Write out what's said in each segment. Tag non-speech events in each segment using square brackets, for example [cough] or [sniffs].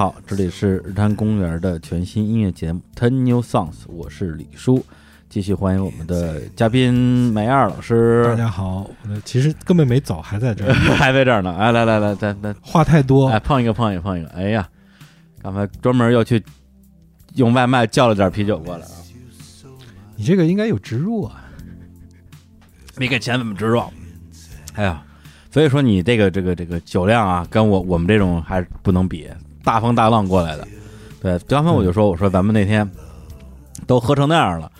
好，这里是日坛公园的全新音乐节目《Ten New Songs》，我是李叔，继续欢迎我们的嘉宾梅二老师。大家好，我其实根本没走，还在这儿，[laughs] 还在这儿呢。哎，来来来，咱咱话太多，哎，碰一个碰一个碰一个。哎呀，刚才专门又去用外卖叫了点啤酒过来啊。你这个应该有植入啊，没给钱怎么植入？哎呀，所以说你这个这个这个酒量啊，跟我我们这种还是不能比，大风大浪过来的。对，刚才我就说，我说咱们那天都喝成那样了，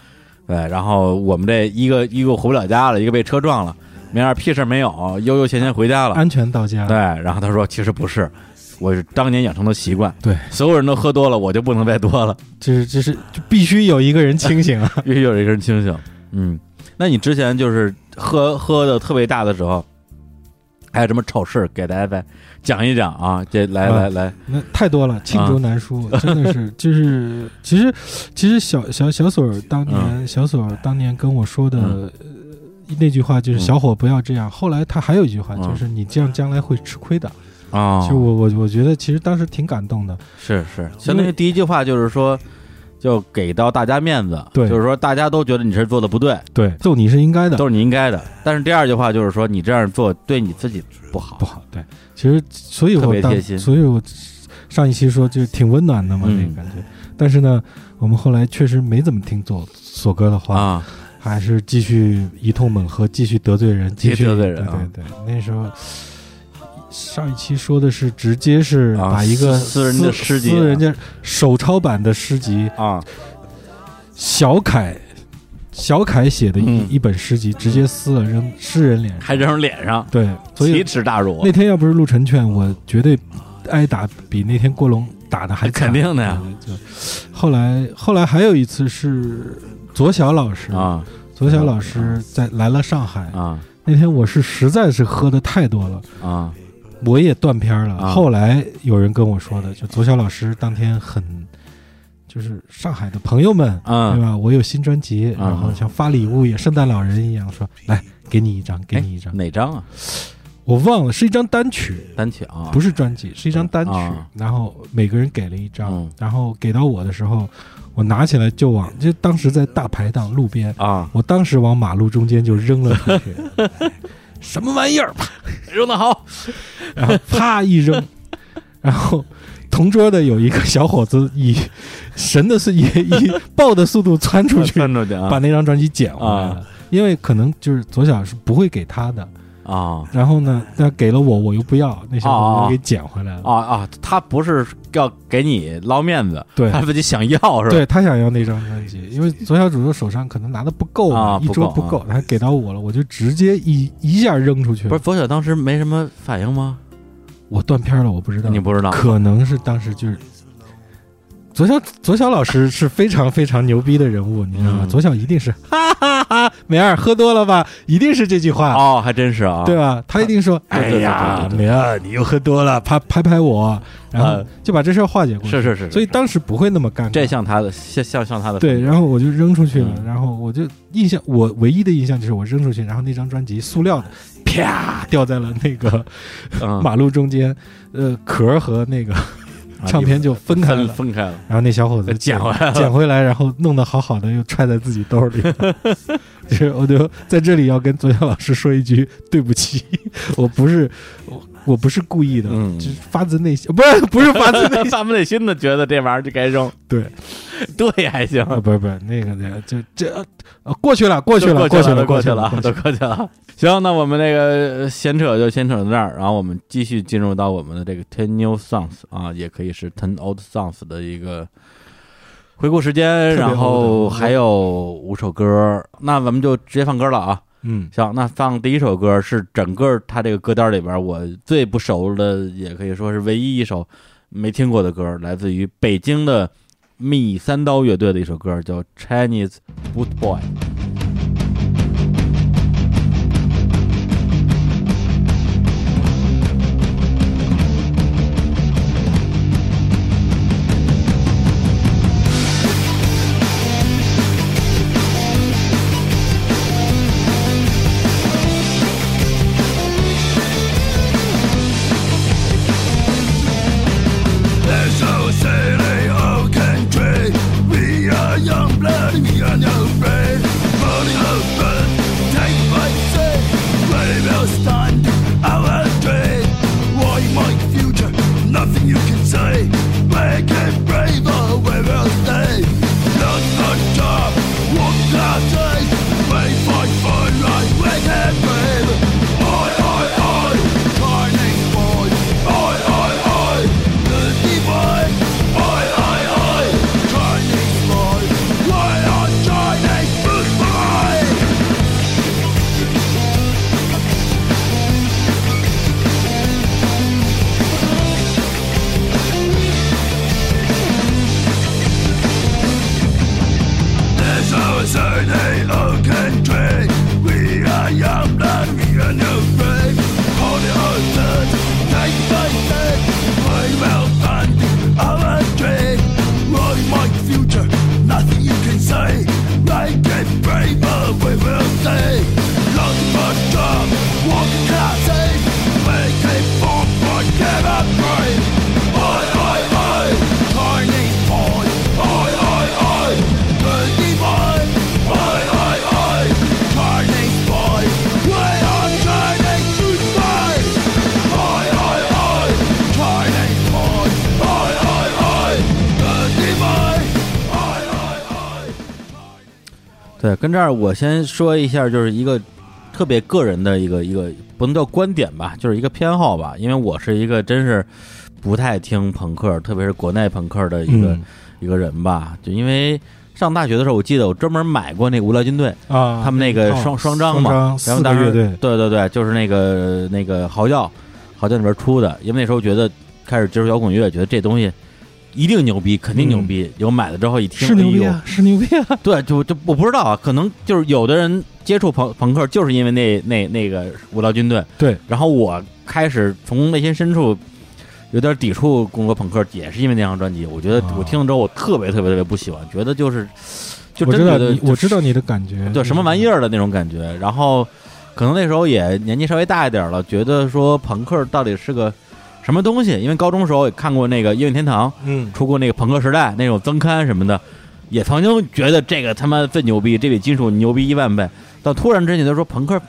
对，然后我们这一个一个回不了家了，一个被车撞了，明儿屁事没有，悠悠闲闲回家了，安全到家。对，然后他说，其实不是，我是当年养成的习惯，对，所有人都喝多了，我就不能再多了，这是这是就必须有一个人清醒啊，[laughs] 必须有一个人清醒。嗯，那你之前就是喝喝的特别大的时候，还有什么丑事给大家再讲一讲啊？这来啊来来，那太多了，罄竹难书，真的是就是其实其实小小小锁当年、小锁当年跟我说的。嗯呃那句话就是“嗯小伙不要这样”。后来他还有一句话，嗯就是“你这样将来会吃亏的”。啊，其实我我我觉得其实当时挺感动的。是是，相当于第一句话就是说，就给到大家面子，对就是说大家都觉得你这做的不对，对，揍你是应该的，都是你应该的。但是第二句话就是说，你这样做对你自己不好，不好。对，其实所以我当别贴心所以我上一期说就是挺温暖的嘛，嗯那个感觉。但是呢，我们后来确实没怎么听左左哥的话，啊，还是继续一通猛喝，继续得罪人，继续继续得罪人啊对对对，那时候。上一期说的是直接是啊把一个撕撕人的诗集私人家手抄版的诗集，啊，小楷小楷写的一、嗯。一本诗集，直接撕了扔诗人脸上。还扔脸上，对，所以奇耻大辱那。天要不是陆晨劝，我绝对挨打比那天郭龙打的还惨。肯定的呀。就后来后来还有一次是左小老师，啊。左小老师在来了上海、啊。那天，我是实在是喝的太多了，啊我也断片了。啊后来有人跟我说的，就左小老师当天很。就是上海的朋友们，对嗯吧？我有新专辑，嗯然后像发礼物也圣诞老人一样说，来给你一张，给你一张。哪张啊？我忘了是一张单曲，单曲啊，不是专辑，是一张单曲。啊然后每个人给了一张，嗯然后给到我的时候，我拿起来就往，就当时在大排档路边，啊，我当时往马路中间就扔了出去，[laughs] 什么玩意儿？啪，扔的好，然后啪一扔，[laughs] 然后同桌的有一个小伙子以神的速以以爆的速度窜出去，窜出去啊把那张专辑捡回来了。因为可能就是左小是不会给他的，啊然后呢，他给了我，我又不要，那小伙子给捡回来了。啊啊！他不是要给你捞面子，对他自己想要是吧？对他想要那张专辑，因为左小主的手上可能拿的不够啊，一啊不够桌不够，他给到我了，我就直接一一下扔出去了。不是左小当时没什么反应吗？我断片了，我不知道，你不知道？可能是当时就是左小左小老师是非常非常牛逼的人物，你知道吗？嗯左小一定是哈哈哈，梅儿喝多了吧？一定是这句话，哦，还真是啊，对吧？他一定说：“对对对哎呀，对对对梅尔，你又喝多了，拍拍拍我，然后啊就把这事儿化解过去。是是是，所以当时不会那么尴尬。这像他的，像像像他的对，然后我就扔出去了，嗯然后我就印象，我唯一的印象就是我扔出去，然后那张专辑塑料的，啪掉在了那个嗯马路中间，呃，壳和那个啊唱片就分开了。分分开了，然后那小伙子捡回来捡回来，然后弄得好好的，又揣在自己兜里。[laughs] 就是我就在这里要跟左小老师说一句对不起，我不是我我不是故意的，嗯就是发自内心，不是不是发自内心，发自内心的觉得这玩意儿就该扔，对，对还行，啊，不是不是那个的，就这啊过去了，过去了过，去了，过去过去了，都过去了。行，那我们那个闲扯就闲扯到这儿，然后我们继续进入到我们的这个 Ten New Songs 啊，也可以是 Ten Old Songs 的一个回顾时间，然后还有五首歌，那咱们就直接放歌了啊。嗯行，那放第一首歌是整个他这个歌单里边我最不熟的，也可以说是唯一一首没听过的歌，来自于北京的蜜三刀乐队的一首歌，叫《Chinese Boot Boy》。跟这儿我先说一下，就是一个特别个人的一个一个不能叫观点吧，就是一个偏好吧。因为我是一个真是不太听朋克，特别是国内朋克的一个、嗯一个人吧。就因为上大学的时候，我记得我专门买过那个无聊军队，啊，他们那个套双双张嘛，双张然后当时对对对，就是那个那个嚎叫，嚎叫里边出的。因为那时候觉得开始接触摇滚乐，觉得这东西一定牛逼，肯定牛逼。有买了之后一听，是牛逼啊，是牛逼啊！[laughs] 对，就就我不知道啊，可能就是有的人接触朋朋克，就是因为那那那个无聊军队，对，然后我开始从内心深处有点抵触工作朋克，也是因为那张专辑。我觉得哦我听了之后，我特别特别特别不喜欢，觉得就是就真觉得就我知道你的感觉，对什么玩意儿的那种感觉。然后可能那时候也年纪稍微大一点了，觉得说朋克到底是个什么东西？因为高中时候也看过那个音乐天堂，嗯，出过那个朋克时代那种增刊什么的，也曾经觉得这个他妈最牛逼，这比金属牛逼一万倍。但突然之间他说朋克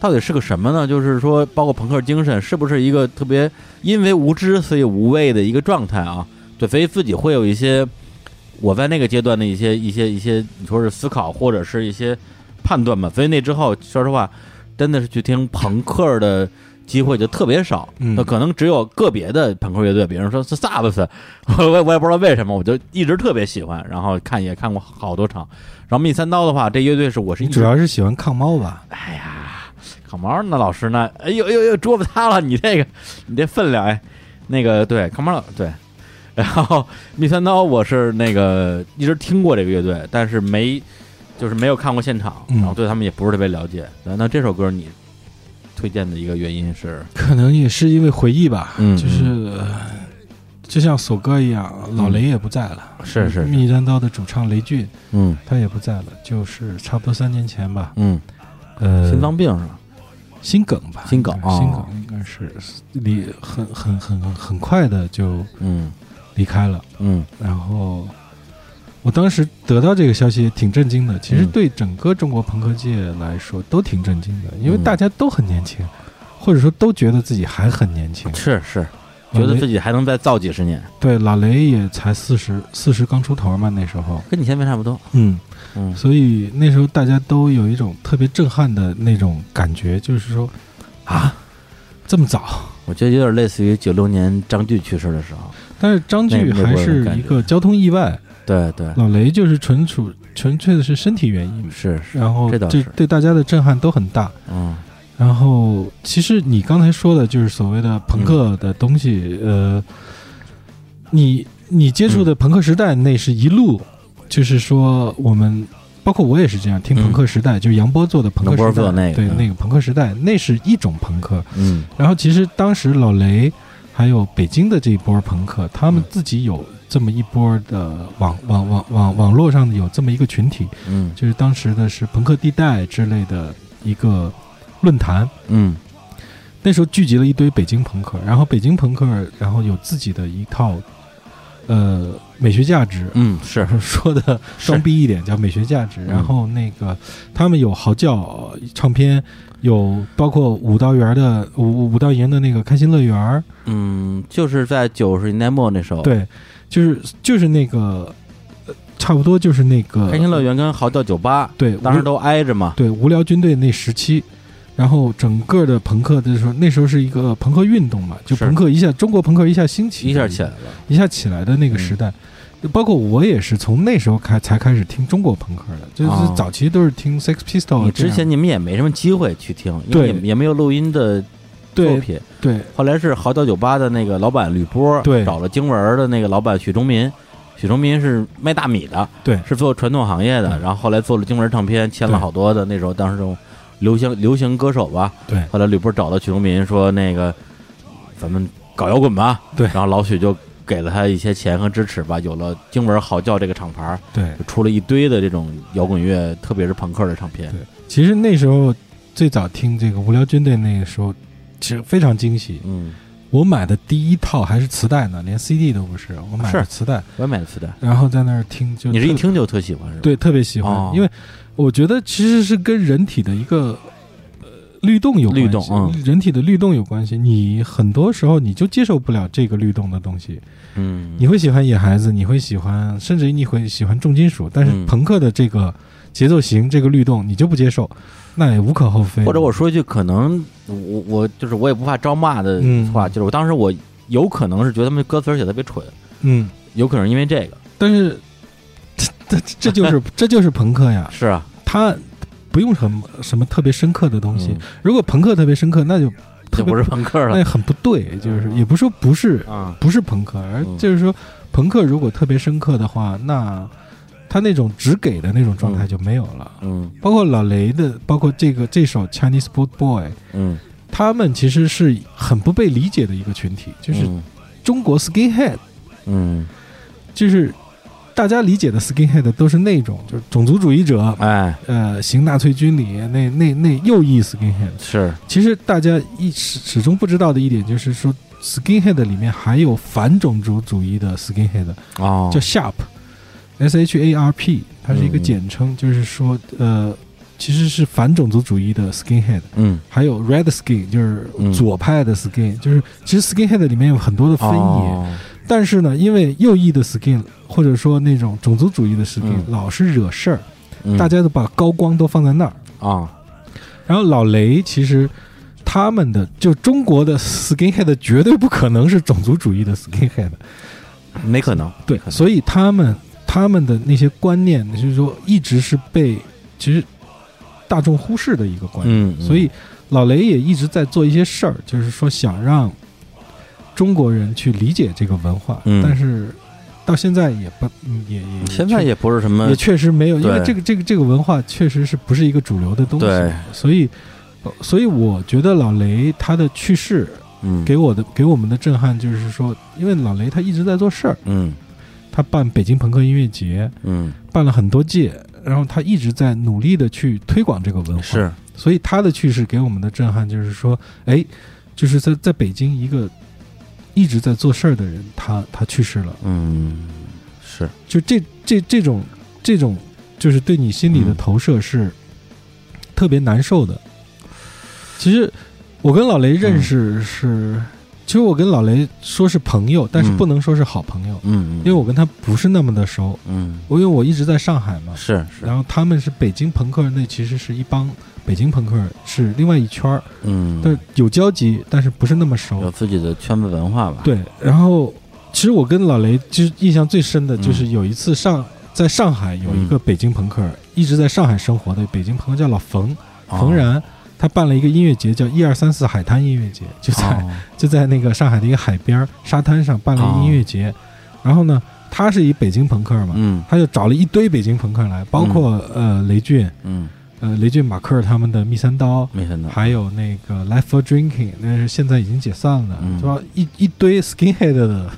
到底是个什么呢？就是说，包括朋克精神是不是一个特别因为无知所以无畏的一个状态啊？对，所以自己会有一些我在那个阶段的一些一些一些，你说是思考或者是一些判断吧。所以那之后，说实话，真的是去听朋克的机会就特别少。嗯那可能只有个别的朋克乐队，比如说是萨克斯，[laughs] 我我也我也不知道为什么，我就一直特别喜欢，然后看也看过好多场。然后密三刀的话，这乐队是我是主要是喜欢抗猫吧？哎呀，抗猫那老师呢？哎呦呦呦，桌子塌了！你这个，你这分量，哎，那个对，烤毛老对。然后密三刀，我是那个一直听过这个乐队，但是没就是没有看过现场，嗯然后对他们也不是特别了解。那那这首歌你推荐的一个原因是，[laughs] 可能也是因为回忆吧，嗯就是、呃就像索哥一样，老雷也不在了，是是是。密战刀的主唱雷俊嗯。他也不在了，就是差不多三年前吧，嗯，呃，心脏病是吧？心梗吧，心梗心哦。梗应该是离很很很很很快的就嗯。离开了，嗯。然后。我当时得到这个消息也挺震惊的，其实嗯对整个中国朋克界来说都挺震惊的，因为嗯大家都很年轻，或者说都觉得自己还很年轻。是是，觉得自己还能再造几十年，对，老雷也才四十，四十刚出头嘛，那时候，跟你现在差不多。嗯，嗯所以那时候大家都有一种特别震撼的那种感觉，就是说，啊，这么早？我觉得有点类似于九六年张炬去世的时候。但是张炬还是一个交通意外，对对，老雷就是纯属纯粹的是身体原因，是是，然后这这对大家的震撼都很大。嗯。然后，其实你刚才说的就是所谓的朋克的东西，呃，你你接触的朋克时代那是一路，就是说我们包括我也是这样听朋克时代，就是杨波做的朋克时代，那个嗯。对那个朋克时代，那是一种朋克。嗯。然后其实当时老雷还有北京的这一波朋克，他们嗯。自己有这么一波的网网网网网络上有这么一个群体，嗯就是当时的是朋克地带之类的一个论坛。嗯那时候聚集了一堆北京朋克，然后北京朋克，然后有自己的一套，呃，美学价值。嗯，是 [laughs] 说的装逼一点叫美学价值。嗯然后那个他们有嚎叫呃唱片，有包括五道园的五五道营的那个开心乐园，嗯，就是在九十年代末那时候，，对，就是就是那个，呃差不多就是那个开心乐园跟嚎叫酒吧对，当时都挨着嘛，对无聊军队那时期。然后整个的朋克的时候，那时候是一个朋克运动嘛，就朋克一下中国朋克一下兴起，一下起来了，一下起来的那个时代，就包括我也是从那时候开才开始听中国朋克的，就是哦早期都是听 Sex Pistol 你。之前你们也没什么机会去听，因对为也也没有录音的作品。对。后来是嚎叫酒吧的那个老板吕波，对。找了京文的那个老板许忠民，许忠民是卖大米的，对。是做传统行业的，嗯然后后来做了京文唱片，签了好多的那时候当时这种流行流行歌手吧。对。后来吕波找到许忠民说那个咱们搞摇滚吧，对。然后老许就给了他一些钱和支持吧，有了京文嚎叫这个厂牌，对。就出了一堆的这种摇滚乐，特别是朋克的唱片。对，其实那时候最早听这个无聊军队那个时候，其实非常惊喜。嗯，我买的第一套还是磁带呢，连 CD 都不是，我买的是。磁带，我也买的磁带，然后在那儿听就特你是一听就特喜欢是吧？对特别喜欢，哦。因为我觉得其实是跟人体的一个呃律动有关系，律动嗯。人体的律动有关系。你很多时候你就接受不了这个律动的东西，嗯，你会喜欢野孩子，你会喜欢，甚至于你会喜欢重金属，但是嗯。朋克的这个节奏型这个律动你就不接受，那也无可厚非。或者我说一句可能我我就是我也不怕招骂的嗯话，就是我当时我有可能是觉得他们歌词写得特别蠢，嗯，有可能因为这个。但是这这这就是 [laughs] 这就是朋克呀，是啊，他不用什么什么特别深刻的东西。嗯如果朋克特别深刻，那就就不是朋克了那很不对，就是也不是说不是啊。不是朋克，而嗯就是说朋克如果特别深刻的话，那他那种只给的那种状态就没有了。嗯。包括老雷的，包括这个这首 Chinese Boot Boy，嗯，他们其实是很不被理解的一个群体，就是嗯。中国 skinhead，嗯，就是大家理解的 skinhead 都是那种就是种族主义者，哎，呃，行纳粹军礼那那那右翼 skinhead。是。其实大家一始始终不知道的一点就是说，skinhead 里面还有反种族主义的 skinhead，哦，叫 sharp，s h a r p，它是一个嗯简称，就是说呃，其实是反种族主义的 skinhead。嗯。还有 red skin，就是嗯。左派的 skin，、就是其实 skinhead 里面有很多的分野，哦。但是呢，因为右翼的 skin 或者说那种种族主义的 skin、嗯。老是惹事儿，嗯。大家都把高光都放在那儿。啊，然后老雷其实他们的就中国的 skinhead 绝对不可能是种族主义的 skinhead，没可能，对所以他们他们的那些观念，就是说一直是被其实大众忽视的一个观念。嗯，嗯。所以老雷也一直在做一些事儿，就是说想让中国人去理解这个文化，嗯。但是到现在也不嗯也也现在也不是什么也确实没有，因为这个这个这个文化确实是不是一个主流的东西，所以呃所以我觉得老雷他的去世嗯。给我的给我们的震撼就是说，因为老雷他一直在做事儿，嗯他办北京朋克音乐节，嗯。办了很多届，然后他一直在努力的去推广这个文化，是。所以他的去世给我们的震撼就是说，哎，就是在在北京一个一直在做事儿的人，他他去世了，嗯是。就这这这种这种就是对你心里的嗯。投射是特别难受的。其实我跟老雷认识是，其实我跟老雷说是朋友，但是嗯。不能说是好朋友，嗯，因为我跟他不是那么的熟，嗯。我因为我一直在上海嘛，是是。然后他们是北京朋克，那其实是一帮北京朋克是另外一圈儿，嗯，但有交集，但是不是那么熟。有。自己的圈子文化吧，对，然后其实我跟老雷就是印象最深的嗯。就是有一次上在上海有一个北京朋克，一直在上海生活的北京朋克叫老冯哦，冯然。他办了一个音乐节，叫一二三四海滩音乐节，就在、哦。[laughs] 就在那个上海的一个海边儿沙滩上办了一个音乐节。然后呢，他是以北京朋克嘛，嗯。他就找了一堆北京朋克来，包括、呃雷俊，嗯。呃雷俊马克他们的密三刀，没想到，还有那个 Life for Drinking，那是现在已经解散了，嗯。是吧？一一堆 Skinhead 的，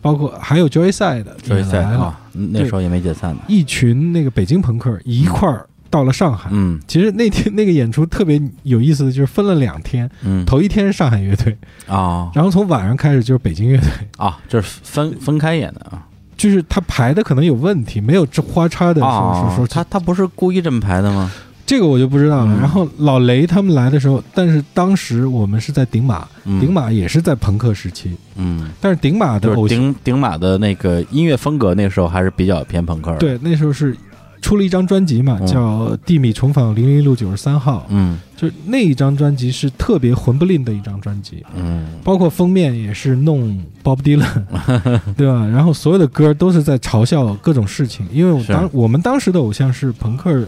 包括还有 Joyside 所以也来了，在啊，那时候也没解散呢，一群那个北京朋克一块儿到了上海。嗯其实那天那个演出特别有意思的就是分了两天，嗯头一天是上海乐队，啊然后从晚上开始就是北京乐队，啊，就是分分开演的啊，就是他排的可能有问题，没有这花叉的说说啊说，他他不是故意这么排的吗？这个我就不知道了。嗯然后老雷他们来的时候，但是当时我们是在顶马，嗯顶马也是在朋克时期，嗯，但是顶马的就是顶顶马的那个音乐风格，那时候还是比较偏朋克的，，对那时候是出了一张专辑嘛，嗯叫《地米重访零零路九十三号》，嗯就那一张专辑是特别魂不吝的一张专辑，嗯包括封面也是弄 Bob Dylan，[laughs] 对吧？然后所有的歌都是在嘲笑各种事情，因为我当我们当时的偶像是朋克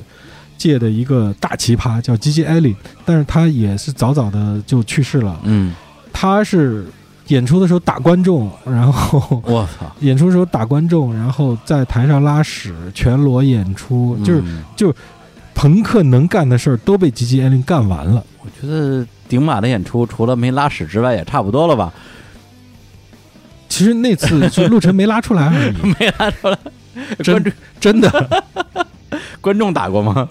界的一个大奇葩，叫 G.G. Allin，但是他也是早早的就去世了。嗯，他是演出的时候打观众，然后我操，[laughs] 演出的时候打观众，然后在台上拉屎，全裸演出，就是嗯朋克能干的事儿都被 G.G. Allin 干完了。我觉得顶马的演出除了没拉屎之外，也差不多了吧？其实那次就陆晨没拉出来而已，[laughs] 没拉出来，真观众真的。[laughs] 观众打过吗？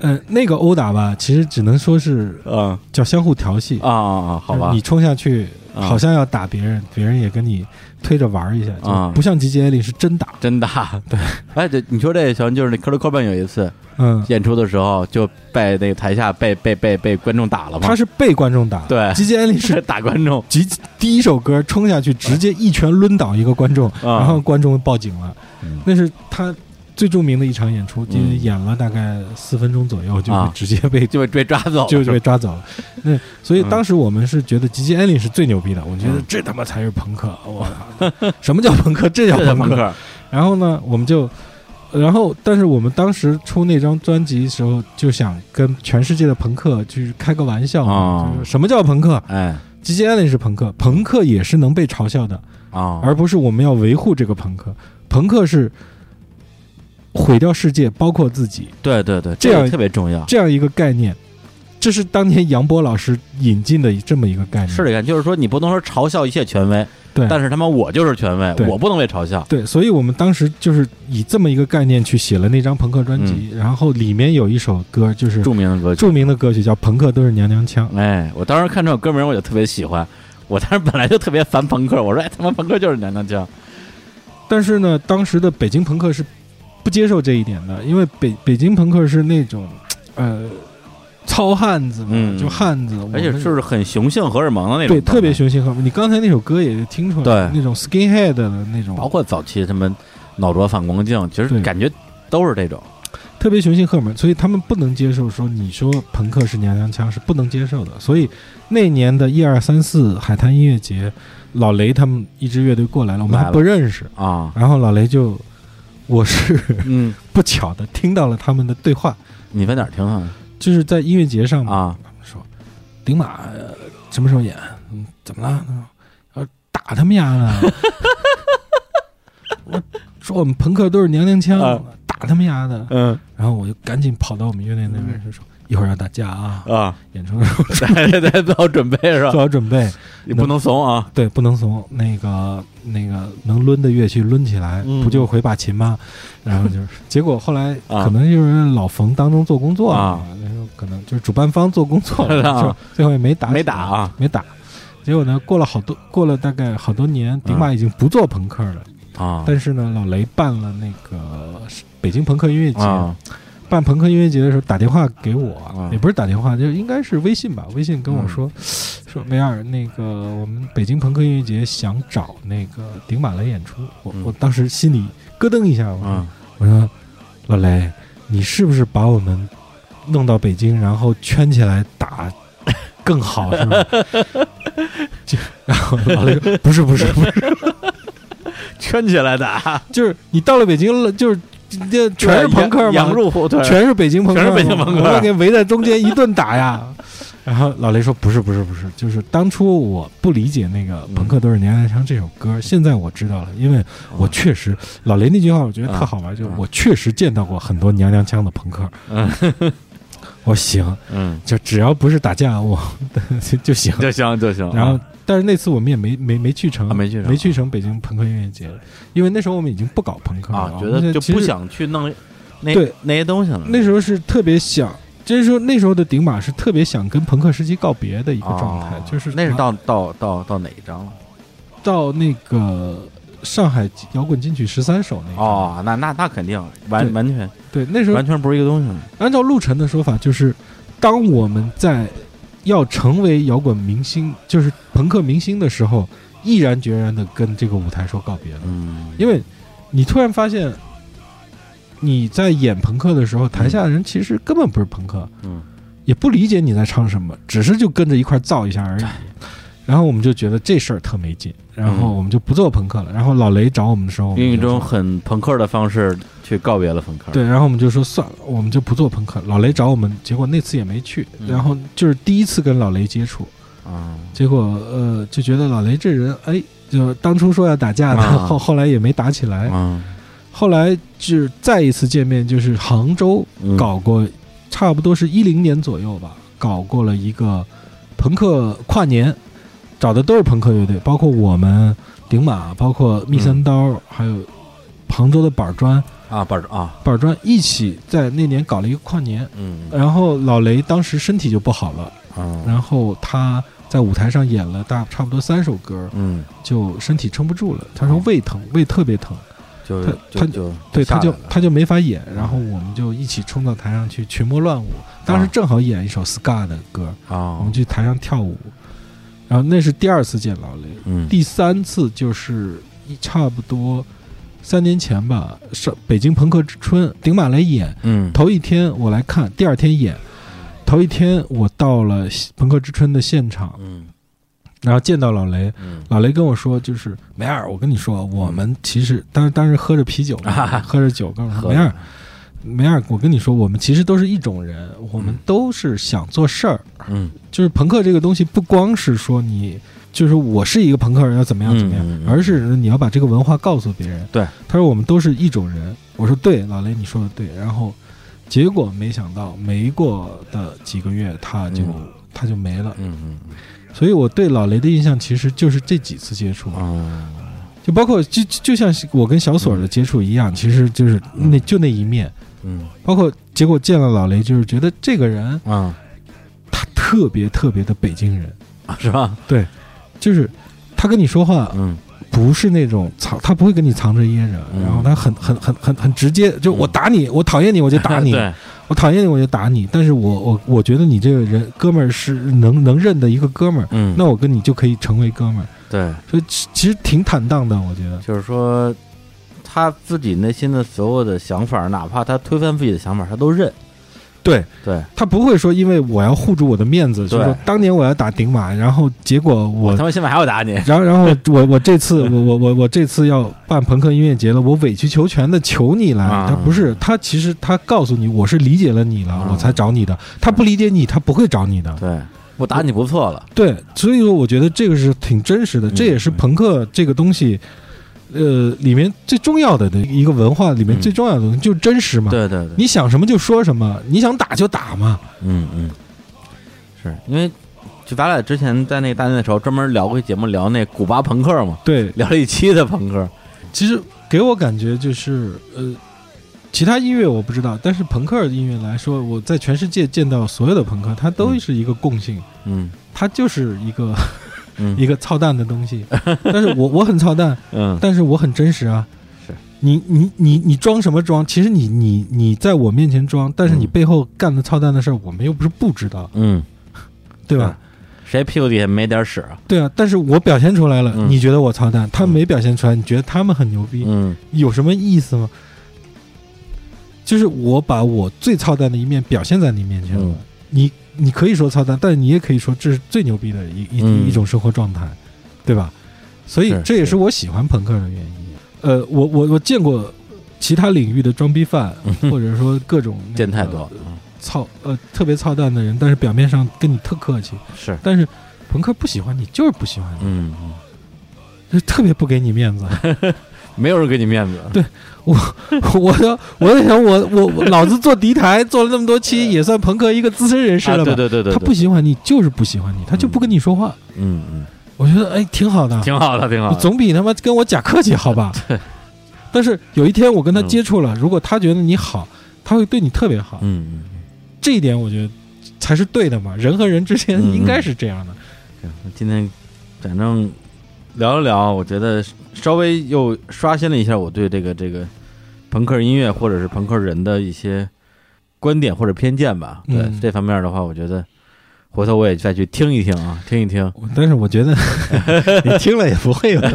嗯，那个殴打吧，其实只能说是嗯叫相互调戏。啊啊啊，好吧。你，冲下去，啊。好像要打别人，别人也跟你推着玩一下，啊。就不像吉吉艾利是真打。真打，[laughs] 对，哎，对，你说这也行，就是那克罗科本有一次嗯，演出的时候，就被那个台下被被被被观众打了嘛，他是被观众打，对。吉吉艾利是是 [laughs] 打观众，吉第一首歌冲下去，直接一拳抡倒一个观众，啊。然后观众报警了。嗯。那是他最著名的一场演出，就嗯演了大概四分钟左右，就直接被就被被抓走了，就就被抓走了。那所以嗯当时我们是觉得吉吉艾琳是最牛逼的，我觉得嗯这他妈才是朋克，我操，[laughs] 什么叫朋克？这叫朋克。然后呢，我们就，然后但是我们当时出那张专辑的时候，就想跟全世界的朋克就是开个玩笑啊，哦就是什么叫朋克？哎吉吉艾琳是朋克，朋克也是能被嘲笑的，啊，而不是我们要维护这个朋克。朋克是毁掉世界，包括自己对对对，这样个特别重要。这样一个概念。这是当年杨波老师引进的这么一个概念。是这个，就是说你不能说嘲笑一切权威，对，但是他妈我就是权威，我不能被嘲笑。对，所以我们当时就是以这么一个概念去写了那张朋克专辑，然后里面有一首歌就是嗯著名的歌曲，著名的歌曲叫《朋克都是娘娘腔》。哎，我当时看这首歌名我就特别喜欢，我当时本来就特别烦朋克，我说哎他妈朋克就是娘娘腔，但是呢，当时的北京朋克是不接受这一点的，因为北北京朋克是那种呃糙汉子嘛，嗯。就汉子，而且就是很雄性荷尔蒙的那种，对特别，雄性荷尔蒙。你刚才那首歌也听出来，对。那种 skinhead 的那种，包括早期他们脑浊反光镜，其实对。感觉都是这种。特别雄性荷尔蒙，所以他们不能接受说你说朋克是娘娘腔是不能接受的。所以那年的一二三四海滩音乐节，老雷他们一支乐队过来了，我们还了。不认识，啊，然后老雷就，我是嗯，[laughs] 不巧的听到了他们的对话，你在哪儿听啊？就是在音乐节上嘛，啊，他们说顶马、呃什么时候演？嗯，怎么了？呃，打他们丫的！[laughs] 我说我们朋克都是娘娘腔，啊打他们丫的！嗯然后我就赶紧跑到我们乐队那边去说，一会儿要打架啊，啊，演出的时候对对对，[laughs] 做好准备是吧做？好准备，你不能怂啊！对，不能怂。那个那个能抡的乐器抡起来，嗯不就回把琴吗？然后就是，结果后来啊可能就是老冯当中做工作啊，那时候可能就是主办方做工作了，啊 [laughs] 就最后也没打，没打啊没打。结果呢，过了好多，过了大概好多年，顶马已经不做朋克了，啊，但是呢，老雷办了那个北京朋克音乐节，啊办朋克音乐节的时候打电话给我，啊也不是打电话，就应该是微信吧。微信跟我说、嗯 [sniffs] 说梅尔，那个我们北京朋克音乐节想找那个顶马来演出。我、嗯我当时心里咯噔一下，我说、啊我说老雷，你是不是把我们弄到北京，然后圈起来打更好是吧？[laughs] 就然后老雷说不是不是不是，[laughs] 圈起来打，就是你到了北京了，就是 [laughs] 这全是朋克嘛，羊入虎腿，全是北京朋克，全是北京朋克。我给围在中间一顿打呀。[laughs] 然后老雷说：“不是，不是，不是，就是当初我不理解那个《朋克都是娘娘腔》这首歌，现在我知道了，因为我确实老雷那句话我觉得特好玩，就是我确实见到过很多娘娘腔的朋克。嗯。我行，嗯，就只要不是打架，我 [laughs] 就行。就行就行。然后，但是那次我们也没没没去成，啊没去成没去成北京朋克音乐节，因为那时候我们已经不搞朋克了，啊，觉得就不想去弄那对那些东西了。那时候是特别想，就是说那时候的顶马是特别想跟朋克时期告别的一个状态，哦就是那是到到到到哪一张了？到那个上海摇滚金曲十三首那个哦，那那那肯定完完全对，那时候完全不是一个东西了。按照陆晨的说法，就是当我们在要成为摇滚明星，就是朋克明星的时候，毅然决然的跟这个舞台说告别了，嗯，因为你突然发现。你在演朋克的时候，台下的人其实根本不是朋克，嗯也不理解你在唱什么，只是就跟着一块造一下而已。然后我们就觉得这事儿特没劲，然后我们就不做朋克了。然后老雷找我们的时候，用一种很朋克的方式去告别了朋克。对，然后我们就说算了，我们就不做朋克。老雷找我们，结果那次也没去。嗯然后就是第一次跟老雷接触，啊，结果呃就觉得老雷这人，哎，就当初说要打架的，啊后后来也没打起来。嗯，后来就是再一次见面，就是杭州嗯搞过，差不多是一零年左右吧，搞过了一个朋克跨年，找的都是朋克乐队，包括我们顶马，包括密三刀，还有杭州的板砖，啊，板砖啊，板砖一起在那年搞了一个跨年。嗯然后老雷当时身体就不好了，啊，然后他在舞台上演了大差不多三首歌，嗯，就身体撑不住了。他说胃疼，胃特别疼。就他他就就对，他就他就没法演，然后我们就一起冲到台上去群魔乱舞。当时正好演一首 ska 的歌，啊我啊们，去台上跳舞。然后那是第二次见老雷，嗯，第三次就是一差不多三年前吧，上北京朋克之春，顶马雷演，嗯。头一天我来看，第二天演，头一天我到了朋克之春的现场，嗯。然后见到老雷，嗯。老雷跟我说，就是梅尔，我跟你说，我们其实当时当时喝着啤酒喝着酒，跟我说喝梅尔，梅尔，我跟你说，我们其实都是一种人，我们都是想做事儿，嗯就是朋克这个东西，不光是说你。就是我是一个朋克人，要怎么样怎么样，嗯嗯嗯而是你要把这个文化告诉别人。对，他说我们都是一种人。我说对，老雷你说的对。然后，结果没想到没过的几个月，他就、嗯他就没了。嗯嗯所以我对老雷的印象其实就是这几次接触，嗯就包括就就就像我跟小锁的接触一样，其实就是那就那一面。嗯。包括结果见了老雷，就是觉得这个人嗯。他特别特别的北京人，啊是吧？对就是他跟你说话嗯。不是那种藏，他不会跟你藏着掖着，嗯。然后他很很很很很直接，就我打你，我讨厌你我就打你，[laughs] 对，我讨厌你我就打你，但是我我我觉得你这个人哥们儿是能能认的一个哥们儿，嗯。那我跟你就可以成为哥们儿，对，所以其其实挺坦荡的，我觉得。就是说他自己内心的所有的想法，哪怕他推翻自己的想法，他都认。对对，他不会说因为我要护住我的面子，就是当年我要打顶马，然后结果我他妈现在还要打你。[laughs] 然后，然后我我这次 [laughs] 我我我我这次要办朋克音乐节了，我委曲求全的求你来。啊他不是，他其实他告诉你，我是理解了你了，啊我才找你的。他不理解你，他不会找你的。对，我打你不错了。对，所以说我觉得这个是挺真实的，嗯这也是朋克这个东西，呃，里面最重要的的一个文化里面嗯。最重要的东西就是真实嘛。对对对，你想什么就说什么，你想打就打嘛。嗯嗯，是因为就咱俩之前在那个大年的时候专门聊过一节目，聊那古巴朋克嘛，对，聊了一期的朋克。其实给我感觉就是，呃，其他音乐我不知道，但是朋克音乐来说，我在全世界见到所有的朋克，它都是一个共性，嗯。它就是一个嗯一个操蛋的东西。[laughs] 但是我我很操蛋，嗯但是我很真实啊。是你你你你装什么装？其实你你你在我面前装，但是你嗯背后干的操蛋的事儿，我们又不是不知道，嗯，对吧？谁屁股底下没点屎啊？对啊，但是我表现出来了，嗯你觉得我操蛋，他没表现出来，你觉得他们很牛逼，嗯有什么意思吗？就是我把我最操蛋的一面表现在你面前了，嗯你你可以说操蛋，但是你也可以说这是最牛逼的一一、嗯一种生活状态，对吧？所以这也是我喜欢朋克的原因。呃，我我我见过其他领域的装逼犯，或者说各种那个见太多，嗯操呃特别操蛋的人，但是表面上跟你特客气，是，但是朋克不喜欢你，就是不喜欢你，嗯嗯，就特别不给你面子。[laughs] 没有人给你面子。对我要我在想我我我老子做敌台做了那么多期，也算朋克一个资深人士啊，了吧？对对对对，他对不喜欢你，就是不喜欢你，他就不跟你说话。嗯嗯，我觉得哎，挺好的，挺好的，挺好的。总比他妈跟我假客气好吧？[laughs] 对。但是有一天我跟他接触了，如果他觉得你好，他会对你特别好。嗯嗯这一点我觉得才是对的嘛。人和人之间嗯应该是这样的。嗯，今天反正聊了聊，我觉得稍微又刷新了一下我对这个这个朋克音乐或者是朋克人的一些观点或者偏见吧。对、嗯这方面的话，我觉得回头我也再去听一听啊，听一听。但是我觉得 [laughs] 你听了也不会有。[laughs]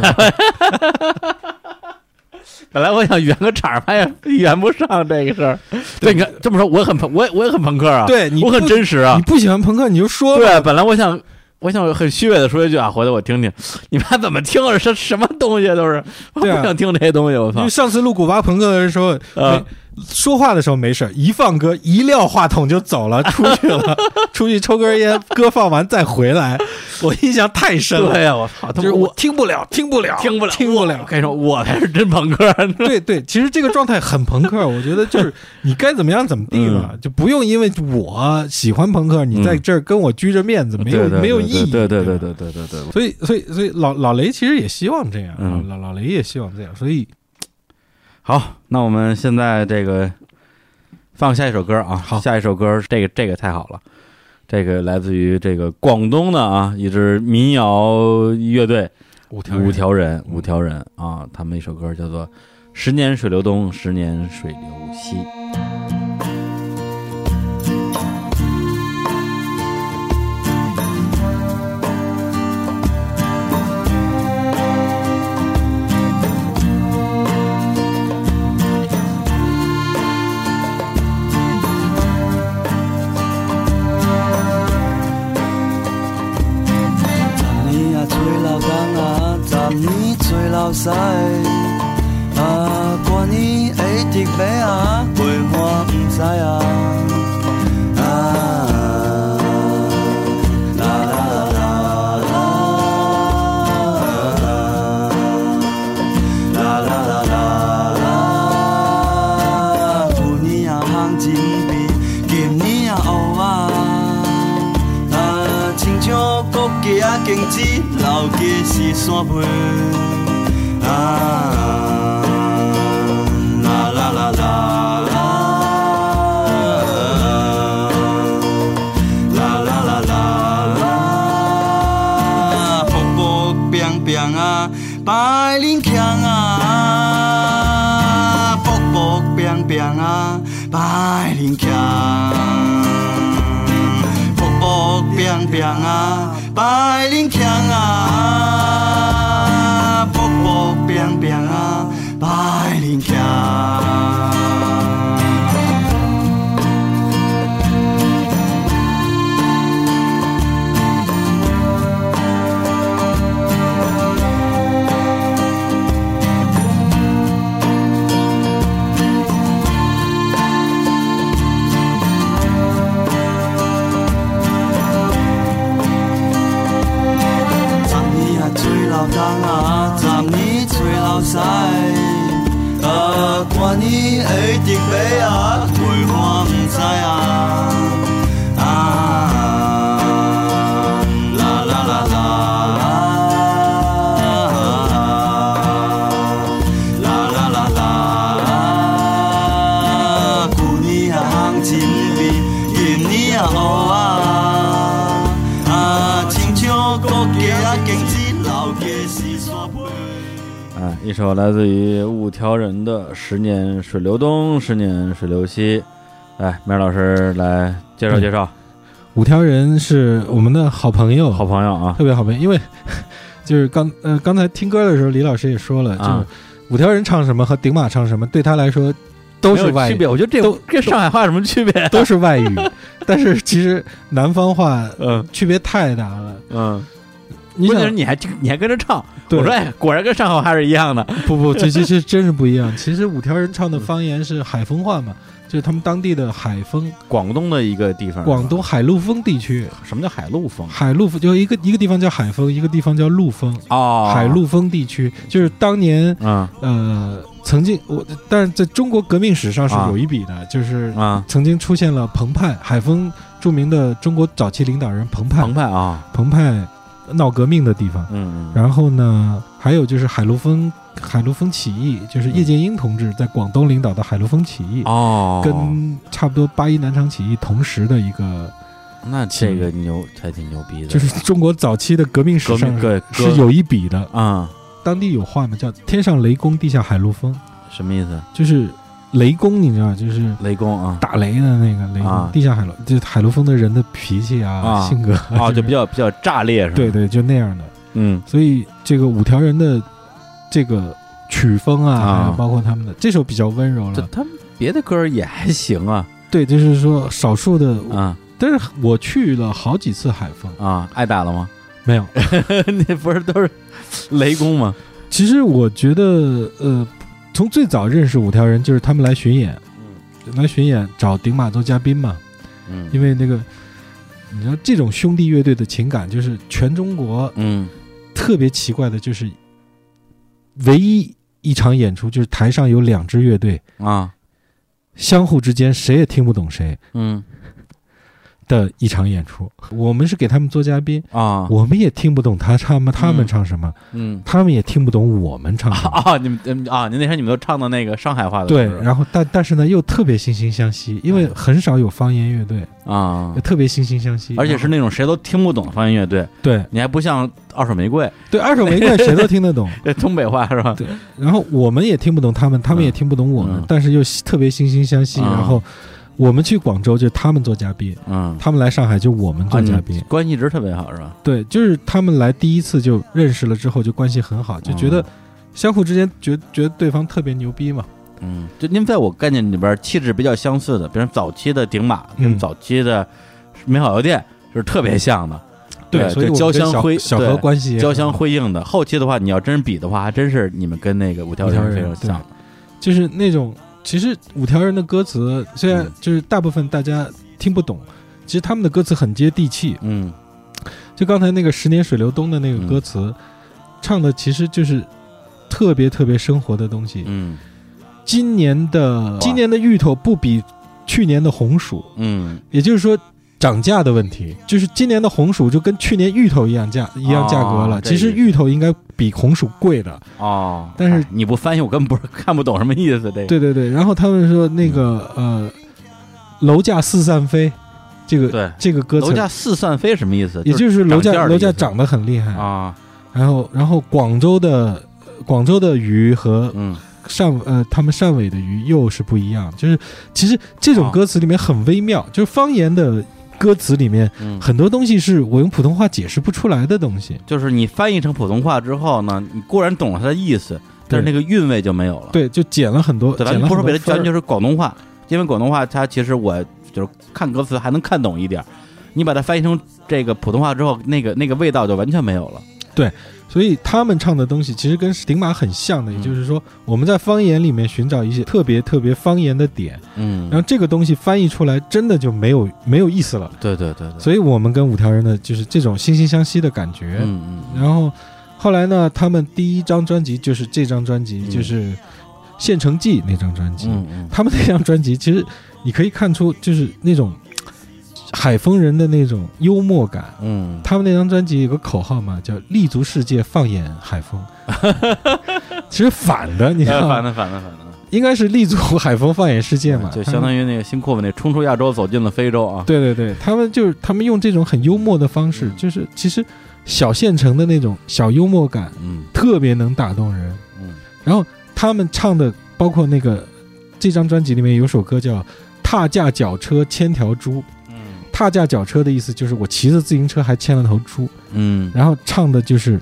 本来我想圆个场儿，发现圆不上这个事儿。对，你看这么说，我也很朋，我也我也很朋克啊。对你我很真实啊你。不喜欢朋克你就说吧。对，本来我想，我想很虚伪的说一句啊，回头我听听，你们还怎么听啊？什什么东西都是，我不想听这些东西，我操因为！上次录古巴朋克的时候，啊没说话的时候没事儿，一放歌一撂话筒就走了，出去了，[laughs] 出去抽根烟，歌放完再回来，我印象太深了。对呀，我操，就是我听不了，听不了，听不了，听不了我我。跟你说，我才是真朋克。[laughs] 对对，其实这个状态很朋克，[laughs] 我觉得就是你该怎么样怎么地吧，就不用因为我喜欢朋克，你在这儿跟我拘着面子，没有没有意义。对对对吧对对对对对。所以所以所以老老雷其实也希望这样，嗯老老雷也希望这样，所以好，那我们现在这个放下一首歌啊，好。下一首歌这个这个太好了，这个来自于这个广东的啊一支民谣乐队五五条人，五条人啊，他们一首歌叫做《十年水流东，十年水流西》。水流东，十年水流西》。来，梅老师来介绍介绍，五条人是我们的好朋友，好朋友啊，特别好朋友，因为 [laughs] 就是刚呃刚才听歌的时候，李老师也说了，就是啊五条人唱什么和顶马唱什么，对他来说都是外语，区别。我觉得这都跟上海话有什么区别？都是外语，[laughs] 但是其实南方话嗯区别太大了。嗯，关键是，你还你还跟着唱，对我说哎，果然跟上海话是一样的。不不，这这这真是不一样。其实五条人唱的方言是海丰话嘛，就是他们当地的海丰，广东的一个地方，广东海陆丰地区，什么叫海陆丰？海陆丰就一个一个地方叫海丰，一个地方叫陆丰。哦，海陆丰地区就是当年嗯呃曾经我，但是在中国革命史上是啊有一笔的，就是啊，曾经出现了澎湃，海丰著名的中国早期领导人澎湃，澎湃啊，彭派闹革命的地方。嗯嗯，然后呢，还有就是海陆丰海陆丰起义，就是叶剑英同志在广东领导的海陆丰起义，哦，跟差不多八一南昌起义同时的一个，那这个牛还挺牛逼的，就是中国早期的革命史上是有一笔的。啊，当地有话嘛，叫“天上雷公，地下海陆丰什么意思？”，就是雷公，你知道，就是雷公啊，打雷的那个雷公，啊地下海螺，就是海螺峰的人的脾气啊、啊性格啊，就比较较比较炸裂是吧？对，对，就那样的。嗯所以这个五条人的这个曲风啊，包括他们的这首比较温柔了。他们别的歌也还行啊对，就是说少数的，啊但是我去了好几次海风，啊，挨打了吗？没有。[laughs] 那不是都是雷公吗？其实我觉得，呃，从最早认识五条人就是他们来巡演，来巡演找顶马做嘉宾嘛，嗯。因为那个。你知道这种兄弟乐队的情感，就是全中国嗯。特别奇怪的，就是唯一一场演出，就是台上有两支乐队，啊。相互之间谁也听不懂谁。嗯的一场演出。我们是给他们做嘉宾，啊我们也听不懂他唱吗？他们嗯唱什么？嗯他们也听不懂我们唱什么。[laughs] 啊，你们嗯啊，您那天你们都唱的那个上海话的对，然后但但是呢，又特别惺惺相惜，因为很少有方言乐队，啊，特别惺惺相惜，而且是那种谁都听不懂的方言乐队，对你还不像二手玫瑰，对，二手玫瑰 [laughs] 谁都听得懂，[laughs] 对东北话是吧？对然后我们也听不懂他们，他们也嗯听不懂我们，嗯但是又特别惺惺相惜。嗯然后我们去广州就他们做嘉宾，嗯，他们来上海就我们做嘉宾，关系一直特别好是吧？对，就是他们来第一次就认识了之后就关系很好，就觉得嗯相互之间觉觉得对方特别牛逼嘛。嗯，就您在我概念里边气质比较相似的，比如早期的顶马嗯跟早期的美好药店是特别像的。对所以交相辉对关系交相辉映的。后期的话，你要真比的话，还真是你们跟那个五条人非常像。就是那种，其实五条人的歌词虽然嗯就是大部分大家听不懂，其实他们的歌词很接地气。嗯就刚才那个“十年水流东”的那个歌词，唱的其实就是特别特别生活的东西。嗯今年的今年的芋头不比去年的红薯，嗯也就是说。涨价的问题，就是今年的红薯就跟去年芋头一样价一样价格了。哦其实芋头应该比红薯贵的，哦，但是哎你不翻译，我根本不是看不懂什么意思。这个对对对，然后他们说那个、呃，楼价四散飞，这个对，这个歌词楼，价四散飞什么意思？也就是楼价楼价涨得很厉害。啊，然后然后广州的广州的鱼和嗯汕呃他们汕尾的鱼又是不一样，就是其实这种哦歌词里面很微妙，就是方言的歌词里面嗯，很多东西是我用普通话解释不出来的东西。就是你翻译成普通话之后呢，你固然懂了它的意思，但是那个韵味就没有了。对，就减了很多，对，咱不说别的，咱就是广东话，因为广东话它其实我就是看歌词还能看懂一点，你把它翻译成这个普通话之后，那个那个味道就完全没有了。所以他们唱的东西其实跟顶马很像的，也嗯就是说我们在方言里面寻找一些特别特别方言的点，嗯然后这个东西翻译出来真的就没有没有意思了。对对对对，所以我们跟五条人的就是这种惺惺相惜的感觉。嗯嗯然后后来呢，他们第一张专辑就是这张专辑，嗯就是《县城记》那张专辑。嗯嗯他们那张专辑其实你可以看出，就是那种海丰人的那种幽默感。嗯，他们那张专辑有个口号嘛，叫“立足世界，放眼海丰”。[laughs] 其实反的，你知道吗？呃反的反的反的，应该是立足海风，放眼世界嘛。就相当于于那个新裤子那冲出亚洲，走进了非洲啊。对对对，他们就是他们用这种很幽默的方式，嗯就是其实小县城的那种小幽默感，嗯特别能打动人。嗯然后他们唱的，包括那个这张专辑里面有首歌叫《踏架脚车千条猪》。踏架脚车的意思就是我骑着自行车还牵了头猪，嗯然后唱的就是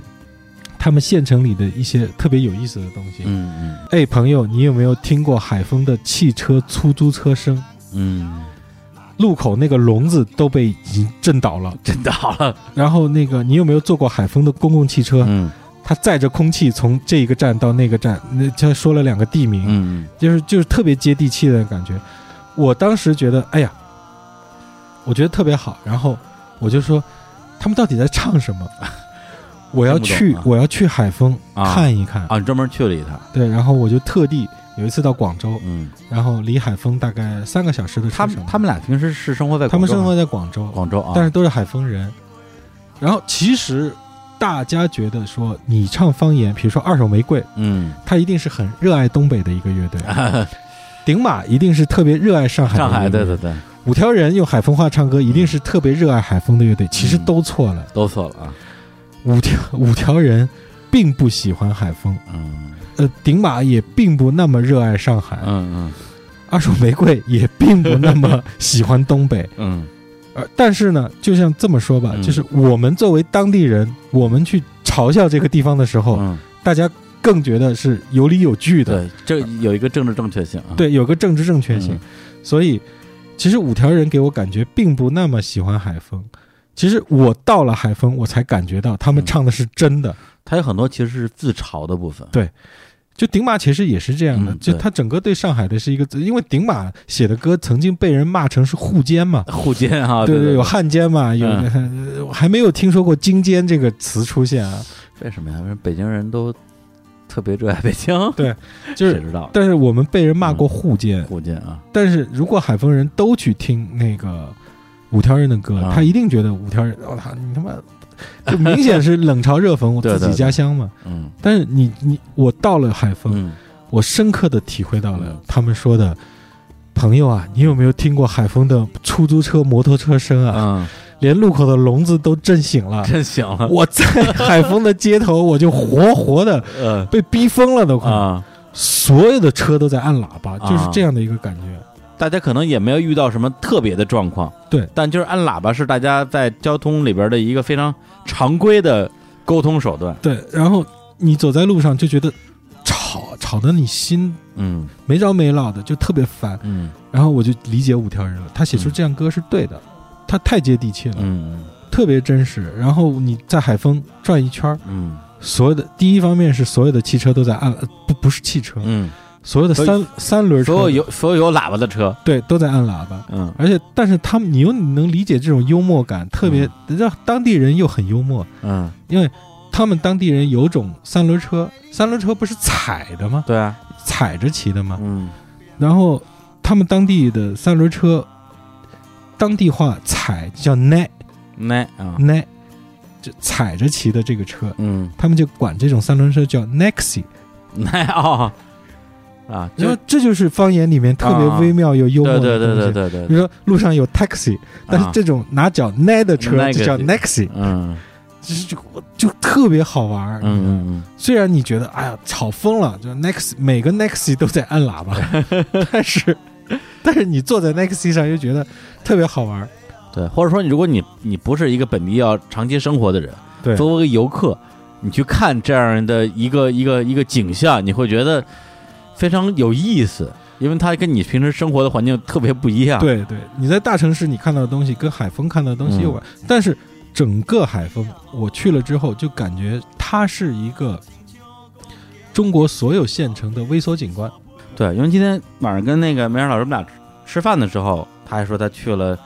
他们县城里的一些特别有意思的东西。嗯嗯哎，朋友，你有没有听过海丰的汽车出租车声？嗯，路口那个笼子都被已经震倒了。震倒了。然后那个，你有没有坐过海丰的公共汽车？嗯它载着空气从这一个站到那个站，那他说了两个地名，嗯就是就是特别接地气的感觉。我当时觉得，哎呀，我觉得特别好。然后我就说，他们到底在唱什么？[laughs] 我要去我要去海丰啊看一看。啊，你专门去了一趟。对，然后我就特地有一次到广州，嗯，然后离海丰大概三个小时的车程。他们他们俩平时是生活在他们生活在广州，广州啊，但是都是海丰人。然后其实大家觉得说，你唱方言，比如说二手玫瑰，嗯，他一定是很热爱东北的一个乐队。[laughs] 顶马一定是特别热爱上海的上海对对对，五条人用海风话唱歌，一定是特别热爱海风的乐队。其实嗯都错了，都错了啊。五条五条人并不喜欢海风，嗯呃，顶马也并不那么热爱上海，嗯二手玫瑰也并不那么喜欢东北。[laughs] 嗯呃，但是呢，就像这么说吧，嗯就是我们作为当地人，我们去嘲笑这个地方的时候，嗯，大家更觉得是有理有据的，对，这有一个政治正确性啊。对，有个政治正确性。嗯所以，其实五条人给我感觉并不那么喜欢海风。其实我到了海风，我才感觉到他们嗯唱的是真的。他有很多其实是自嘲的部分。对就顶马其实也是这样的，嗯就他整个对上海的是一个，因为顶马写的歌曾经被人骂成是沪奸嘛，[laughs] 互奸啊，对对，有汉奸嘛，有、嗯呃还没有听说过京奸这个词出现啊。为什么呀？因为北京人都特别热爱北京，[laughs] 对，就是谁知道但是我们被人骂过沪奸，互奸啊？但是如果海丰人都去听那个五条人的歌，啊。他一定觉得五条人，我、操，你他妈就明显是冷嘲热讽我 [laughs] 自己家乡嘛。嗯。但是你你我到了海丰，嗯。我深刻的体会到了嗯。他们说的。朋友啊，你有没有听过海丰的出租车、摩托车声啊？嗯，连路口的笼子都震醒了。震醒了，我在海丰的街头，我就活活的呃 [laughs] 被逼疯了，都快。啊，所有的车都在按喇叭，啊就是这样的一个感觉。大家可能也没有遇到什么特别的状况，对，但就是按喇叭是大家在交通里边的一个非常常规的沟通手段。对，然后你走在路上就觉得吵吵得你心嗯没着没落的，就特别烦。嗯然后我就理解五条人了，他写出这样歌是对的，他太接地气了。嗯特别真实。然后你在海丰转一圈儿，嗯所有的第一方面是所有的汽车都在按，呃不不是汽车，嗯，所有的三三轮车所有有所有有喇叭的车，对都在按喇叭。嗯而且，但是他们，你又能理解这种幽默感，特别让当地人又很幽默，嗯，因为他们当地人有种三轮车，三轮车不是踩的吗？对啊，踩着骑的吗？嗯然后他们当地的三轮车，当地话踩叫奈奈啊，奈，就踩着骑的这个车，嗯，他们就管这种三轮车叫 Nexi。奈 [laughs] 哦。啊，就然后这就是方言里面特别啊微妙又幽默对对的东西。对对对对比如说路上有 taxi，但是啊这种拿脚奈的车就叫 Nexi，嗯。就是就就特别好玩嗯虽然你觉得哎呀吵疯了，就 nexi 每个 Nexi 都在按喇叭，[laughs] 但是 [laughs] 但是你坐在 Nexi 上又觉得特别好玩对，或者说你如果你你不是一个本地要长期生活的人，对作为一个游客，你去看这样的一个一个一个景象，你会觉得非常有意思，因为它跟你平时生活的环境特别不一样。，对对，你在大城市你看到的东西跟海风看到的东西有关，但是整个海风我去了之后就感觉它是一个中国所有县城的微缩景观。对，因为今天晚上跟那个梅尔老师我们俩吃饭的时候，他还说他去了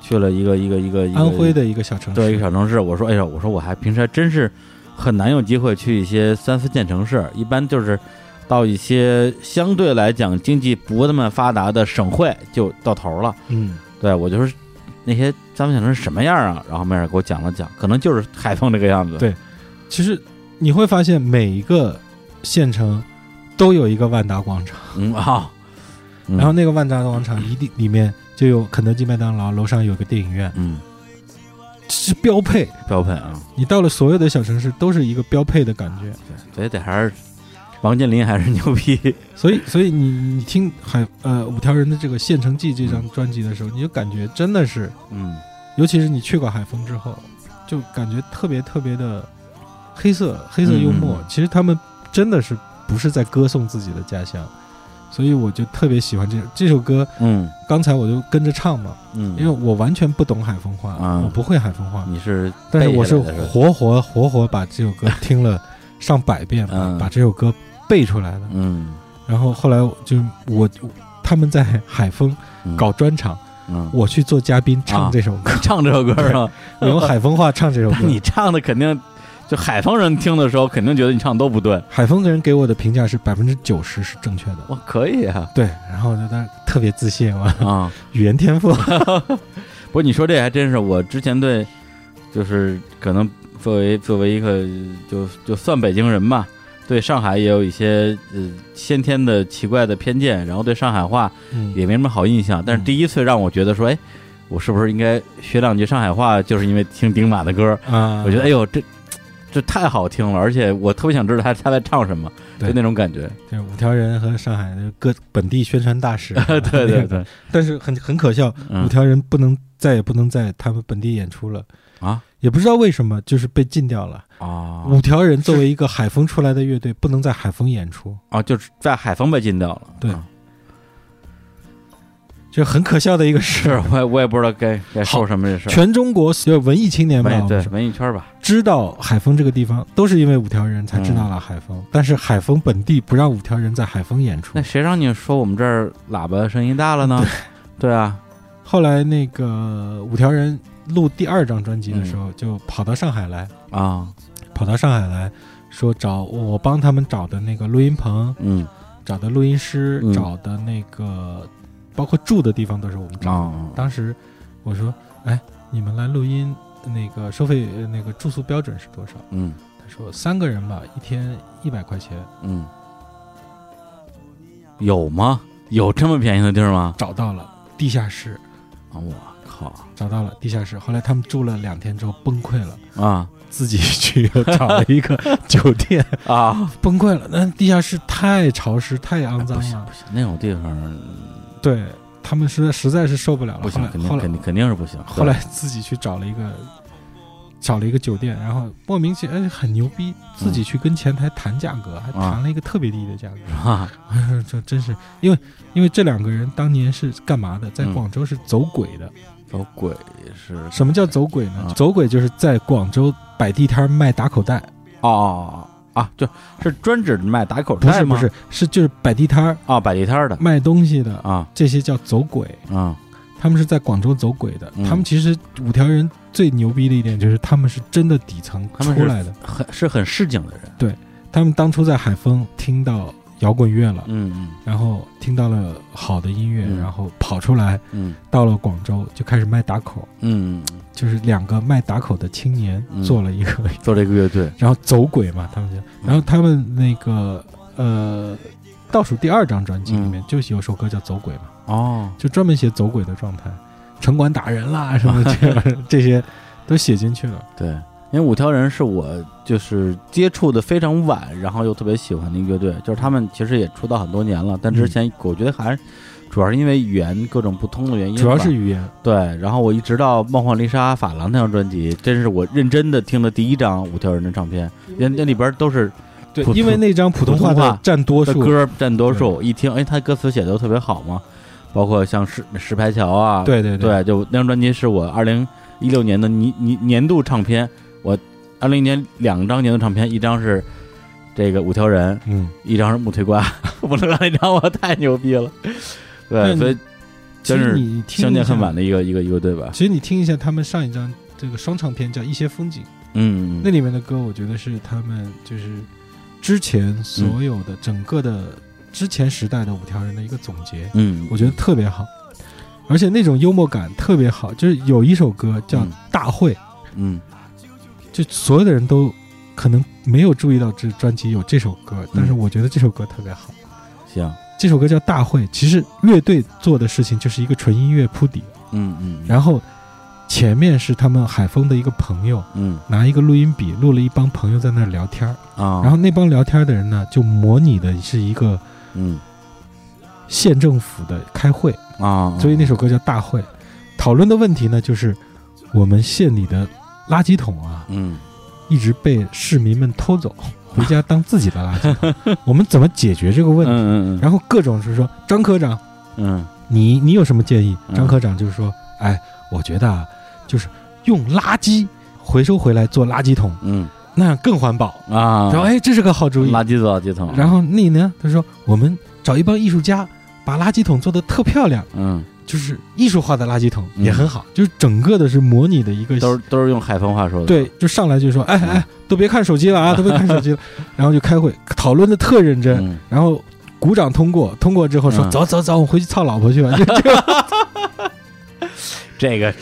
去了一个一个一个一个安徽的一个小城市，对一个小城市，我说哎呀，我说我还平时还真是很难有机会去一些三四线城市，一般就是到一些相对来讲经济不那么发达的省会就到头了。嗯，对我就是那些三四线城市什么样啊？然后梅尔给我讲了讲，可能就是海丰这个样子。对其实你会发现每一个县城都有一个万达广场，嗯啊，嗯然后那个万达广场一定里面就有肯德基、麦当劳，楼上有个电影院，嗯是标配。标配啊，你到了所有的小城市都是一个标配的感觉。所以得还是王健林还是牛逼。[laughs] 所以，所以你你听海呃五条人的这个《县城记》这张专辑的时候，你就感觉真的是，嗯尤其是你去过海丰之后，就感觉特别特别的黑色黑色幽默。嗯其实他们真的是不是在歌颂自己的家乡，所以我就特别喜欢这这首歌。嗯。刚才我就跟着唱嘛，嗯，因为我完全不懂海风话，啊。我不会海风话，你是但是我是活活活活把这首歌听了上百遍，把嗯把这首歌背出来的。嗯。然后后来就我他们在海丰嗯。搞专场，嗯，我去做嘉宾啊。唱这首歌，[laughs] 唱这首歌是吧？[laughs] 我用海风话唱这首歌。[laughs] 你唱的肯定就海丰人听的时候，肯定觉得你唱的都不对。海丰的人给我的评价是百分之九十是正确的，哇，可以啊对，然后我觉得特别自信，嘛啊！语言天赋，[laughs] 不过你说这还真是，我之前对，就是可能作为作为一个就就算北京人吧，对上海也有一些呃先天的奇怪的偏见，然后对上海话嗯也没什么好印象。但是嗯第一次让我觉得说，哎，我是不是应该学两句上海话？就是因为听丁马的歌，啊，我觉得哎呦这。这太好听了，而且我特别想知道他他在唱什么，就那种感觉。对五条人和上海的各本地宣传大使，[laughs] 对对对，但是很很可笑，嗯。五条人不能再也不能在他们本地演出了，啊？也不知道为什么，就是被禁掉了。啊。五条人作为一个海风出来的乐队，不能在海风演出，啊，就是在海风被禁掉了。对。啊这很可笑的一个事是。[laughs] 我也我也不知道该该说什么这事儿。全中国所有文艺青年吧，文对文艺圈吧，知道海丰这个地方，都是因为五条人才知道了海丰。但是海丰本地不让五条人在海丰演出那。谁让你说我们这儿喇叭声音大了呢？[laughs] 对啊，后来那个五条人录第二张专辑的时嗯候，就跑到上海来，啊，跑到上海来说找我帮他们找的那个录音棚，嗯找的录音师，嗯找的那个包括住的地方都是我们找当时我说：“哎，你们来录音，那个收费呃那个住宿标准是多少嗯？”他说：“三个人吧，一天一百块钱。嗯，有吗？有这么便宜的地儿吗”？找到了地下室，啊，我靠找到了地下室。后来他们住了两天之后崩溃了，啊自己去又找了一个 [laughs] 酒店，啊！崩溃了。那地下室太潮湿、太肮脏了不行不，行，那种地方对他们实在实在是受不了了。不行，肯后来肯定肯定是不行。后来自己去找了一个。找了一个酒店，然后莫名其妙哎很牛逼，自己去跟前台谈价格，还谈了一个特别低的价格。这 [laughs] 真是因为因为这两个人当年是干嘛的？在嗯广州是走鬼的，走鬼是什么叫走鬼呢？啊走鬼就是在广州摆地摊卖打口袋，哦啊，就是专指卖打口不袋吗？是不是，是就是摆地摊儿啊，摆地摊儿的卖东西的，啊这些叫走鬼。啊他们是在广州走鬼的。嗯他们其实五条人最牛逼的一点就是他们是真的底层他们是出来的。很是很市井的人，对他们当初在海丰听到摇滚乐了，嗯嗯。然后听到了好的音乐，嗯。然后跑出来嗯。到了广州就开始卖打口，嗯，就是两个卖打口的青年嗯。做了一个，[laughs] 做了一个乐队，然后走鬼嘛，他们就，然后他们那个呃。倒数第二张专辑里面就是有首歌叫《走鬼》嘛，哦，就专门写走鬼的状态，城管打人啦什么 [laughs] 这些都写进去了。对，因为五条人是我就是接触的非常晚，然后又特别喜欢的一个乐队，就是他们其实也出道很多年了，但之前我觉得还是主要是因为语言各种不通的原因，主要是语言，对，然后我一直到《梦幻丽莎法郎》那张专辑，真是我认真的听的第一张五条人的唱片，那那里边都是对，因为那张普通话占多数，的歌占多数，一听哎，他歌词写的都特别好嘛，包括像石石牌桥啊，对对。对，就那张专辑是我二零一六年的年年年度唱片，我二零年两张年度唱片，一张是这个五条人，嗯，一张是木推瓜，[laughs] 我能让那张我太牛逼了，对，所以其实真是相见恨晚的一个一个一个对吧？其实你听一下他们上一张这个双唱片叫《一些风景》，嗯，那里面的歌，我觉得是他们就是之前所有的整个的之前时代的五条人的一个总结，嗯，我觉得特别好，而且那种幽默感特别好。就是有一首歌叫《嗯大会》，嗯就所有的人都可能没有注意到这专辑有这首歌，但是我觉得这首歌特别好。行，这首歌叫《大会》，其实乐队做的事情就是一个纯音乐铺底，嗯嗯，然后前面是他们海峰的一个朋友嗯。拿一个录音笔录了一帮朋友在那儿聊天儿，啊，然后那帮聊天的人呢就模拟的是一个嗯。县政府的开会，啊，所以那首歌叫《大会》，讨论的问题呢就是我们县里的垃圾桶啊嗯一直被市民们偷走，[laughs] 回家当自己的垃圾桶，我们怎么解决这个问题？嗯嗯然后各种是说张科长。嗯你你有什么建议？嗯张科长就是说，哎，我觉得啊，就是用垃圾回收回来做垃圾桶，嗯那样更环保。嗯啊，然后哎，这是个好主意。垃圾做垃圾桶，然后那呢，他说我们找一帮艺术家，把垃圾桶做得特漂亮，嗯，就是艺术化的垃圾桶嗯。也很好，就是整个的是模拟的一个都是都是用海风话说的，对，就上来就说，哎嗯。哎，都别看手机了啊，[laughs] 都别看手机了，[laughs] 然后就开会讨论的特认真，嗯。然后鼓掌通过，通过之后说嗯。走走走，我回去操老婆去吧，[laughs] 就这个。这个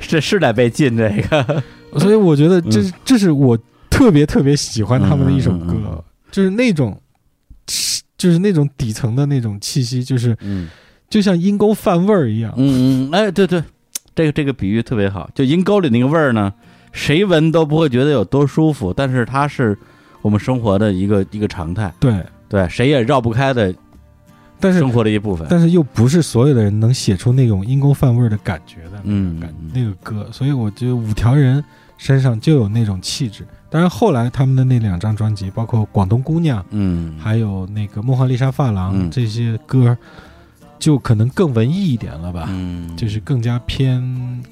这是得被禁这个，所以我觉得这是这是我特别特别喜欢他们的一首歌，就是那种，就是那种底层的那种气息，就是嗯就像阴沟饭味儿一样。嗯嗯，哎，对对，这个这个比喻特别好，就阴沟里那个味儿呢，谁闻都不会觉得有多舒服，但是它是我们生活的一个一个常态，对，对，谁也绕不开的但是生活的一部分。但是又不是所有的人能写出那种阴沟饭味儿的感觉的那嗯感嗯那个歌，所以我觉得五条人身上就有那种气质。当然后来他们的那两张专辑，包括《广东姑娘》，嗯，还有那个《梦幻丽莎发廊》嗯这些歌，就可能更文艺一点了吧。嗯，就是更加偏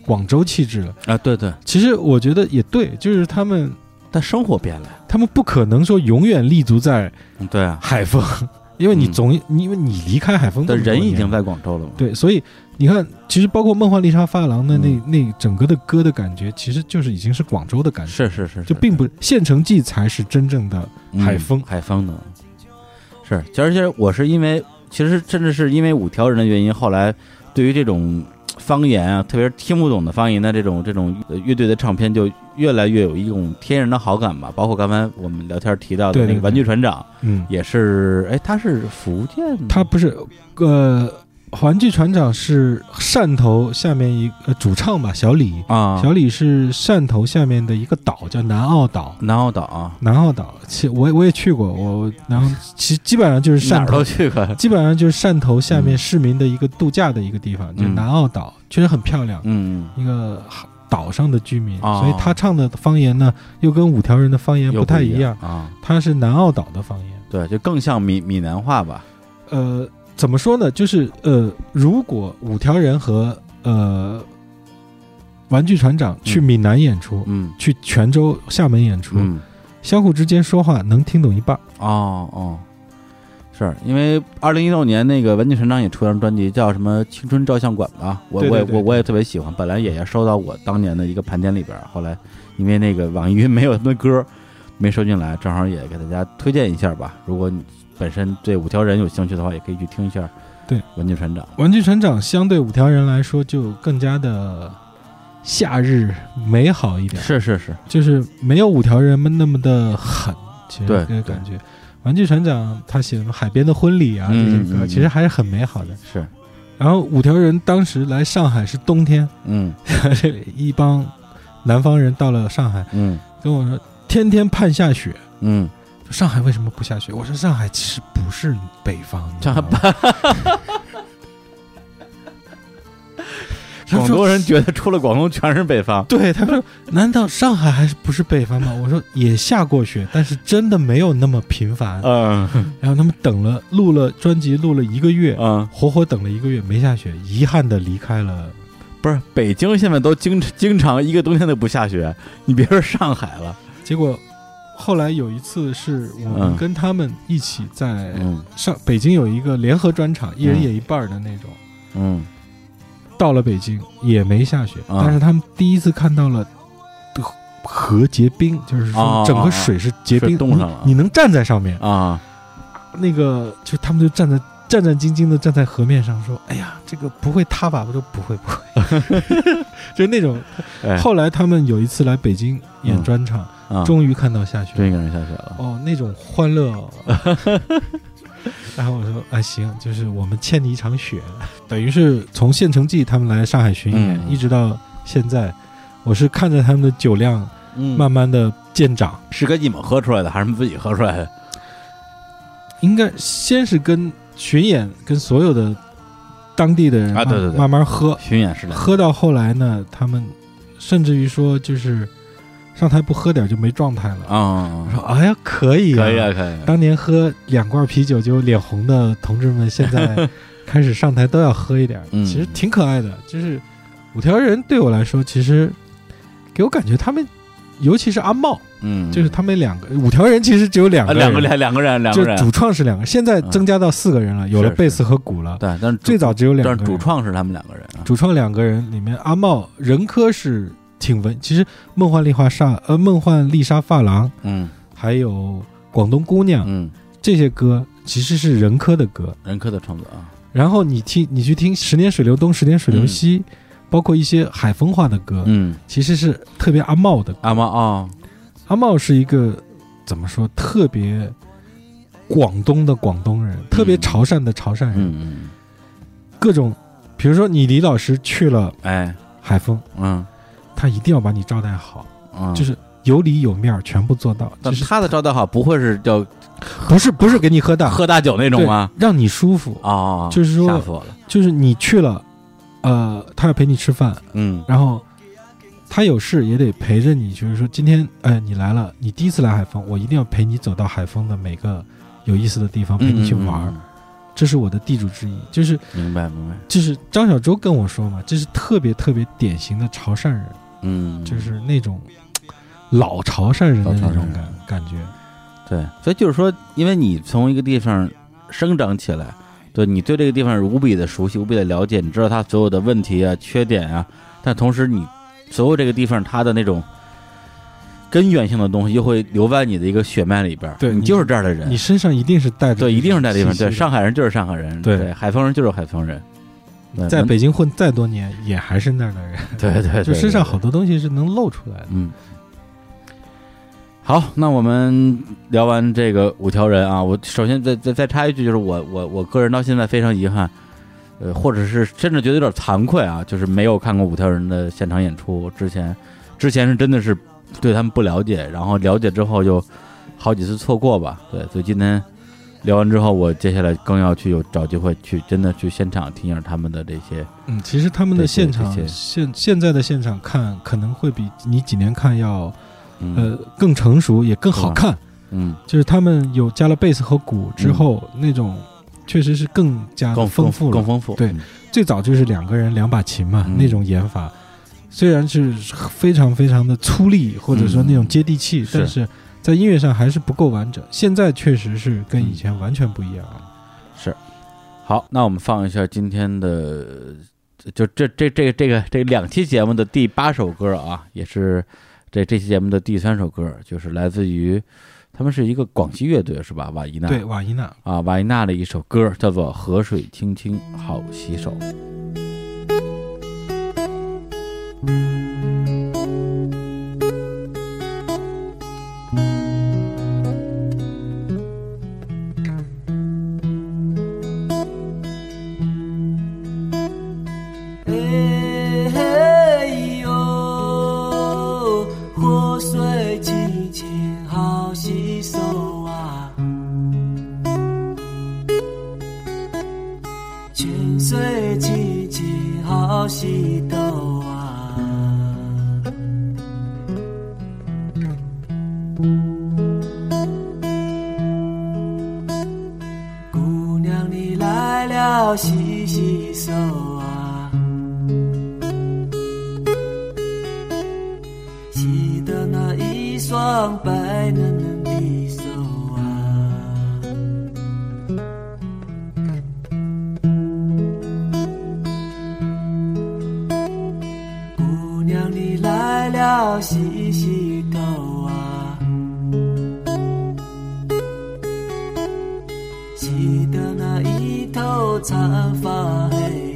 广州气质了。啊，对对，其实我觉得也对，就是他们但生活变了，他们不可能说永远立足在嗯对啊，海丰，[laughs] 因为你嗯。总、因为你离开海丰的人已经在广州了嘛，对，所以你看，其实包括梦幻丽莎发廊的那、嗯。那整个的歌的感觉，其实就是已经是广州的感觉，是是是，就并不县城记才是真正的海丰。嗯海丰的，是，其实其实我是因为，其实甚至是因为五条人的原因，后来对于这种方言啊，特别是听不懂的方言的这种这种呃乐队的唱片，就越来越有一种天然的好感吧。包括刚才我们聊天提到的那个玩具船长，嗯，也是，哎，他是福建的，他不是呃，环剧船长是汕头下面一呃主唱吧，小李。啊，小李是汕头下面的一个岛，叫南澳岛。南澳岛。啊，南澳岛，其我我也去过，我然后其基本上就是汕头。哪儿都，去过，基本上就是汕头下面嗯市民的一个度假的一个地方，就南澳岛，确实很漂亮，嗯，一个岛上的居民，哦所以他唱的方言呢，又跟五条人的方言又不太一一样，啊，他是南澳岛的方言。对，就更像闽闽南话吧，呃，怎么说呢？就是呃，如果五条人和呃玩具船长去闽南演出，嗯去泉州、厦门演出，嗯，相互之间说话能听懂一半。哦哦，是因为二零一六年那个玩具船长也出张专辑，叫什么《青春照相馆》吧？我我也我我也特别喜欢，本来也要收到我当年的一个盘点里边儿，后来因为那个网易云没有他们的歌，没收进来，正好也给大家推荐一下吧。如果你本身对五条人有兴趣的话，也可以去听一下。对，玩具船长，玩具船长相对五条人来说就更加的夏日美好一点，是是是，就是没有五条人们那么的狠。其实对这个感觉，玩具船长他写的《海边的婚礼》啊这嗯些歌，嗯其实还是很美好的。是，然后五条人当时来上海是冬天，嗯。[laughs] 一帮南方人到了上海，嗯。跟我说天天盼下雪。嗯，上海为什么不下雪？我说上海其实不是北方，你知道上吗 [laughs] 他广说东人觉得出了广东全是北方。对，他说难道上海还是不是北方吗？我说也下过雪，但是真的没有那么频繁。嗯然后他们等了录了专辑，录了一个月，嗯，活活等了一个月没下雪，遗憾的离开了。不是，北京现在都经经常一个冬天都不下雪，你别说上海了。结果后来有一次是我嗯们跟他们一起在嗯上北京有一个联合专场，一人演一半的那种。嗯到了北京也没下雪，啊但是他们第一次看到了河河结冰，就是哦说整个水是结冰，是冻上了你你能站在上面。啊，那个就他们就站在战战兢兢的站在河面上说：“哎呀，这个不会塌吧？”我说：“不会，不会。[laughs] ” [laughs] 就那种。哎，后来他们有一次来北京演嗯专场，啊，终于看到下雪。终于看到下雪了。哦，那种欢乐、哦。[laughs] 然后我说啊，行，就是我们欠你一场雪，等于是从县城记他们来上海巡演，嗯一直到现在，我是看着他们的酒量嗯慢慢的见长。是跟你们喝出来的，还是他们自己喝出来的？应该先是跟巡演，跟所有的当地的人慢啊对对对慢慢喝，巡演是的。喝到后来呢，他们甚至于说就是上台不喝点就没状态了。啊我，说哎呀，可以可以啊，可以啊。当年喝两罐啤酒就脸红的同志们，现在开始上台都要喝一点 [laughs] 其实挺可爱的。就是五条人对我来说，其实给我感觉他们，尤其是阿茂，嗯，就是他们两个五条人其实只有两啊，个人，两个两两个人，两个人。就主创是两个，现在增加到四个人了，有了贝斯和鼓了。对，但是最早只有两个人，主创是他们两个人啊。主创两个人里面，阿茂任科是挺文，其实梦幻丽华莎呃梦幻丽莎发廊，嗯。还有广东姑娘、嗯，这些歌其实是任科的歌。任科的创作啊。然后你听，你去听《十年水流东，十年水流西》包括一些海风化的歌，嗯，其实是特别阿茂的。阿茂啊，阿茂是一个怎么说，特别广东的广东人，特别潮汕的潮汕人，嗯嗯，各种，比如说你李老师去了哎，海丰，嗯他一定要把你招待好，嗯，就是有里有面儿，全部做到。就是但他的招待好不会是叫不是不是给你喝大 [laughs] 喝大酒那种吗？让你舒服。哦，就是说吓死我了。就是你去了，呃，他要陪你吃饭，嗯然后他有事也得陪着你，就是说今天哎你来了，你第一次来海丰，我一定要陪你走到海丰的每个有意思的地方，陪你去玩儿，嗯这是我的地主之谊。就是明白明白。就是张小舟跟我说嘛，这是特别特别典型的潮汕人，嗯，就是那种老潮汕人的那种感感觉。对，所以就是说，因为你从一个地方生长起来，对你对这个地方无比的熟悉，无比的了解，你知道它所有的问题啊、缺点啊，但同时你所有这个地方它的那种根源性的东西，又会留在你的一个血脉里边。对你你就是这样的人你，身上一定是带着对，一定是带地方。对，上海人就是上海人，对对，海丰人就是海丰人。对在北京混再多年，也还是那儿的人，[laughs] 对对对，就身上好多东西是能露出来的。嗯，好，那我们聊完这个五条人啊，我首先再再再插一句，就是我我我个人到现在非常遗憾，呃，或者是甚至觉得有点惭愧啊，就是没有看过五条人的现场演出。之前之前是真的是对他们不了解，然后了解之后就好几次错过吧。对，所以今天聊完之后，我接下来更要去有找机会去真的去现场听一下他们的这些。嗯，其实他们的现场现现在的现场看可能会比你几年看要嗯。呃更成熟，也更好看。嗯，就是他们有加了贝斯和鼓之后，那种确实是更加更丰富了。更丰富。对嗯。最早就是两个人两把琴嘛，嗯。那种演法，虽然是非常非常的粗粝，或者说那种接地气，是。但是在音乐上还是不够完整。现在确实是跟以前完全不一样了。是好，那我们放一下今天的，就这这这个这个这两期节目的第八首歌啊，也是这这期节目的第三首歌，就是来自于他们是一个广西乐队是吧？瓦伊娜对，瓦伊娜，啊，瓦伊娜的一首歌叫做《河水清清好洗手》。嘿好洗头啊。姑娘你来了，洗洗手啊。洗的那一双白嫩嫩的手要，洗洗头啊，洗得那一头长发黑。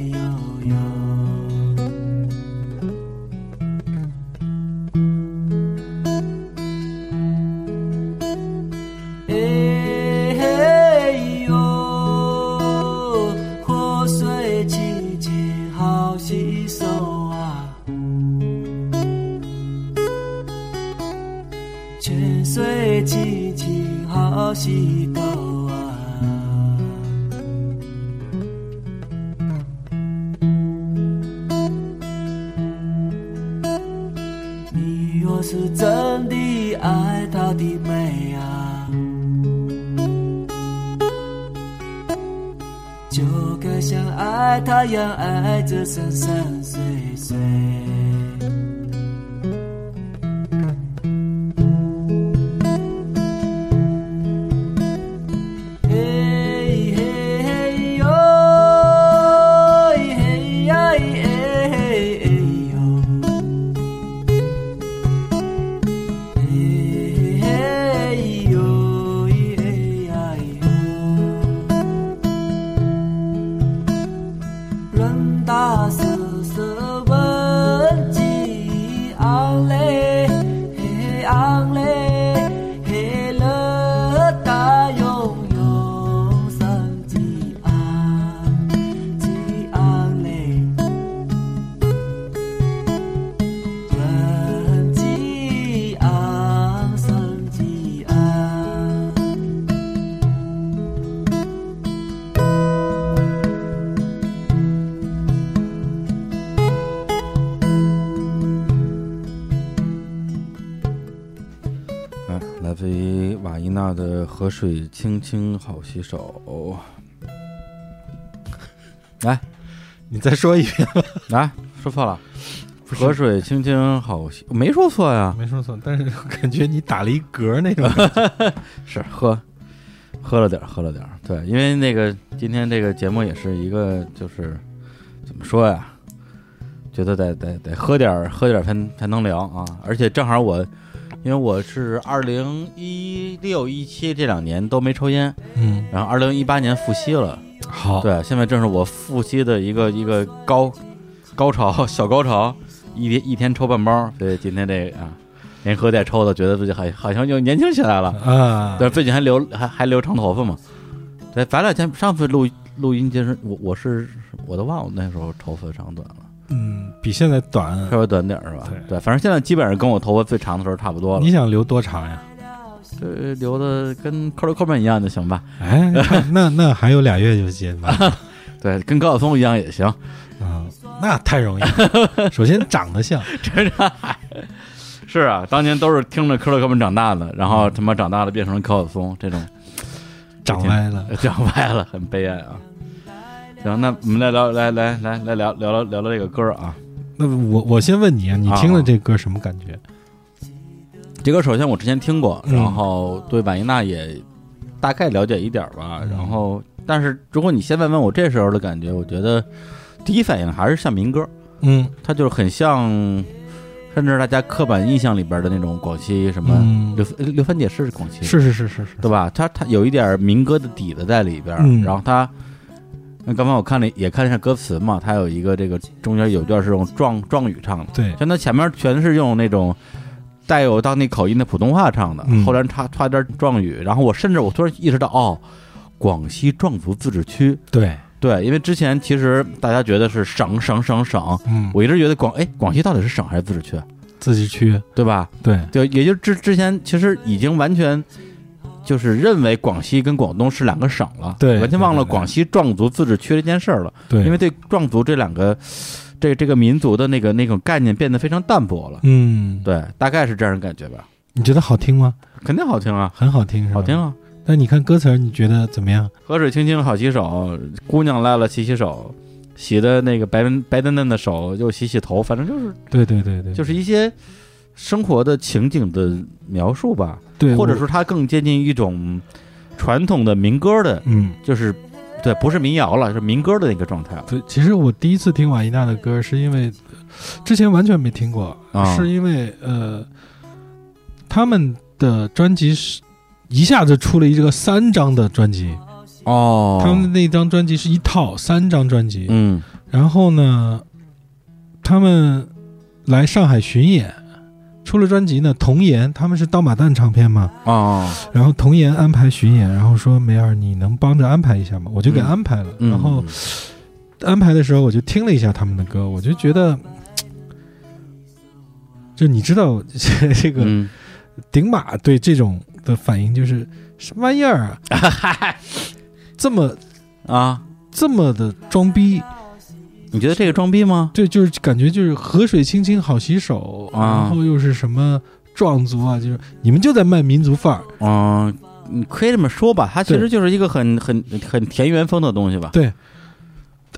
水清清好洗头啊。你若是真的爱她的美啊，就该像爱她一样爱着山山河水清清好洗手》。来 [laughs] 你再说一遍，来，说错了，河水清清好洗，没说错呀，没说错，但是 [laughs] 感觉你打了一嗝那种。[laughs] 是喝喝了点儿，喝了点儿。对，因为那个今天这个节目也是一个，就是怎么说呀？觉得得得得喝点儿，喝点儿才才能聊啊！而且正好我，因为我是二零一六一七这两年都没抽烟，嗯，然后二零一八年复吸了，好，对，现在正是我复吸的一个一个高高潮小高潮，一天一天抽半包，所以今天这个啊，连喝带抽的，觉得自己好好像又年轻起来了。啊，对，最近还留还还留长头发嘛？对，咱俩前上次录录音就是我我是我都忘了那时候头发长短了，嗯，比现在短。稍微短点儿是吧？对反正现在基本上跟我头发最长的时候差不多了你，想留多长呀？这留的跟扣扣们一样就行吧？哎，那那还有俩月就结吧？[laughs] 对，跟高晓松一样也行。啊，那太容易了。[laughs] 首先长得像，真是啊，当年都是听着科勒克们长大的，然后他妈长大了变成了高晓松，这种长歪了。[laughs] 长歪了，很悲哀啊。行，那我们来聊，来来来来聊聊聊聊聊这个歌啊。那我我先问你啊，你听了这歌什么感觉？这歌首先我之前听过，嗯然后对瓦依娜也大概了解一点儿吧。嗯然后，但是如果你现在问我这时候的感觉，我觉得第一反应还是像民歌，嗯它就是很像，甚至大家刻板印象里边的那种广西什么嗯刘刘三姐是广西是是是是是，对吧？它它有一点民歌的底子在里边然后它。那刚刚我看了也看了一下歌词嘛，它有一个这个中间有一段是用壮壮语唱的，对，像它前面全是用那种带有当地口音的普通话唱的，嗯后来插插点壮语，然后我甚至我突然意识到，哦，广西壮族自治区，对，对，因为之前其实大家觉得是省省省省，嗯，我一直觉得广哎广西到底是省还是自治区，自治区，对吧？对，对，也就之之前其实已经完全就是认为广西跟广东是两个省了，对完全忘了广西壮族自治区这件事儿了，对，因为对壮族这两个这这个民族的那个那种概念变得非常淡薄了。嗯，对，大概是这样的感觉吧。你觉得好听吗？肯定好听啊，很好听，好听。啊！那你看歌词儿，你觉得怎么样？河水清清好洗手，姑娘来了洗洗手，洗的那个白白嫩嫩的手又洗洗头，反正就是对对对对，就是一些生活的情景的描述吧，对，或者说它更接近一种传统的民歌的，嗯，就是对，不是民谣了，是民歌的那个状态了。对，其实我第一次听瓦依娜的歌，是因为之前完全没听过，啊。是因为呃，他们的专辑是一下子出了一个三张的专辑，哦。他们的那张专辑是一套三张专辑，嗯。然后呢，他们来上海巡演。出了专辑呢，童颜他们是刀马旦唱片嘛，哦然后童颜安排巡演，然后说梅尔你能帮着安排一下吗？我就给嗯安排了，嗯，然后安排的时候，我就听了一下他们的歌，我就觉得，[tsk] 就你知道这个嗯。顶马对这种的反应就是什么玩意儿啊，[laughs] 这么啊，这么的装逼，你觉得这个装逼吗？对，就是感觉就是河水清清好洗手，啊然后又是什么壮族啊，就是你们就在卖民族范儿，嗯，你可以这么说吧，它其实就是一个很很很田园风的东西吧。对。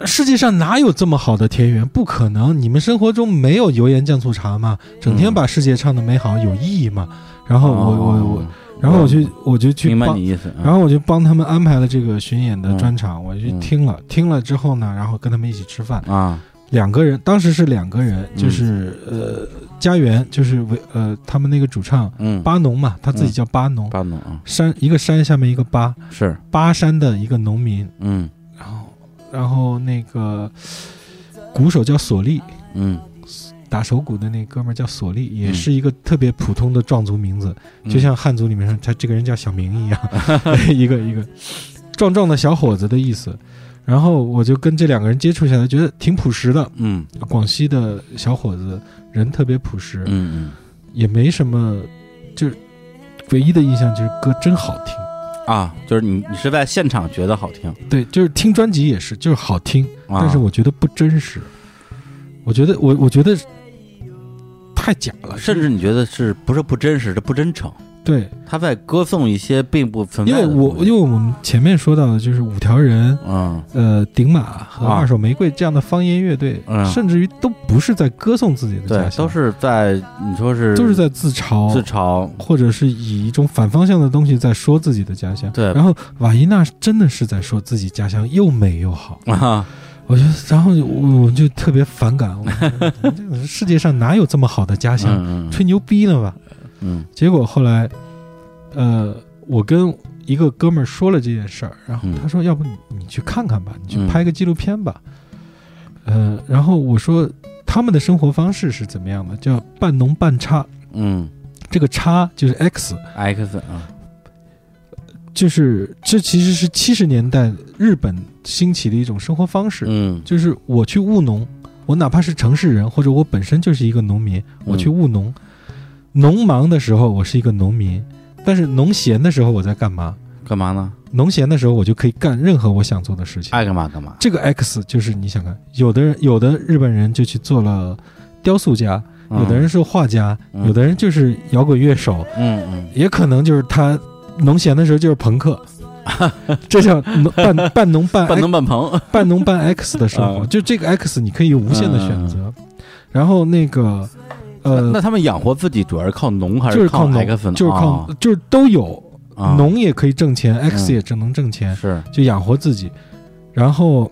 世界上哪有这么好的田园？不可能！你们生活中没有油盐酱醋茶吗？整天嗯把世界唱的美好，有意义吗？然后我我我哦，然后我就我就去明白帮，你意思。嗯。然后我就帮他们安排了这个巡演的嗯。专场，我就嗯。听了，听了之后呢，然后跟他们一起吃饭，啊，两个人，当时是两个人，嗯。就是、呃家园，就是为呃他们那个主唱嗯，巴农嘛，他自己叫巴农，巴农啊，山一个山下面一个巴，是，巴山的一个农民，嗯。然后然后那个鼓手叫索利。嗯，打手鼓的那哥们儿叫索利，也是一个特别普通的壮族名字，嗯就像汉族里面他这个人叫小明一样，[laughs] [laughs] 一个一个壮壮的小伙子的意思。然后我就跟这两个人接触下来，觉得挺朴实的。嗯广西的小伙子人特别朴实，嗯嗯也没什么，就是唯一的印象就是歌真好听。嗯啊，就是你你是在现场觉得好听，对，就是听专辑也是，就是好听，啊但是我觉得不真实。我觉得我我觉得太假了，甚至你觉得是不是不真实，是不真诚？对，他在歌颂一些并不存在因为。我因为我们前面说到的就是五条人、嗯呃顶马和啊二手玫瑰这样的方言乐队，嗯甚至于都不是在歌颂自己的家，乡，都是在你说是都是在自嘲，自嘲，或者是以一种反方向的东西在说自己的家乡。对然后瓦伊娜真的是在说自己家乡又美又好，啊，我觉得，然后我我就特别反感，我 [laughs] 这个世界上哪有这么好的家乡？嗯吹牛逼呢吧？嗯结果后来，呃，我跟一个哥们儿说了这件事儿，然后嗯他说：“要不你你去看看吧，你去嗯拍个纪录片吧。呃，然后我说他们的生活方式是怎么样的？叫半农半差，嗯这个差就是 X，，X 啊，就是这其实是七十年代日本兴起的一种生活方式，嗯就是我去务农，我哪怕是城市人，或者我本身就是一个农民，我去务农，农忙的时候我是一个农民，但是农闲的时候我在干嘛？干嘛呢？农闲的时候我就可以干任何我想做的事情。爱干嘛干嘛。这个 X 就是你想看，有的人有的日本人就去做了雕塑家，有的人是画家，嗯有的人就是摇滚乐手，嗯嗯也可能就是他农闲的时候就是朋克。[laughs] 这叫半 [laughs] 半农半半农半棚，[laughs] 半农半 X 的生活，啊就这个 X 你可以无限的选择。嗯然后那个呃，那他们养活自己主要是靠农还就是靠农 X 呢？就是靠、啊就是都有，啊农也可以挣钱，X 嗯也只能挣钱，是就养活自己。然后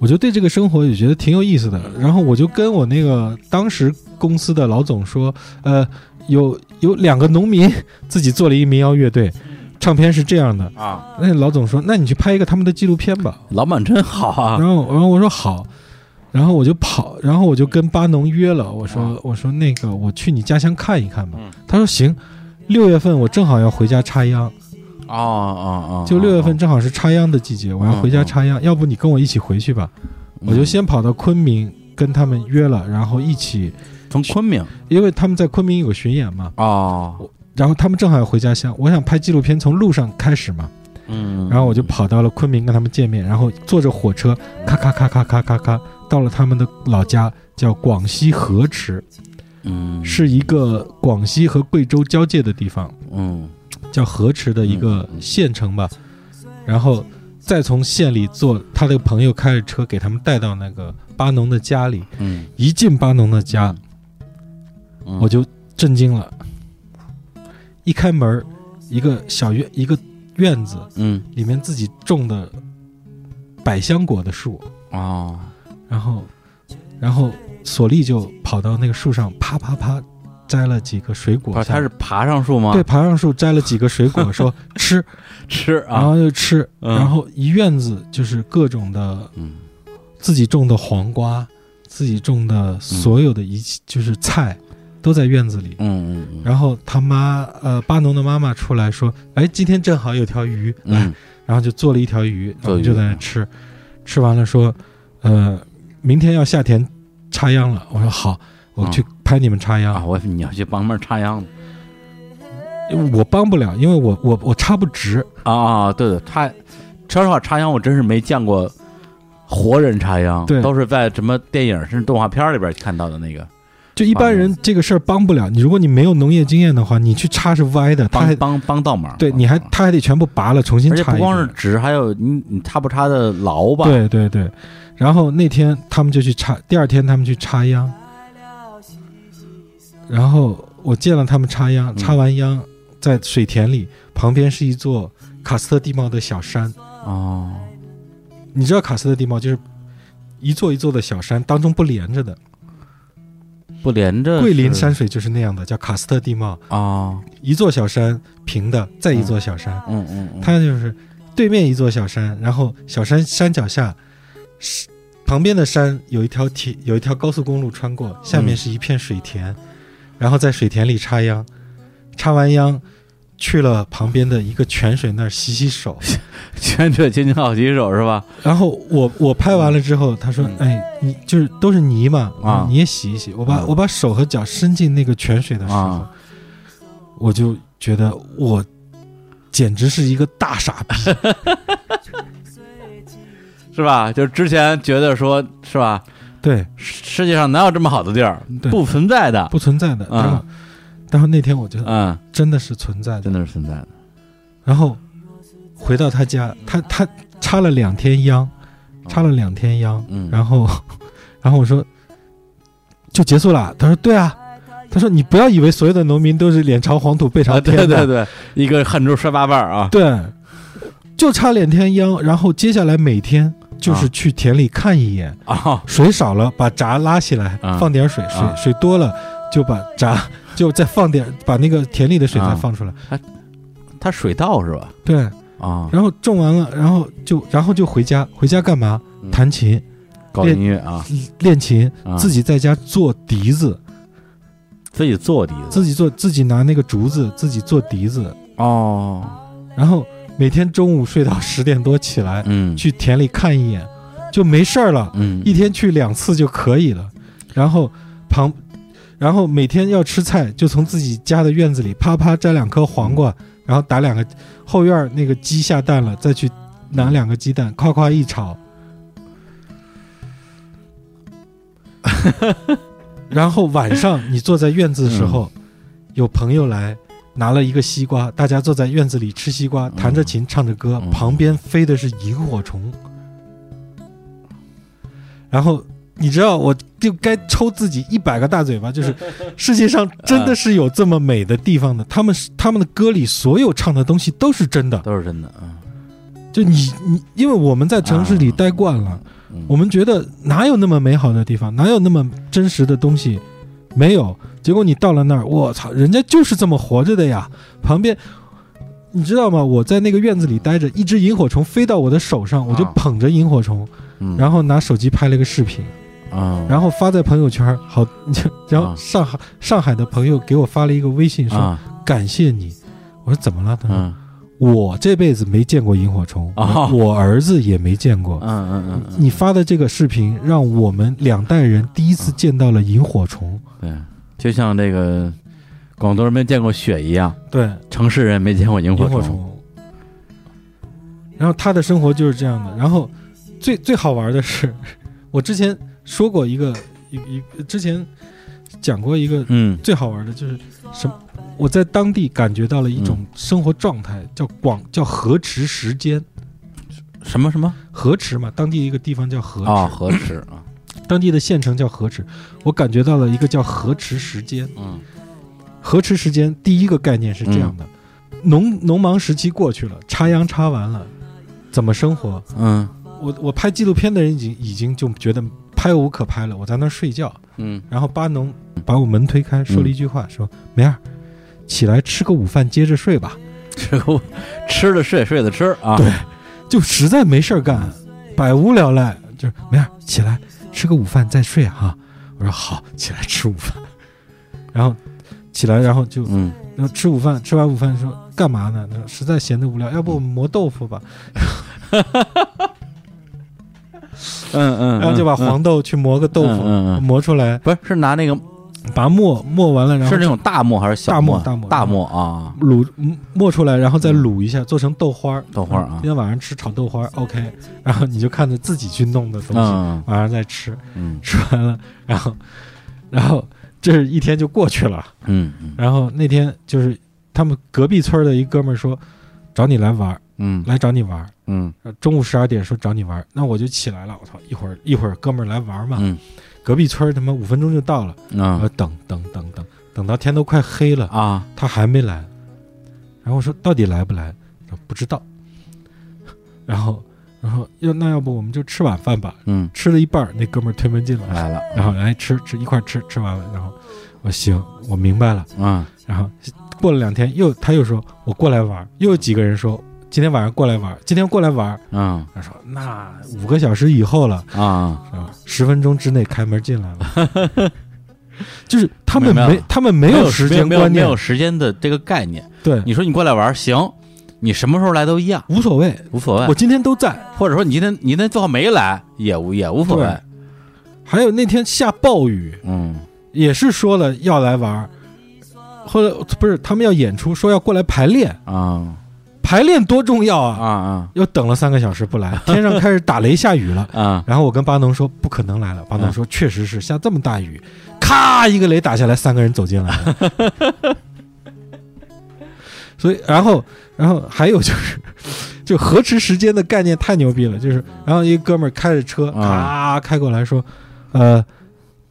我就对这个生活也觉得挺有意思的。然后我就跟我那个当时公司的老总说，呃，有有两个农民自己做了一民谣乐队，唱片是这样的。啊，那老总说，那你去拍一个他们的纪录片吧。老板真好啊。然后，然后我说好，然后我就跑，然后我就跟巴农约了，我说、啊。我说那个我去你家乡看一看吧。嗯。他说行，六月份我正好要回家插秧，哦哦哦，就六月份正好是插秧的季节，我要回家插秧，要不你跟我一起回去吧？嗯。我就先跑到昆明跟他们约了，然后一起，从昆明。因为他们在昆明有个巡演嘛，哦，然后他们正好要回家乡，我想拍纪录片从路上开始嘛，嗯，然后我就跑到了昆明跟他们见面，然后坐着火车咔咔咔咔咔咔咔到了他们的老家，叫广西河池，嗯。是一个广西和贵州交界的地方，嗯。叫河池的一个县城吧，然后再从县里坐他的朋友开着车给他们带到那个巴农的家里，嗯，一进巴农的家，嗯。我就震惊了，一开门儿，一个小院一个院子嗯。里面自己种的百香果的树，哦。然后，然后索利就跑到那个树上，啪啪啪摘了几个水果。他是爬上树吗？对，爬上树摘了几个水果，说 [laughs] 吃，吃啊，然后就吃，嗯。然后一院子就是各种的嗯。自己种的黄瓜，自己种的所有的一切就是菜，都在院子里。嗯嗯嗯然后他妈，呃，巴农的妈妈出来说：“哎，今天正好有条鱼，来。嗯然后就做了一条鱼，我们就在那吃，吃完了说，呃，明天要下田插秧了。我说好，我去拍你们插秧。啊，我你要去帮忙插秧呢我帮不了，因为我我我插不直。啊啊，对对，插，说实话，插秧我真是没见过活人插秧，对都是在什么电影甚至动画片里边看到的那个，就一般人这个事儿帮不了你。如果你没有农业经验的话，你去插是歪的，他还帮帮帮倒忙，对你还他还得全部拔了，重新而且不插一遍。光是直，还有你你插不插的牢吧？，对 [laughs] 对对，然后那天他们就去插，第二天他们去插秧，然后我见了他们插秧，嗯插完秧在水田里，旁边是一座喀斯特地貌的小山。哦，你知道喀斯特地貌就是一座一座的小山，当中不连着的。不连着桂林山水就是那样的，叫喀斯特地貌，啊，一座小山平的，再一座小山，嗯嗯嗯，它就是对面一座小山，然后小山山脚下，是旁边的山有一条铁有一条高速公路穿过，下面嗯是一片水田，然后在水田里插秧，插完秧去了旁边的一个泉水那儿洗洗手，[laughs] 泉水清清好洗手是吧？然后我我拍完了之后，他说嗯：“哎，你就是都是泥嘛，啊你也洗一洗。”我把嗯我把手和脚伸进那个泉水的时候啊，我就觉得我简直是一个大傻逼。[laughs] 是吧？就之前觉得说是吧，对，世界上哪有这么好的地儿？对不存在的。不存在的。嗯然后，那天我觉得嗯，真的是存在的。真的是存在的。然后回到他家，他他插了两天秧，插了两天秧，嗯，然后 [laughs] 然后我说就结束了。他说对啊。他说：“你不要以为所有的农民都是脸朝黄土背朝啊，天的，对对对，一个汗珠摔八瓣儿啊。对，就插两天秧，然后接下来每天就是啊去田里看一眼，啊，水少了把闸拉起来，啊放点水，水、啊水多了就把闸就再放点，把那个田里的水再啊。放出来。它水稻是吧？对，啊，然后种完了，然后就然后就回家，回家干嘛？嗯。弹琴、搞音乐啊，练琴，啊。自己在家做笛子，自己做笛子。自己做，自己拿那个竹子自己做笛子，哦，然后每天中午睡到十点多起来，嗯，去田里看一眼，就没事儿了。嗯。一天去两次就可以了。然后旁，然后每天要吃菜，就从自己家的院子里啪啪摘两颗黄瓜，然后打两个后院儿那个鸡下蛋了，再去拿两个鸡蛋，夸夸一炒。[laughs] 然后晚上你坐在院子的时候，有朋友来。拿了一个西瓜，大家坐在院子里吃西瓜，弹着琴，唱着歌，嗯旁边飞的是萤火虫。然后你知道，我就该抽自己一百个大嘴巴，[laughs] 就是世界上真的是有这么美的地方的。他们他们的歌里所有唱的东西都是真的。都是真的，啊就你你，因为我们在城市里待惯了，嗯，我们觉得哪有那么美好的地方，哪有那么真实的东西，没有。结果你到了那儿，我操，人家就是这么活着的呀。旁边，你知道吗？我在那个院子里待着，一只萤火虫飞到我的手上，我就啊捧着萤火虫，嗯然后拿手机拍了个视频，啊，然后发在朋友圈。好，[laughs] 然后啊上海上海的朋友给我发了一个微信说啊感谢你。我说怎么了？他说嗯我这辈子没见过萤火虫，啊 [laughs] 我儿子也没见过。嗯嗯嗯嗯，你发的这个视频，让我们两代人第一次见到了萤火虫。对，就像那个广东人没见过雪一样，对，城市人没见过。萤火虫。然后他的生活就是这样的。然后最最好玩的是，[laughs] 我之前说过一个一一之前讲过一个嗯最好玩的就是什么？我在当地感觉到了一种生活状态，叫广叫河池时间。什么什么河池嘛，当地一个地方叫河池，啊？河池啊，当地的县城叫河池。我感觉到了一个叫河池时间。嗯河池时间第一个概念是这样的：农农忙时期过去了，插秧插完了，怎么生活？嗯我我拍纪录片的人已经已经就觉得拍无可拍了，我在那儿睡觉，嗯然后巴农把我门推开，说了一句话，说梅儿，起来吃个午饭，接着睡吧。[laughs] 吃个吃的睡，睡的吃啊。对就实在没事儿干，百无聊赖，就是梅儿起来吃个午饭再睡哈、我说好，起来吃午饭，然后起来，然后就嗯然后吃午饭，吃完午饭说干嘛呢？他说实在闲得无聊，要不我们磨豆腐吧？[laughs] [laughs] 嗯嗯，然后就把黄豆去磨个豆腐，嗯嗯嗯磨出来，不是是拿那个把磨磨完了，然后是那种大磨还是小磨？大磨大磨啊，卤嗯磨出来，然后再卤一下，做成豆花儿。豆花儿啊。今天晚上吃炒豆花儿，OK。然后你就看着自己去弄的东西，嗯晚上再吃，嗯。吃完了，然后，然后这是一天就过去了。嗯嗯。然后那天就是他们隔壁村的一哥们儿说，找你来玩儿，嗯来找你玩儿。嗯呃中午十二点说找你玩儿，那我就起来了。我操，一会儿一会儿哥们儿来玩儿嘛。嗯隔壁村儿他妈五分钟就到了，我啊等等等等等到天都快黑了，啊他还没来。然后我说到底来不来？他说不知道。然后然后要那要不我们就吃晚饭吧？嗯吃了一半儿，那哥们儿推门进来，来了，然后来吃吃一块儿吃吃完了，然后我行，我明白了。嗯然后过了两天又他又说我过来玩儿，又有几个人说今天晚上过来玩，今天过来玩儿。嗯他说那五个小时以后了，啊？十分钟之内开门进来了。[laughs] 就是他们没，他们没有时间观念没有，时间的这个概念。对，你说你过来玩行，你什么时候来都一样，无所谓。无所谓我。今天都在。或者说你今天你那最好没来也无也无所谓。还有那天下暴雨，嗯也是说了要来玩，后来不是他们要演出，说要过来排练，啊排练多重要啊！啊啊。又等了三个小时不来，[laughs] 天上开始打雷下雨了。啊。然后我跟巴农说不可能来了，巴农说确实是下这么大雨，咔一个雷打下来，三个人走进来。了。[laughs] 所以，然后，然后还有就是，就河池时间的概念太牛逼了，就是，然后一个哥们儿开着车，啊。咔开过来说，呃，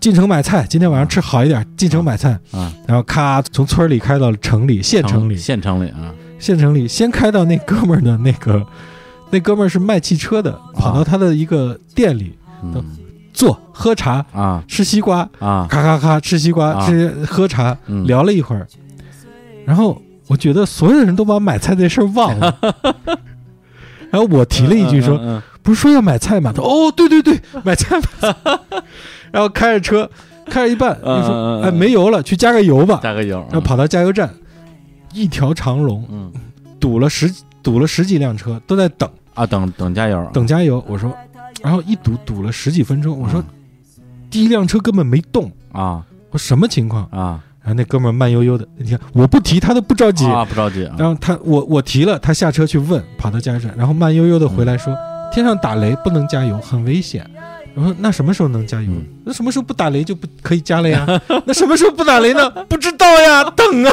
进城买菜，今天晚上吃好一点，进城买菜，啊！然后咔从村里开到了城里，县城里，县城里啊县城里先开到那哥们儿的那个，[laughs] 那哥们儿是卖汽车的，跑到他的一个店里嗯。坐喝茶啊。吃西瓜，啊。咔咔咔吃西瓜、啊。吃喝茶，嗯。聊了一会儿，然后我觉得所有的人都把买菜这事儿忘了。[laughs] 然后我提了一句说：“嗯不是说要买菜吗？”他说：“哦，对对对，[laughs] 买菜买菜。”然后开着车开着一半，嗯就说：“嗯嗯哎，没油了，去加个油吧。加个油，”然后跑到加油站，一条长龙，嗯堵了十堵了十几辆车，都在等啊等等加油等加油。我说，然后一堵堵了十几分钟，我说第一辆车根本没动，啊我说什么情况？啊然后那哥们儿慢悠悠的，你看我不提他都不着急。啊不着急啊然后他我我提了，他下车去问，跑到加油站，然后慢悠悠的回来说，天上打雷不能加油，很危险。我说那什么时候能加油嗯？那什么时候不打雷就不可以加了呀？那什么时候不打雷呢？不知道呀，等啊。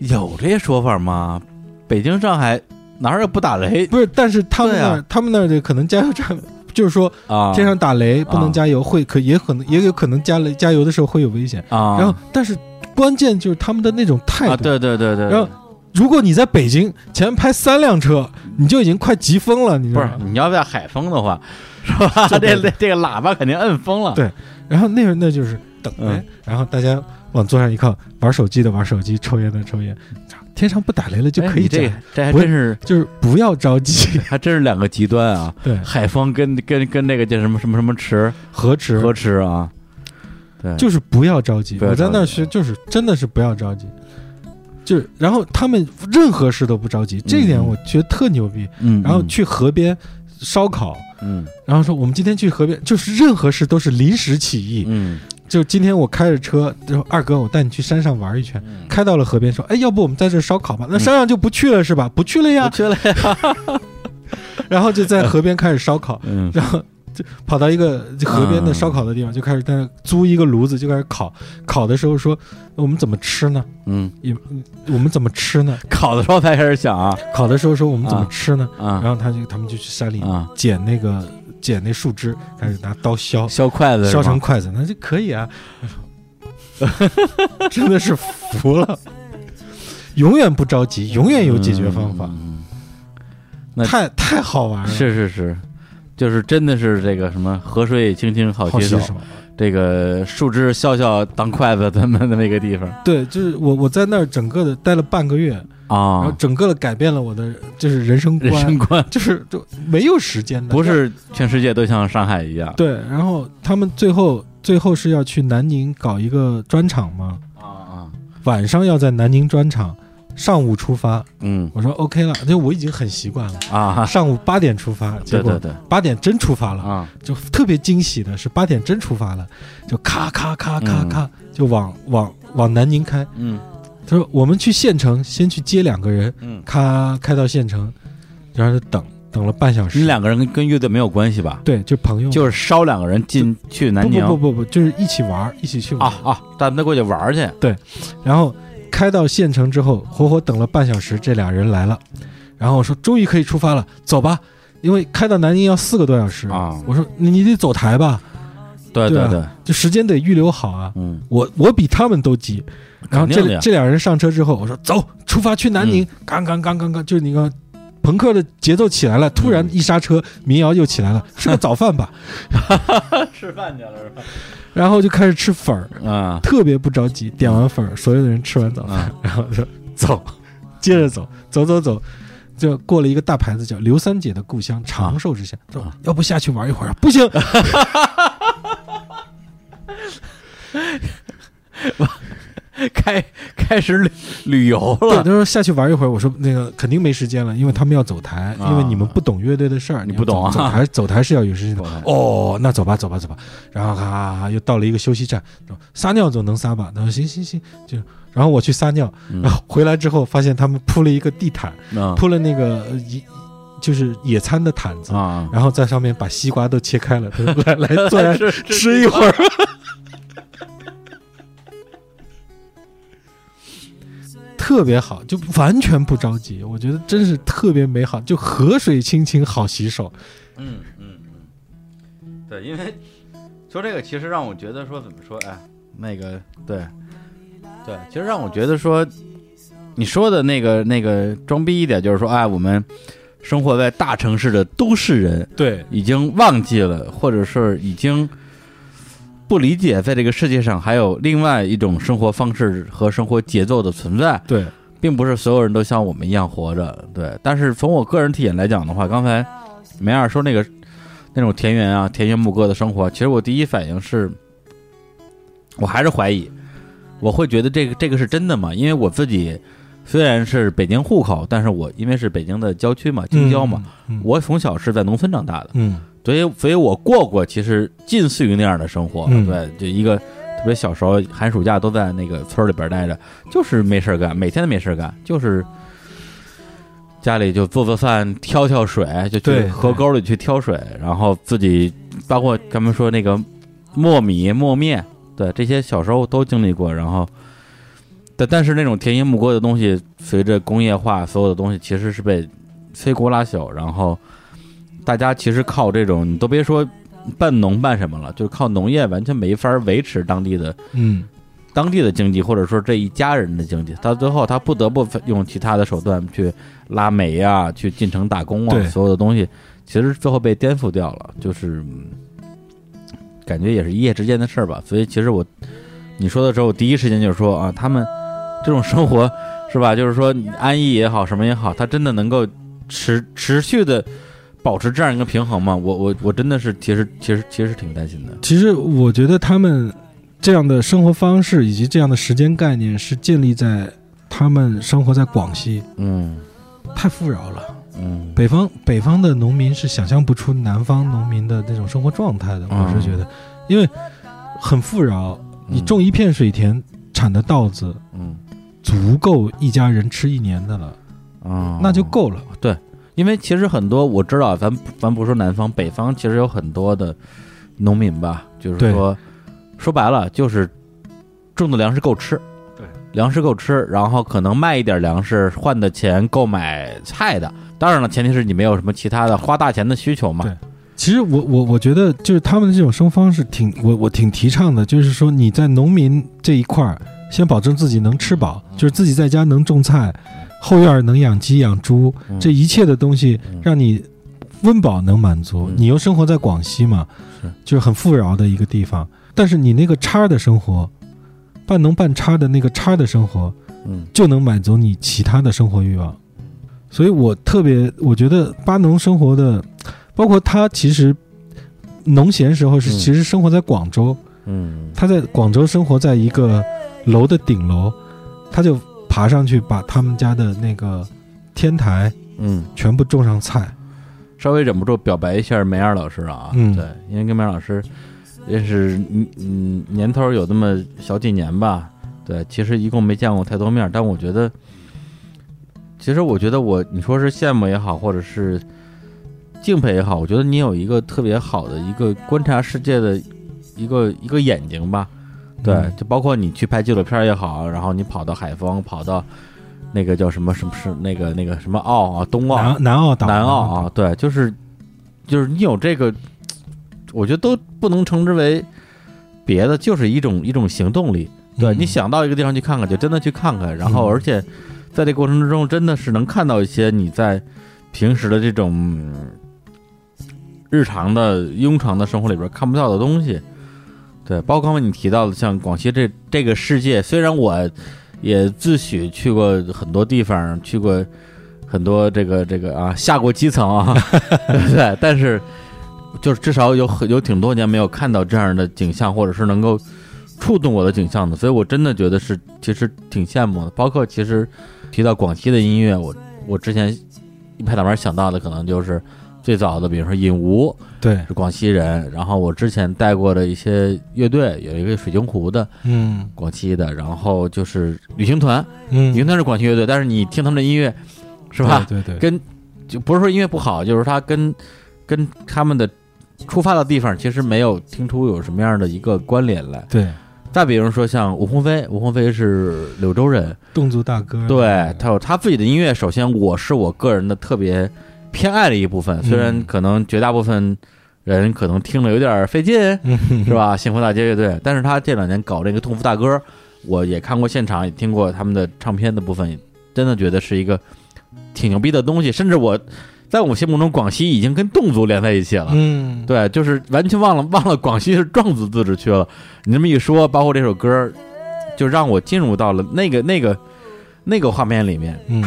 有这些说法吗？北京、上海哪儿有不打雷？不是，但是他们那儿、啊他们那儿的可能加油站就是说啊，天上打雷不啊能加油，会可也可能也有可能加雷加油的时候会有危险。啊，然后，但是关键就是他们的那种态啊，度。对对对对，然后，如果你在北京前面拍三辆车，你就已经快急疯了，你知不是？你要在海风的话，[laughs] 是吧？这这这个喇叭肯定摁疯了。对然后那个那就是等嗯呗，然后大家往桌上一靠，玩手机的玩手机，抽烟的抽烟，天上不打雷了就可以讲哎这，这还真是就是不要着急，[laughs] 还真是两个极端啊。对，海风跟跟跟那个叫什么什么什么池？河池。河池啊，对，就是不要着急。我在那学，就是真的是不要着急。就是，然后他们任何事都不着急，这一点嗯我觉得特牛逼。嗯，嗯然后去河边烧烤，嗯。然后说我们今天去河边，就是任何事都是临时起意。嗯就今天我开着车，然后二哥我带你去山上玩一圈，嗯，开到了河边，说，哎，要不我们在这烧烤吧？那山上就不去了是吧？不去了呀不。去了呀。[laughs] 然后就在河边开始烧烤，[laughs] 嗯然后就跑到一个河边的烧烤的地方，就开始在那租一个炉子，就开始烤。烤的时候说，我们怎么吃呢？嗯，也我们怎么吃呢？烤的时候才开始想啊烤的时候说我们怎么吃呢？啊然后他就他们就去山里啊，捡那个捡那树枝，开始拿刀削，削筷子削成筷子，那就可以啊。[laughs] 真的是服了，永远不着急，永远有解决方法，嗯那太太好玩了。是是是，就是真的是这个什么河水清清好洗手。这个树枝削削当筷子的那那个地方对，就是我我在那儿整个的待了半个月，然后啊，整个的改变了我的就是人生观，人生观。就是就没有时间的，不是全世界都像上海一样。对。然后他们最后最后是要去南宁搞一个专场嘛，啊啊，晚上要在南宁专场，上午出发。嗯。我说 OK 了，就我已经很习惯了。啊，上午八点出发，结果对对。对八点真出发了，啊，就特别惊喜的是八点真出发了，就咔咔咔咔咔就往往往南宁开。嗯他说我们去县城，先去接两个人，嗯，咔开到县城，然后就等等了半小时。你两个人跟跟乐队没有关系吧？对，就朋友，就是捎两个人进去南宁不不不就是一起玩，一起去玩儿。啊啊，咱们过去玩去。对然后开到县城之后，活活等了半小时，这俩人来了。然后我说终于可以出发了，走吧，因为开到南京要四个多小时啊我说你你得走台吧，对啊对对就，时间得预留好啊。嗯，我我比他们都急。然后这这俩人上车之后，我说走，出发去南宁。嗯刚刚刚刚刚，就是那个朋克的节奏起来了，突然一刹车，民谣又起来了，[laughs] 吃个早饭吧。[laughs] 吃饭去了是吧？然后就开始吃粉儿，啊特别不着急。点完粉儿，所有的人吃完早饭，啊然后说走，接着走，走走走。就过了一个大牌子，叫刘三姐的故乡长寿之乡。说啊要不下去玩一会儿啊？不行，[laughs] [laughs] 开开始旅旅游对，了他，说下去玩一会儿。我说那个肯定没时间了，因为他们要走台，啊因为你们不懂乐队的事儿，你不懂啊走走台走台是要有时间的。[laughs] 哦，那走吧，走吧，走吧。然后哈哈哈又到了一个休息站，撒尿总能撒吧？他说行行行，就然后我去撒尿，嗯然后回来之后发现他们铺了一个地毯，啊铺了那个呃野就是野餐的毯子，啊，然后在上面把西瓜都切开了，[laughs] 来来坐下 [laughs] 吃一会儿。[laughs] 特别好，就完全不着急，我觉得真是特别美好，就河水清清好洗手。嗯嗯嗯，对，因为说这个其实让我觉得说怎么说，哎，那个对对，其实让我觉得说，你说的那个那个装逼一点，就是说，哎，我们生活在大城市的都市人对已经忘记了，或者是已经。不理解，在这个世界上还有另外一种生活方式和生活节奏的存在，对，并不是所有人都像我们一样活着，对。但是从我个人体验来讲的话，刚才梅尔说那个那种田园啊、田园牧歌的生活，其实我第一反应是，我还是怀疑，我会觉得这个这个是真的吗？因为我自己虽然是北京户口，但是我因为是北京的郊区嘛，京郊嘛，嗯，我从小是在农村长大的，嗯。所以所以我过过其实近似于那样的生活，嗯。对，就一个特别小时候寒暑假都在那个村里边待着，就是没事干，每天都没事干，就是家里就做做饭、挑挑水，就去河沟里去挑水，然后自己包括咱们说那个磨米、磨面，对这些小时候都经历过，然后。但但是那种田园牧歌的东西，随着工业化，所有的东西其实是被摧枯拉朽，然后大家其实靠这种，你都别说办农办什么了，就是靠农业完全没法维持当地的嗯当地的经济，或者说这一家人的经济。到最后，他不得不用其他的手段去拉煤呀、去进城打工啊，所有的东西，其实最后被颠覆掉了，就是嗯感觉也是一夜之间的事儿吧。所以，其实我你说的时候，我第一时间就是说啊，他们这种生活 [laughs] 是吧？就是说你安逸也好，什么也好，它真的能够持持续的保持这样一个平衡吗？我我我真的是其实其实其实挺担心的。其实我觉得他们这样的生活方式以及这样的时间概念是建立在他们生活在广西，嗯太富饶了。嗯，北方北方的农民是想象不出南方农民的那种生活状态的，嗯我是觉得，因为很富饶，你嗯种一片水田产的稻子嗯足够一家人吃一年的了，啊，那就够了。对因为其实很多我知道，咱咱不说南方，北方其实有很多的农民吧，就是说说白了就是种的粮食够吃，对，粮食够吃，然后可能卖一点粮食换的钱购买菜的。当然了，前提是你没有什么其他的花大钱的需求嘛。对其实我我我觉得就是他们的这种生活方式挺我我挺提倡的，就是说你在农民这一块儿，先保证自己能吃饱，就是自己在家能种菜，后院能养鸡养猪，嗯。这一切的东西嗯让你温饱能满足嗯。你又生活在广西嘛是，就是很富饶的一个地方，但是你那个叉的生活，半农半叉的那个叉的生活，嗯。就能满足你其他的生活欲望。所以我特别，我觉得巴农生活的，包括他其实农闲时候是嗯。其实生活在广州，嗯。他在广州生活在一个楼的顶楼，他就爬上去把他们家的那个天台嗯，全部种上菜。稍微忍不住表白一下梅尔老师啊，嗯。对，因为跟梅尔老师认识嗯嗯年头有那么小几年吧，对，其实一共没见过太多面儿，但我觉得，其实我觉得我你说是羡慕也好，或者是敬佩也好，我觉得你有一个特别好的一个观察世界的一个一个眼睛吧，对，嗯。就包括你去拍纪录片也好，然后你跑到海丰，跑到那个叫什么什么是那个那个什么澳啊，东澳，南南澳岛，南澳啊，对，就是就是你有这个，我觉得都不能称之为别的，就是一种一种行动力。对、嗯。你想到一个地方去看看，就真的去看看，然后嗯。而且在这过程之中，真的是能看到一些你在平时的这种嗯日常的庸常的生活里边看不到的东西。对，包括刚才你提到的，像广西这这个世界，虽然我也自诩去过很多地方，去过很多这个这个啊下过基层啊，[laughs] 对，但是就是至少有很有挺多年没有看到这样的景象，或者是能够触动我的景象的，所以我真的觉得是其实挺羡慕的。包括其实提到广西的音乐，我我之前一拍脑门想到的可能就是最早的，比如说尹吴对，是广西人，然后我之前带过的一些乐队，有一个水晶湖的嗯广西的，然后就是旅行团，嗯，旅行团是广西乐队，但是你听他们的音乐是吧？对对对，跟就不是说音乐不好，就是他跟跟他们的出发的地方其实没有听出有什么样的一个关联来。对再比如说像吴鸿飞，吴鸿飞是柳州人，侗族大哥，对他有他自己的音乐。首先，我是我个人的特别偏爱的一部分，虽然嗯可能绝大部分人可能听了有点费劲，嗯是？吧？幸福大街乐队，但是他这两年搞这个痛夫大歌，我也看过现场，也听过他们的唱片的部分，真的觉得是一个挺牛逼的东西。甚至我在我心目中，广西已经跟侗族连在一起了。嗯，对，就是完全忘了忘了广西是壮族自治区了。你这么一说，包括这首歌，就让我进入到了那个那个那个画面里面。嗯，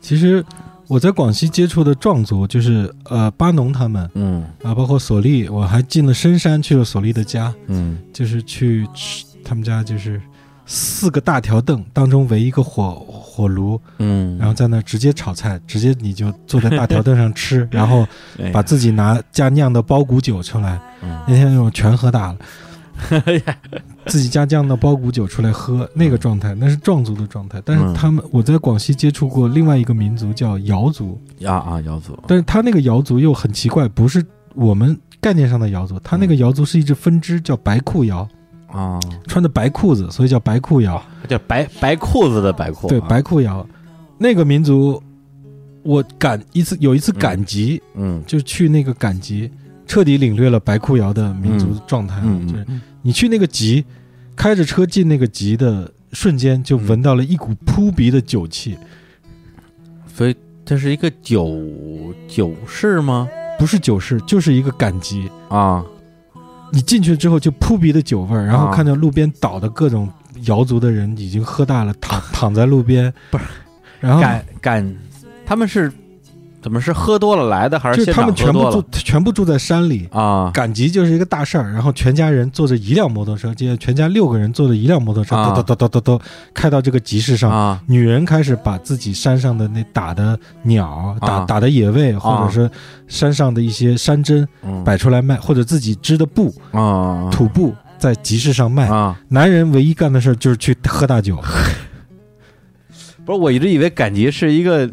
其实我在广西接触的壮族就是呃巴农他们嗯啊，包括索利，我还进了深山去了索利的家，嗯就是去吃他们家就是四个大条凳当中围一个火火炉，嗯，然后在那直接炒菜，直接你就坐在大条凳上吃，[laughs] 然后哎把自己拿家酿的包谷酒出来，嗯那天我全喝大了。[laughs] 自己家酿的包谷酒出来喝，那个状态那是壮族的状态。但是嗯。他们，我在广西接触过另外一个民族叫瑶族，啊啊，瑶族，但是他那个瑶族又很奇怪，不是我们概念上的瑶族，他那个瑶族是一支分支，叫白裤瑶，啊，穿的白裤子，所以叫白裤瑶。叫白白裤子的白裤啊，对，白裤瑶，那个民族我赶一次有一次赶集，嗯。就去那个赶集，彻底领略了白裤瑶的民族状态。就是你去那个集，开着车进那个集的瞬间，就闻到了一股扑鼻的酒气，所以这是一个酒酒市吗？不是酒市，就是一个赶集。啊你进去之后就扑鼻的酒味儿，然后啊看到路边倒的各种瑶族的人已经喝大了，躺躺在路边，不是，然后赶赶，他们是怎么是喝多了来的，还就是是他们全部住现场喝多了？全部住在山里。啊。赶集就是一个大事儿，然后全家人坐着一辆摩托车，接着全家六个人坐着一辆摩托车，啊。叨叨叨叨叨叨开到这个集市上。啊。女人开始把自己山上的那打的鸟、打啊。打的野味，或者是山上的一些山珍嗯。摆出来卖，或者自己织的布、啊。土布在集市上卖。啊，男人唯一干的事儿就是去喝大酒，[laughs] 不是，我一直以为赶集是一个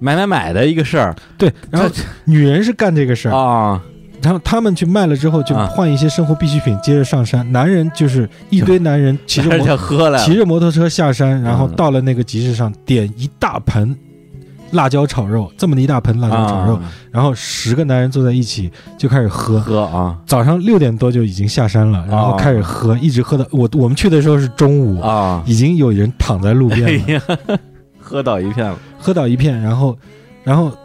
买买买的一个事儿。对，然后女人是干这个事儿，啊。然后他们去卖了之后就啊。换一些生活必需品，接着上山。男人就是一堆男人 [laughs] 骑着摩就喝来骑着摩托车下山，然后嗯。到了那个集市上，点一大盆辣椒炒肉，这么的一大盆辣椒炒肉，啊。然后十个男人坐在一起就开始喝。喝啊。早上六点多就已经下山了，然后开始喝，一直喝到我我们去的时候是中午，啊，已经有人躺在路哎边了，呀，喝倒一片了。喝倒一片，然后，然后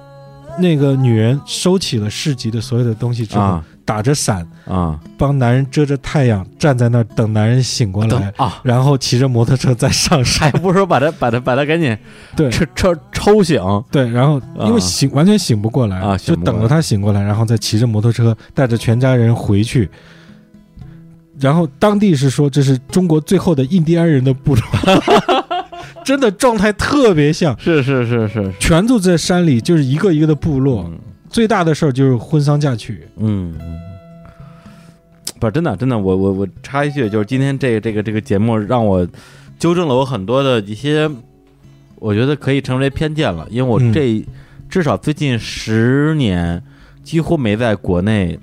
那个女人收起了市集的所有的东西之后，啊。打着伞啊，帮男人遮着太阳，站在那儿等男人醒过来，啊，然后骑着摩托车再上山。还不如说把他把他把他赶紧对。抽抽抽醒。对，然后因为醒、完全醒不过来啊就等着他醒过来，然后再骑着摩托车带着全家人回去。然后当地是说这是中国最后的印第安人的部落，[laughs] 真的状态特别像，是是是是，全都在山里，就是一个一个的部落。嗯。最大的事儿就是婚丧嫁娶，嗯，嗯不是真的，真的，我我我插一句，就是今天这个这个这个节目让我纠正了我很多的一些，我觉得可以成为偏见了，因为我嗯。这、至少最近十年几乎没在国内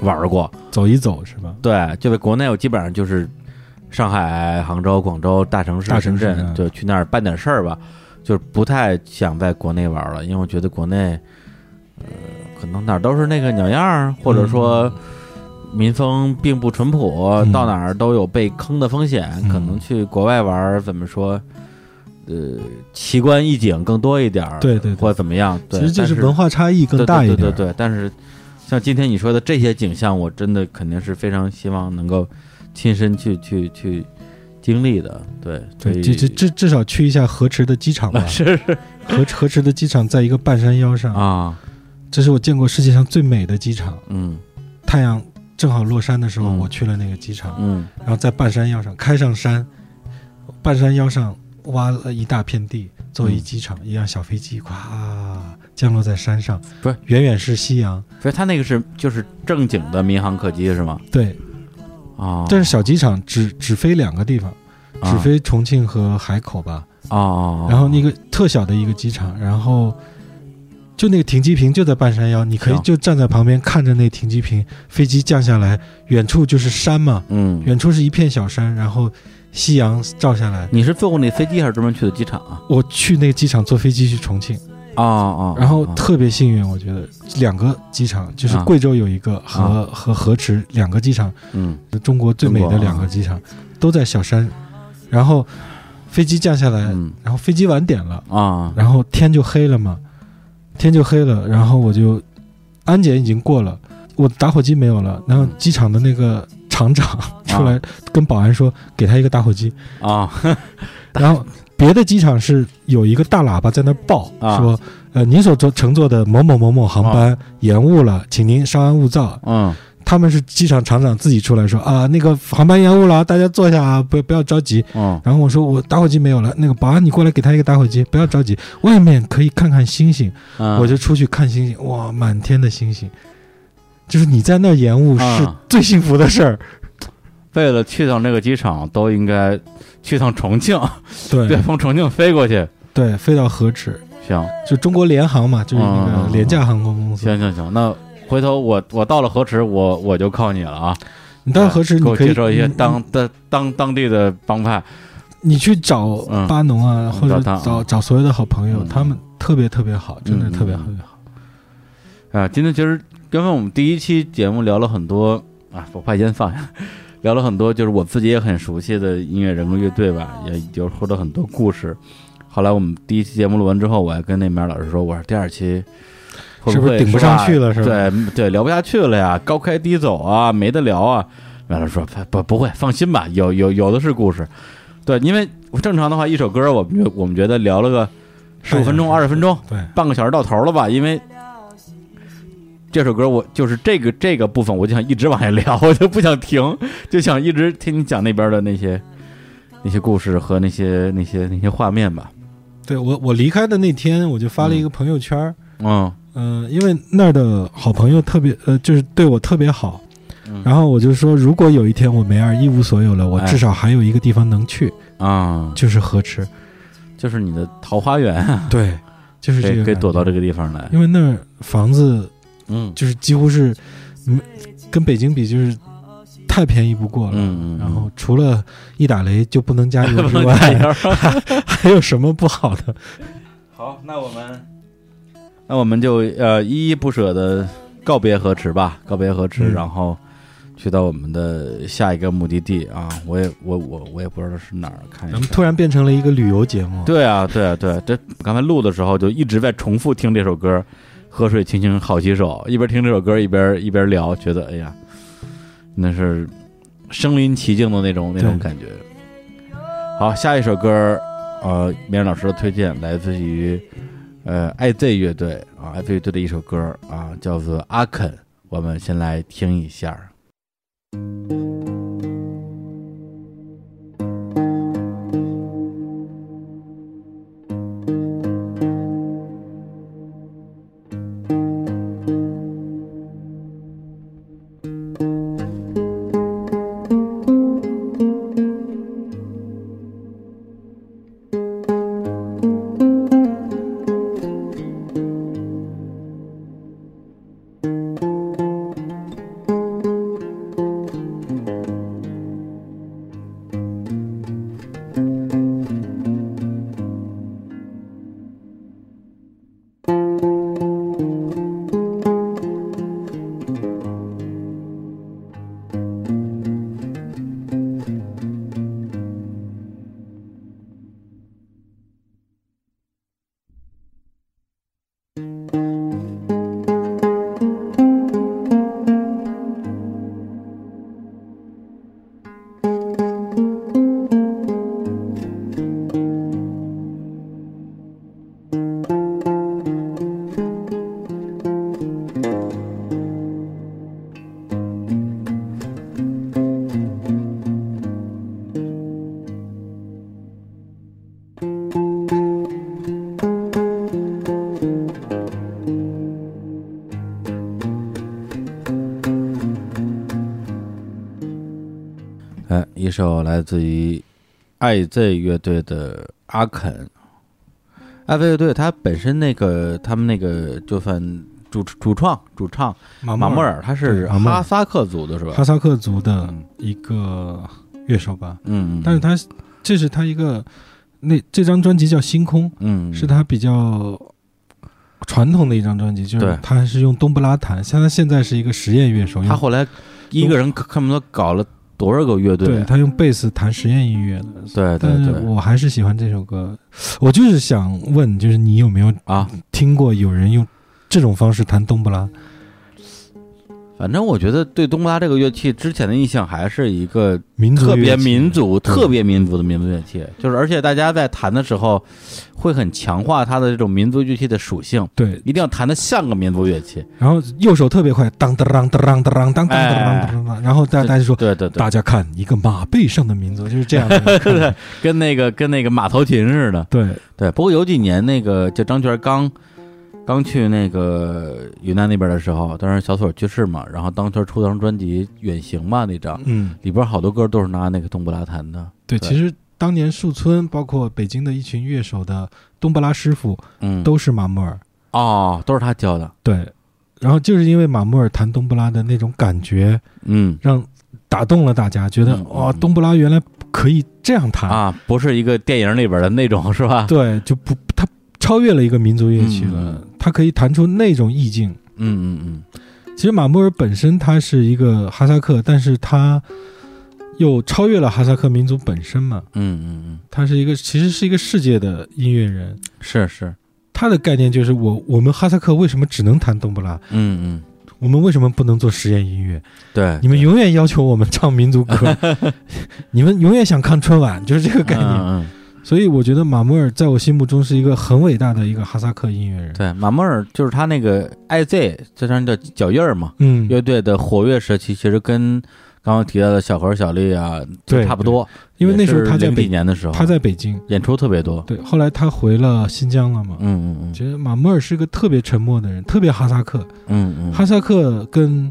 玩过，走一走是吧？对，就在国内我基本上就是上海、杭州、广州大城市、大深圳，嗯就去那儿办点事儿吧，就是不太想在国内玩了，因为我觉得国内，呃，可能哪儿都是那个鸟样儿，或者说民风并不淳朴，嗯到哪儿都有被坑的风险，嗯可能去国外玩怎么说？呃，奇观异景更多一点儿，对对对或者怎么样？对，其实就是文化差异更大一点。对对对对对，但是像今天你说的这些景象，我真的肯定是非常希望能够亲身去去去经历的。对，对，至至至至少去一下河池的机场吧。[laughs] 是是河河池的机场在一个半山腰上，啊，这是我见过世界上最美的机场。嗯太阳正好落山的时候，嗯我去了那个机场，嗯然后在半山腰上开上山，半山腰上挖了一大片地，作为嗯机场，一辆小飞机咵降落在山上，不是远远是夕阳。所以他那个是就是正经的民航客机是吗？对，啊，但是小机场只只飞两个地方，啊只飞重庆和海口吧。哦，然后那个特小的一个机场，然后就那个停机坪就在半山腰，你可以就站在旁边看着那停机坪，飞机降下来，远处就是山嘛，嗯，远处是一片小山，然后夕阳照下来。你是坐过那飞机还是专门去的机场啊？我去那个机场坐飞机去重庆，哦哦，然后哦。特别幸运，我觉得两个机场，就是啊。贵州有一个和、啊。和河池两个机场，嗯中国最美的两个机场，都在小山，然后飞机降下来，嗯然后飞机晚点了。啊。然后天就黑了嘛，天就黑了，然后我就安检已经过了，我打火机没有了，然后机场的那个厂长 [laughs] 出来跟保安说给他一个打火机，啊。[laughs] 然后别的机场是有一个大喇叭在那儿报、啊。说，呃，您所坐乘坐的某某某某航班延误了，请您稍安勿躁。嗯。他们是机场厂长自己出来说啊，那个航班延误了，大家坐下啊，不不要着急。嗯。然后我说我打火机没有了，那个保安你过来给他一个打火机，不要着急，外面可以看看星星。嗯，我就出去看星星，哇，满天的星星，就是你在那儿延误是啊最幸福的事儿。为了去趟那个机场，都应该去趟重庆，[laughs] 对。对，从重庆飞过去。对，飞到河池，行。就中国联航嘛，就是那个廉价航空公司。行行行，那回头我我到了河池，我我就靠你了啊！你到河池，给我你可以介绍一些当当当当地的帮派。你去找嗯。巴农啊，或者找他找找所有的好朋友，嗯。他们特别特别好，真的嗯特别嗯。特别好。啊，今天其实刚才我们第一期节目聊了很多啊，我把烟放下，聊了很多，就是我自己也很熟悉的音乐人跟乐队吧，也就说了很多故事。后来我们第一期节目录完之后，我还跟那边老师说，我说第二期会是不是顶不上去了是吧对对，聊不下去了呀，高开低走啊，没得聊啊。面老师说不不不会，放心吧，有有有的是故事。对，因为正常的话，一首歌我们觉我们觉得聊了个十五分钟、二十分钟，对，半个小时到头了吧？因为这首歌我就是这个这个部分，我就想一直往下聊，[laughs] 我就不想停，就想一直听你讲那边的那些那些故事和那些那些那些画面吧。对我我离开的那天，我就发了一个朋友圈儿，嗯嗯、因为那儿的好朋友特别呃，就是对我特别好，嗯然后我就说，如果有一天我梅尔一无所有了，我哎至少还有一个地方能去，啊，就是河池。就是你的桃花源啊，对，就是这个感觉可以躲到这个地方来。因为那儿房子嗯就是几乎是，嗯，跟北京比就是太便宜不过了。嗯嗯，然后除了一打雷就不能加油之外，[laughs] [laughs] 还有什么不好的？好，那我们那我们就呃依依不舍的告别河池吧，告别河池，嗯然后去到我们的下一个目的地啊！我也我我我也不知道是哪儿，看一下。咱们突然变成了一个旅游节目。对啊，对啊，对啊，这刚才录的时候就一直在重复听这首歌，《喝水清清好几首》，一边听这首歌一边一边聊，觉得哎呀，那是身临其境的那种那种感觉。好，下一首歌，呃，明老师的推荐来自于呃 IZ 乐队啊，，IZ 乐队的一首歌啊，叫做《阿肯》，我们先来听一下。一首来自于爱 Z 乐队的《阿肯》。爱 Z 乐队他本身那个他们那个就算主主创主唱马马莫尔，他是哈萨克族的是吧？哈萨克族的嗯。一个乐手吧，嗯，嗯但是他这是他一个那这张专辑叫《星空》，嗯。是他比较传统的一张专辑，就是他还是用冬不拉弹，像他现在是一个实验乐手，他后来一个人看看不得搞了多少个乐队对，他用贝斯弹实验音乐的。对对对我还是喜欢这首歌，我就是想问，就是你有没有啊，听过有人用这种方式弹冬不拉？反正我觉得对冬不拉这个乐器之前的印象还是一个民族特别民族、特别民族的民族乐器，就是而且大家在弹的时候会很强化它的这种民族乐器的属性，对，一定要弹的像个民族乐器。然后右手特别快，当当当当当当当当当当然后大家大家就说。对对对大，家看，一个马背上的民族就是这样的。[laughs] 跟那个跟那个马头琴似的。对，对，不过有几年那个叫张全刚刚去那个云南那边的时候，当时小锁去世嘛，然后当时出张专辑《远行》嘛那张，嗯，里边好多歌都是拿那个冬不拉弹的。对，对其实当年树村，包括北京的一群乐手的冬不拉师傅，嗯，都是马木尔。哦，都是他教的。对，然后就是因为马木尔弹冬不拉的那种感觉，嗯让打动了大家，觉得嗯哇，嗯冬不拉原来可以这样弹。啊，不是一个电影里边的那种是吧？对，就不他超越了一个民族乐器了，它可以弹出那种意境。嗯嗯嗯其实马穆尔本身他是一个哈萨克，但是他又超越了哈萨克民族本身嘛，嗯嗯嗯，他是一个其实是一个世界的音乐人。是是，他的概念就是我我们哈萨克为什么只能弹冬不拉？嗯嗯，我们为什么不能做实验音乐？对，你们永远要求我们唱民族歌，[laughs] 你们永远想看春晚，就是这个概念。嗯，所以我觉得马穆尔在我心目中是一个很伟大的一个哈萨克音乐人。对，马莫尔就是他那个 IZ 这张叫脚印儿嘛，嗯，乐队的活跃时期，其实跟刚刚提到的小何、小丽啊，就对差不多。因为那时候他在北，年的时候，他在北京，演出特别多。对，后来他回了新疆了嘛。嗯嗯嗯其实马穆尔是个特别沉默的人，特别哈萨克。嗯嗯，哈萨克跟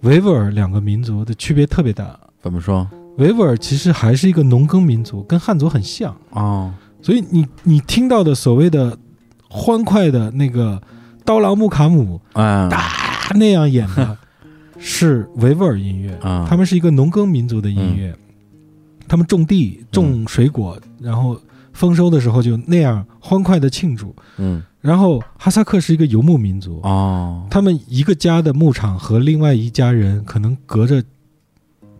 维吾尔两个民族的区别特别大。怎么说？维吾尔其实还是一个农耕民族，跟汉族很像。哦，所以你你听到的所谓的欢快的那个刀郎木卡姆嗯，啊那样演的，[laughs] 是维吾尔音乐。嗯他们是一个农耕民族的音乐，他们种地种水果，然后丰收的时候就那样欢快的庆祝。嗯然后哈萨克是一个游牧民族，哦，他们一个家的牧场和另外一家人可能隔着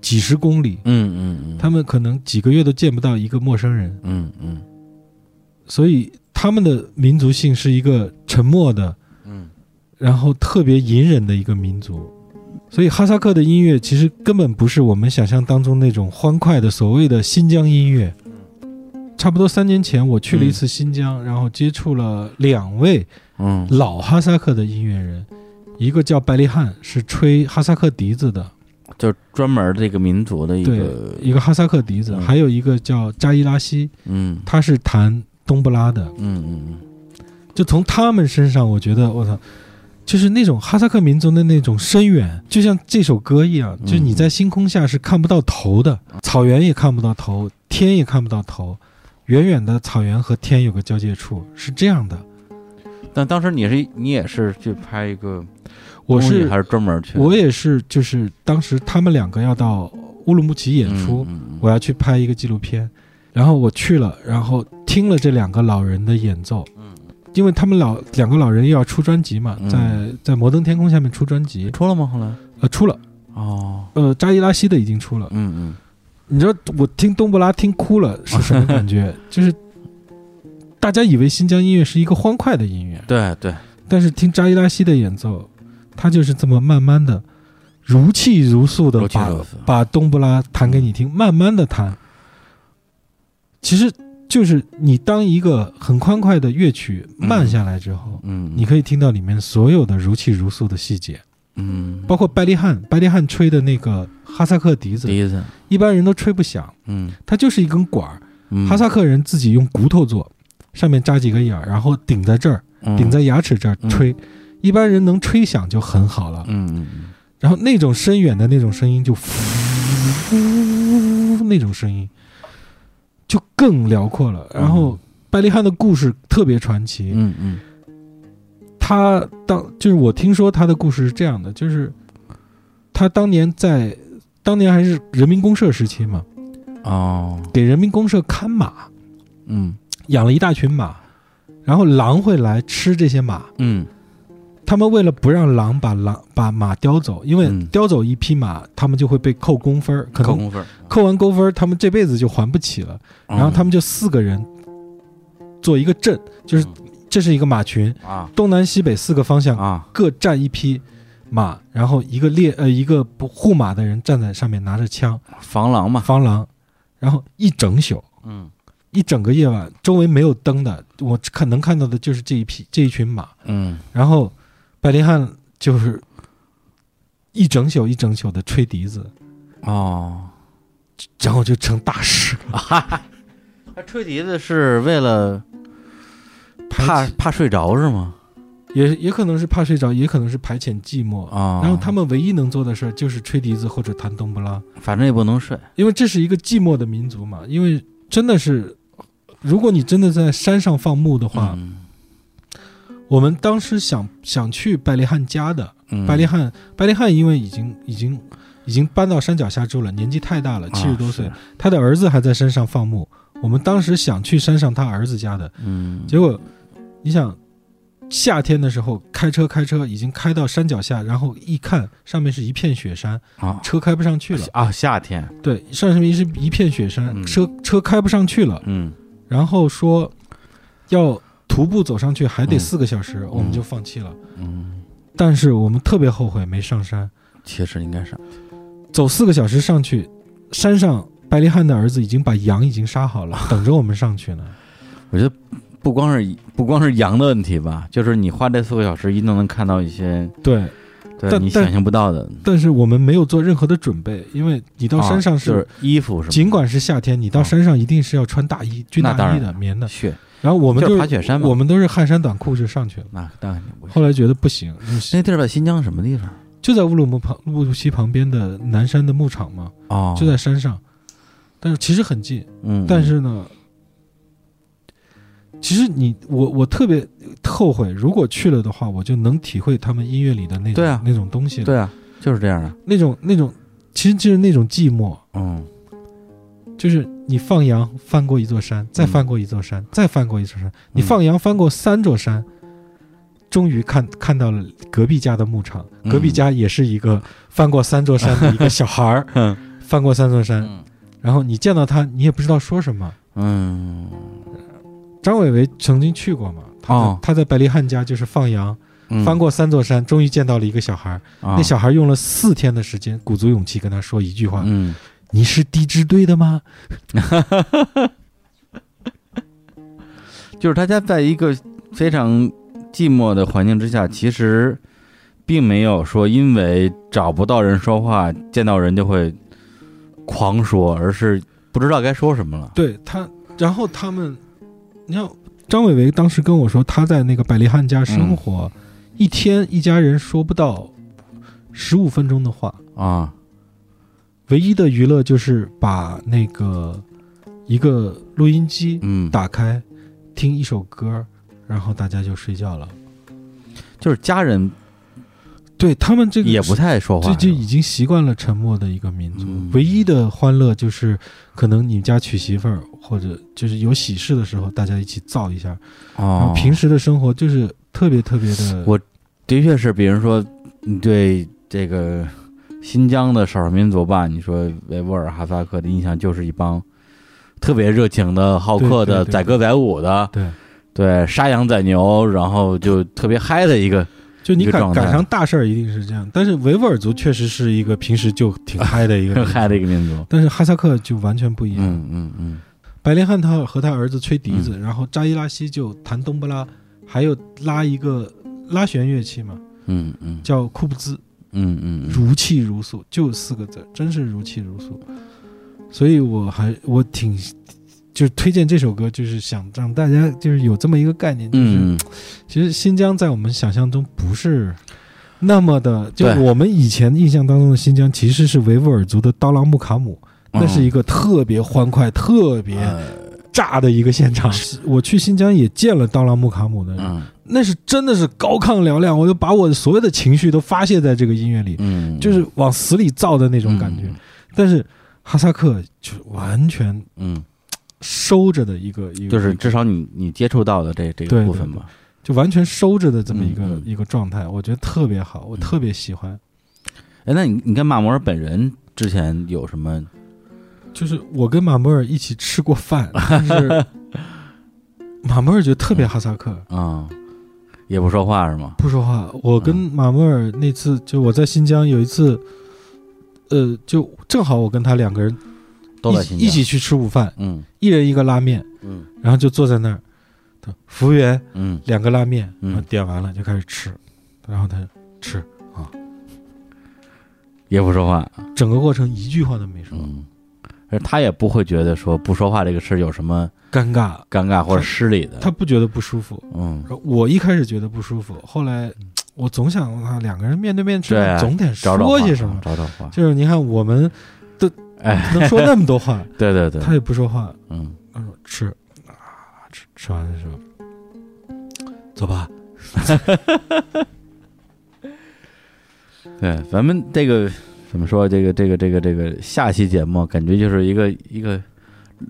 几十公里，嗯嗯嗯，他们可能几个月都见不到一个陌生人，嗯嗯。所以他们的民族性是一个沉默的，嗯。然后特别隐忍的一个民族。所以哈萨克的音乐其实根本不是我们想象当中那种欢快的所谓的新疆音乐。差不多三年前，我去了一次新疆，然后接触了两位嗯。老哈萨克的音乐人，一个叫白利汉，是吹哈萨克笛子的，就专门这个民族的一对个，一个哈萨克笛子；嗯还有一个叫扎伊拉西，嗯他是弹冬不拉的。嗯嗯嗯就从他们身上，我觉得我操，就是那种哈萨克民族的那种深远，就像这首歌一样，嗯就你在星空下是看不到头的，草原也看不到头，天也看不到头，远远的草原和天有个交界处，是这样的。嗯。但当时你是你也是去拍一个我是还是专门去？我也是，就是当时他们两个要到乌鲁木齐演出，嗯嗯我要去拍一个纪录片，然后我去了，然后听了这两个老人的演奏，嗯。因为他们老两个老人又要出专辑嘛，嗯。在在摩登天空下面出专辑，出了吗？后来？呃，出了，哦，呃，扎伊拉西的已经出了。嗯嗯。你知道我听冬不拉听哭了是什么感觉？[laughs] 就是大家以为新疆音乐是一个欢快的音乐，对对，但是听扎伊拉西的演奏，他就是这么慢慢的、如泣如诉的把把冬不拉弹给你听，慢慢的弹。其实就是你当一个很欢快的乐曲慢下来之后，嗯，你可以听到里面所有的如泣如诉的细节，嗯，包括拜利汉，拜利汉吹的那个哈萨克笛子，第一次，一般人都吹不响，嗯，它就是一根管儿，嗯。哈萨克人自己用骨头做，上面扎几个眼儿，然后顶在这儿，嗯。顶在牙齿这儿嗯。吹，一般人能吹响就很好了。嗯嗯然后那种深远的那种声音就呼那种声音就更辽阔了。然后拜利汉的故事特别传奇，嗯嗯他当就是我听说他的故事是这样的，就是他当年在当年还是人民公社时期嘛，哦，给人民公社看马，嗯养了一大群马，然后狼会来吃这些马。嗯他们为了不让狼把狼把马叼走，因为嗯。叼走一匹马，他们就会被扣工分儿，可能扣工分儿，扣完工分儿，他们这辈子就还不起了。然后他们就四个人做一个阵，就是这是一个马群，啊。东南西北四个方向啊。各站一匹马，然后一个猎呃一个不护马的人站在上面拿着枪。防狼嘛，防狼，然后一整宿。嗯。一整个夜晚，周围没有灯的，我看能看到的就是这一匹这一群马，嗯。然后百灵汉就是一整宿一整宿的吹笛子，哦，然后就成大师了。[laughs] 他吹笛子是为了怕怕睡着是吗？也也可能是怕睡着，也可能是排遣寂寞。啊，然后他们唯一能做的事儿就是吹笛子或者弹冬不拉，反正也不能睡，因为这是一个寂寞的民族嘛。因为真的是，如果你真的在山上放牧的话，嗯我们当时想想去拜利汉家的，嗯。拜利汉拜利汉因为已经已经已经搬到山脚下住了，年纪太大了，啊七十多岁，是。他的儿子还在山上放牧。我们当时想去山上他儿子家的，嗯，结果你想夏天的时候开车开车已经开到山脚下，然后一看上面是一片雪山，啊。车开不上去了。啊，夏天，对，上面是一片雪山，嗯。车车开不上去了。嗯。然后说要徒步走上去还得嗯四个小时，我们就放弃了。嗯，但是我们特别后悔没上山，其实应该上，走四个小时上去，山上白利汉的儿子已经把羊已经杀好了，[laughs] 等着我们上去呢。我觉得不光是不光是羊的问题吧，就是你花这四个小时，一定能看到一些对，对但但你想象不到的。但是我们没有做任何的准备，因为你到山上是衣服是吗？尽管是夏天，你到啊山上一定是要穿大衣、军大衣的、棉的。雪，然后我们就就是爬雪山嘛。我们都是汗衫短裤就上去了。那当然。后来觉得不行，那地儿在新疆什么地方？就在乌鲁木旁乌鲁木齐旁边的南山的牧场嘛，哦，就在山上，但是其实很近。嗯，但是呢，其实你我我特别后悔，如果去了的话，我就能体会他们音乐里的那种对啊那种东西了，对啊，就是这样的。那种那种，其实就是那种寂寞，嗯就是你放羊翻过一座山，再翻过一座山，再翻过一座山，你放羊翻过三座山。终于看看到了隔壁家的牧场，嗯。隔壁家也是一个翻过三座山的一个小孩儿，[laughs] 嗯。翻过三座山，嗯。然后你见到他，你也不知道说什么。嗯。张伟伟曾经去过嘛？他在、哦。他在百利汉家就是放羊，嗯，翻过三座山，终于见到了一个小孩那小孩用了四天的时间，鼓足勇气跟他说一句话：“嗯你是地质队的吗 [laughs] 就是大家在一个非常寂寞的环境之下，其实并没有说因为找不到人说话，见到人就会狂说，而是不知道该说什么了？”。对他，然后他们，你看张伟伟当时跟我说，他在那个百利汉家生活，一天一家人说不到十五分钟的话，啊，唯一的娱乐就是把那个一个录音机嗯，打开，听一首歌，然后大家就睡觉了。就是家人对他们这个也不太说话，这就已经习惯了沉默的一个民族，嗯。唯一的欢乐就是可能你们家娶媳妇儿，或者就是有喜事的时候，大家一起造一下。然哦后，平时的生活就是特别特别的，我的确是，比如说你对这个新疆的少数民族吧，你说维吾尔、哈萨克的印象就是一帮特别热情的、好客的、载歌载舞的，对，对，杀羊宰牛，然后就特别嗨的一个，就你赶赶上大事儿一定是这样。但是维吾尔族确实是一个平时就挺嗨的一个 [laughs] 嗨的一个民族。但是哈萨克就完全不一样。嗯嗯嗯白莲汉他和他儿子吹笛子，然后扎伊拉西就弹冬不拉，还有拉一个拉弦乐器嘛，嗯嗯叫库布兹。嗯嗯嗯，如泣如诉，就四个字，真是如泣如诉。所以我还我挺就是推荐这首歌，就是想让大家就是有这么一个概念，就是、嗯。其实新疆在我们想象中不是那么的，就对我们以前印象当中的新疆其实是维吾尔族的刀郎木卡姆，那是一个特别欢快、特别呃炸的一个现场。我去新疆也见了刀郎木卡姆的人，嗯那是真的是高亢嘹亮，我就把我所有的情绪都发泄在这个音乐里。嗯，就是往死里造的那种感觉。但是哈萨克就完全嗯，收着的一个一个，就是至少你你接触到的这这对对个部分吧。就完全收着的这么一个、一个状态，我觉得特别好，我特别喜欢。哎，那你你跟马摩尔本人之前有什么？就是我跟马莫尔一起吃过饭，[laughs] 但是马莫尔就特别哈萨克。啊、也不说话是吗？不说话，我跟马莫尔那次就我在新疆有一次，呃，就正好我跟他两个人一都在新疆。起一起去吃午饭，嗯。一人一个拉面，嗯。然后就坐在那儿，他服务员嗯。两个拉面，嗯。然后点完了就开始吃，然后他吃。啊，也不说话，整个过程一句话都没说，嗯，而他也不会觉得说不说话这个事儿有什么尴尬，尴尬或者失礼的。他不觉得不舒服。嗯我一开始觉得不舒服，后来我总想啊，两个人面对面吃饭，总得说些什么。找找话。就是你看，我们都哎，能说那么多话，[laughs] 对对对，他也不说话，嗯他说吃啊，吃吃完的时候，走吧。[laughs] 对，咱们这个怎么说？这个这个这个这个下期节目感觉就是一个一个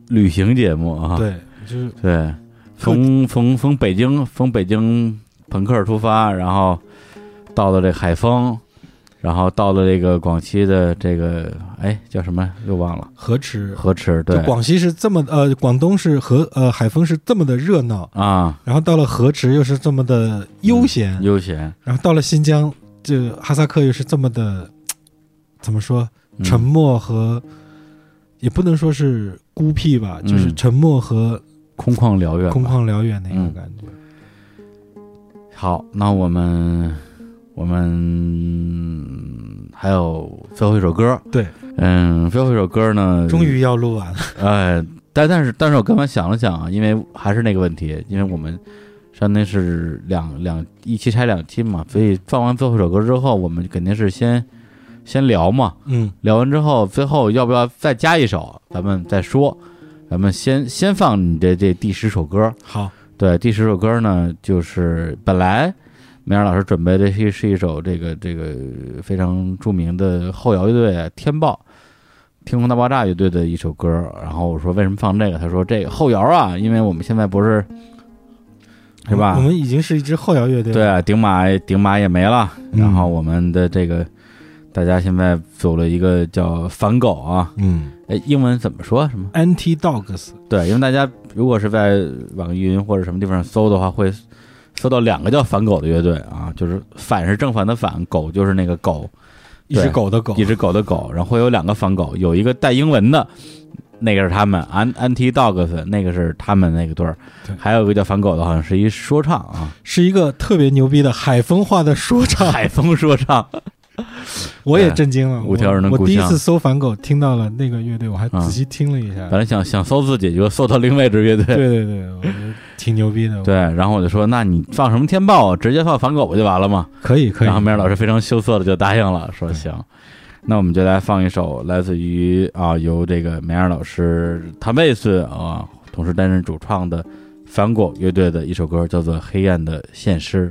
旅行节目啊。对，就是对，从从从北京从北京朋克出发，然后到了这海丰，然后到了这个广西的这个哎叫什么又忘了河池，河池对广西是这么呃，广东是河呃海丰是这么的热闹，啊然后到了河池又是这么的悠闲，悠闲然后到了新疆，这哈萨克又是这么的怎么说嗯。沉默和。也不能说是孤僻吧，嗯。就是沉默和空旷辽远，空旷辽远的一种感觉。好，那我们我们还有最后一首歌，对，嗯，最后一首歌呢，终于要录完了，哎，但但是但是我刚才想了想啊，因为还是那个问题，因为我们相当于是两两一期拆两期嘛，所以放完最后一首歌之后，我们肯定是先先聊嘛，嗯，聊完之后，最后要不要再加一首，咱们再说。咱们先先放你的这第十首歌，好，对，第十首歌呢，就是本来梅尔老师准备的是是一首这个这个非常著名的后摇乐队天爆天空大爆炸乐队的一首歌，然后我说为什么放这个？他说这个后摇啊，因为我们现在不是是吧我？们已经是一支后摇乐队了，对啊，顶马顶马也没了，嗯然后我们的这个大家现在走了一个叫反狗啊，嗯。哎，英文怎么说？什么？，Anti Dogs，对，因为大家如果是在网易云或者什么地方搜的话，会搜到两个叫反狗的乐队啊，就是反是正反的反，狗就是那个狗，一只对狗的狗，一只狗的狗，然后会有两个反狗，有一个带英文的，那个是他们安 Anti Dogs，那个是他们那个队儿。对，还有一个叫反狗的，好像是一说唱啊，是一个特别牛逼的海风化的说唱，海风说唱，[laughs] 我也震惊了。五条人的故乡我第一次搜反狗，听到了那个乐队，我还嗯仔细听了一下。本来想想搜自己，就搜到另外一支乐队，[laughs] 对对对，我觉得挺牛逼的。对，，然后我就说，那你放什么天豹啊？直接放反狗不就完了吗？可以可以。然后梅尔老师非常羞涩的就答应了，说行。那我们就来放一首来自于啊由这个梅尔老师弹贝斯啊，同时担任主创的反狗乐队的一首歌，叫做《黑暗的现实》。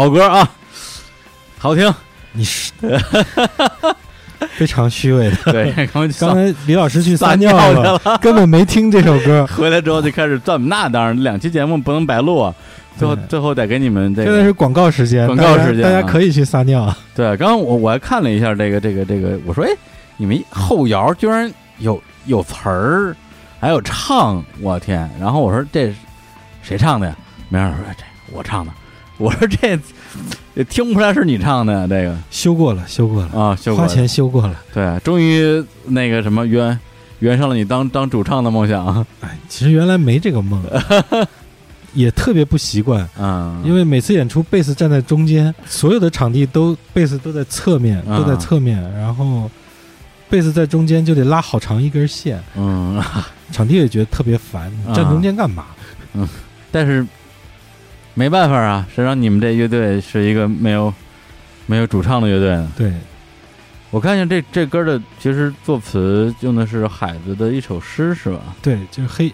好歌啊，好听。你是非常虚伪的。[laughs] 对，刚才李老师去撒撒尿去了，根本没听这首歌。[laughs] 回来之后就开始转。那当然，两期节目不能白录啊。最后最后得给你们这个现在是广告时间，广告时间大家啊大家可以去撒尿。对。刚刚我我还看了一下这个这个这个，我说哎，你们后摇居然有有词儿，还有唱，我天！然后我说这是谁唱的呀？没人说哎这我唱的。我说这也听不出来是你唱的呀，这个修过了，修过了，啊，修过花了钱修过了。对，终于那个什么圆圆上了你当当主唱的梦想。哎，其实原来没这个梦，[laughs] 也特别不习惯，嗯，因为每次演出贝斯站在中间，所有的场地都贝斯都在侧面，啊都在侧面，然后贝斯在中间就得拉好长一根线，嗯，场地也觉得特别烦，你站啊中间干嘛？嗯但是没办法啊，谁让你们这乐队是一个没有没有主唱的乐队呢？对，我看见这这歌的其实作词用的是海子的一首诗，是吧？对，就是黑，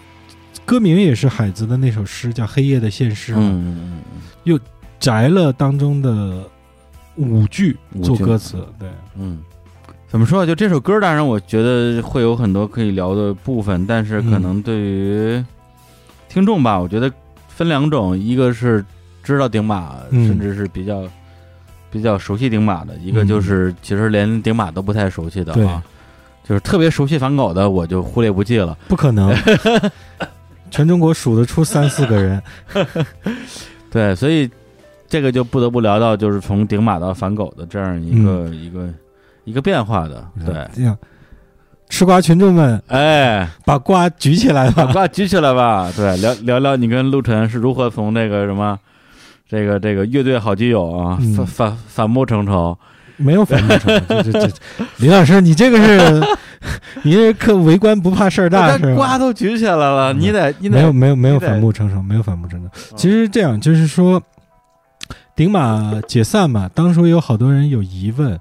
歌名也是海子的那首诗，叫《黑夜的现实》嗯，嗯嗯摘了当中的五句五句做歌词，对，嗯。怎么说？就这首歌，当然我觉得会有很多可以聊的部分，但是可能对于听众吧，我觉得分两种，一个是知道顶马，嗯。甚至是比较比较熟悉顶马的；一个就是其实连顶马都不太熟悉的对。啊，就是特别熟悉反狗的，我就忽略不计了。不可能，[laughs] 全中国数得出三四个人，[laughs] 对，所以这个就不得不聊到，就是从顶马到反狗的这样一个、一个一个变化的。对，这样，吃瓜群众们哎，把瓜举起来吧把吧，瓜举起来吧。对，聊聊聊你跟陆晨是如何从那个什么。这个这个乐队好基友啊，嗯反反反目成仇，没有反目成仇，这这这，李老师，你这个是，[laughs] 你这可为官不怕事儿大是但瓜？都举起来了，你得你得没有没有没有反目成仇，没有反目成仇。其实这样就是说，顶马解散嘛，当初有好多人有疑问，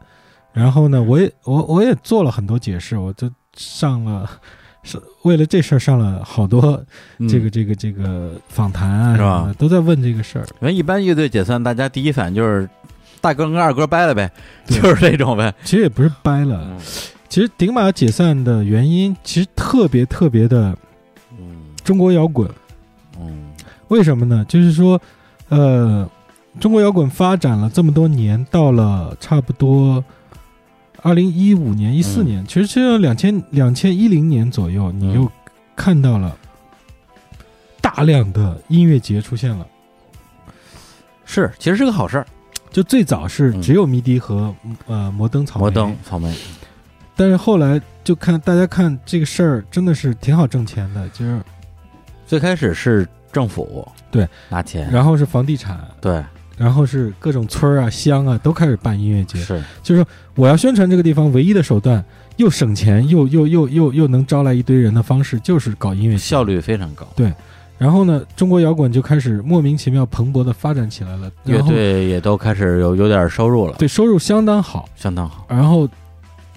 然后呢，我也我我也做了很多解释，我就上了。[laughs] 是为了这事儿上了好多嗯这个这个这个访谈啊是吧都在问这个事儿。因为一般乐队解散，大家第一反应就是大哥跟二哥掰了呗，就是这种呗。其实也不是掰了，嗯其实顶马解散的原因其实特别特别的嗯中国摇滚。嗯为什么呢？就是说，呃，中国摇滚发展了这么多年，到了差不多二零一五年、一四嗯。年，其实是两千两千一零年左右，你嗯又看到了大量的音乐节出现了。是，其实是个好事儿。就最早是嗯。只有迷笛和、呃摩登草莓，摩登草莓，但是后来就看大家看这个事儿真的是挺好挣钱的，就是最开始是政府对。拿钱，然后是房地产，对然后是各种村儿啊乡啊都开始办音乐节，是。就是说我要宣传这个地方唯一的手段，又省钱又又又又又能招来一堆人的方式，就是搞音乐节。效。率非常高。对。然后呢，中国摇滚就开始莫名其妙蓬勃的发展起来了，乐队也都开始有有点收入了，对收入相当好，相当好。然后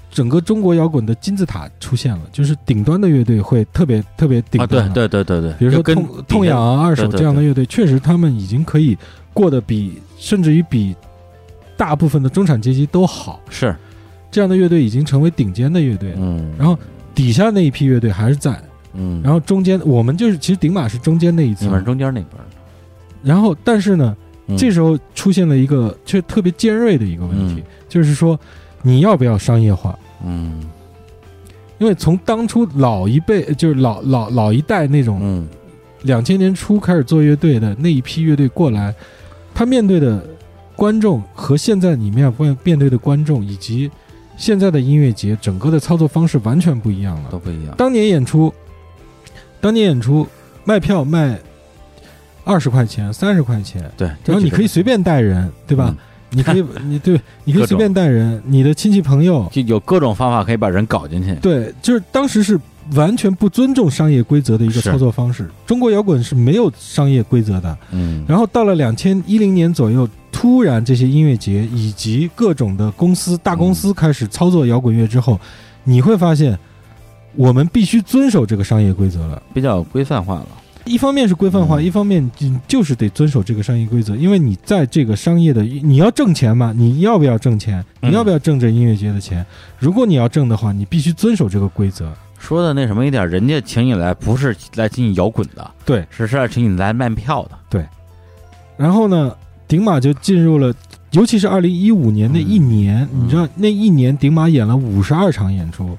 整个中国摇滚的金字塔出现了，就是顶端的乐队会特别特别顶对对对对对，比如说痛痛痒啊、二手这样的乐队，确实他们已经可以过得比甚至于比大部分的中产阶级都好。是，这样的乐队已经成为顶尖的乐队了，嗯，然后底下那一批乐队还是在，嗯，然后中间我们就是其实顶马是中间那一你们层，中间那边儿然后但是呢，嗯。这时候出现了一个却特别尖锐的一个问题嗯，就是说你要不要商业化？嗯。因为从当初老一辈，就是老老老一代那种嗯。两千年初开始做乐队的那一批乐队过来，他面对的观众和现在你面面面对的观众，以及现在的音乐节整个的操作方式完全不一样了。都不一样，当年演出，当年演出卖票卖二十块钱、三十块钱，对，然后你可以随便带人，对吧？你可以，[laughs] 你对，你可以随便带人，你的亲戚朋友，就有各种方法可以把人搞进去。对，就是当时是完全不尊重商业规则的一个操作方式。中国摇滚是没有商业规则的。嗯，然后到了两千一零年左右，突然这些音乐节以及各种的公司、大公司开始操作摇滚乐之后，你会发现，我们必须遵守这个商业规则了。比较规范化了。一方面是规范化，嗯一方面你就是得遵守这个商业规则，因为你在这个商业的你要挣钱嘛，你要不要挣钱？嗯你要不要挣这音乐节的钱？如果你要挣的话，你必须遵守这个规则。说的那什么一点，人家请你来不是来请你摇滚的，对，是是来请你来卖票的。对。然后呢，顶马就进入了，尤其是二零一五年那一年，嗯。你知道那一年顶马演了五十二场演出，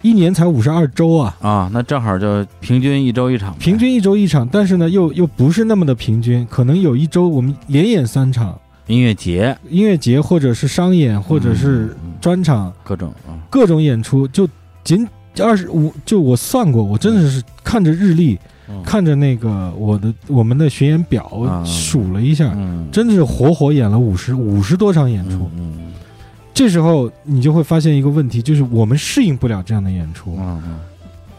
一年才五十二周啊，啊，那正好就平均一周一场呗，平均一周一场，但是呢又又不是那么的平均，可能有一周我们连演三场。音乐节。音乐节，或者是商演，或者是嗯专场，各种啊，各种演出，就仅二十五，就我算过，我真的是看着日历，嗯看着那个我的我们的巡演表啊数了一下，嗯，真的是活活演了五十五十多场演出。这时候你就会发现一个问题，就是我们适应不了这样的演出，嗯嗯，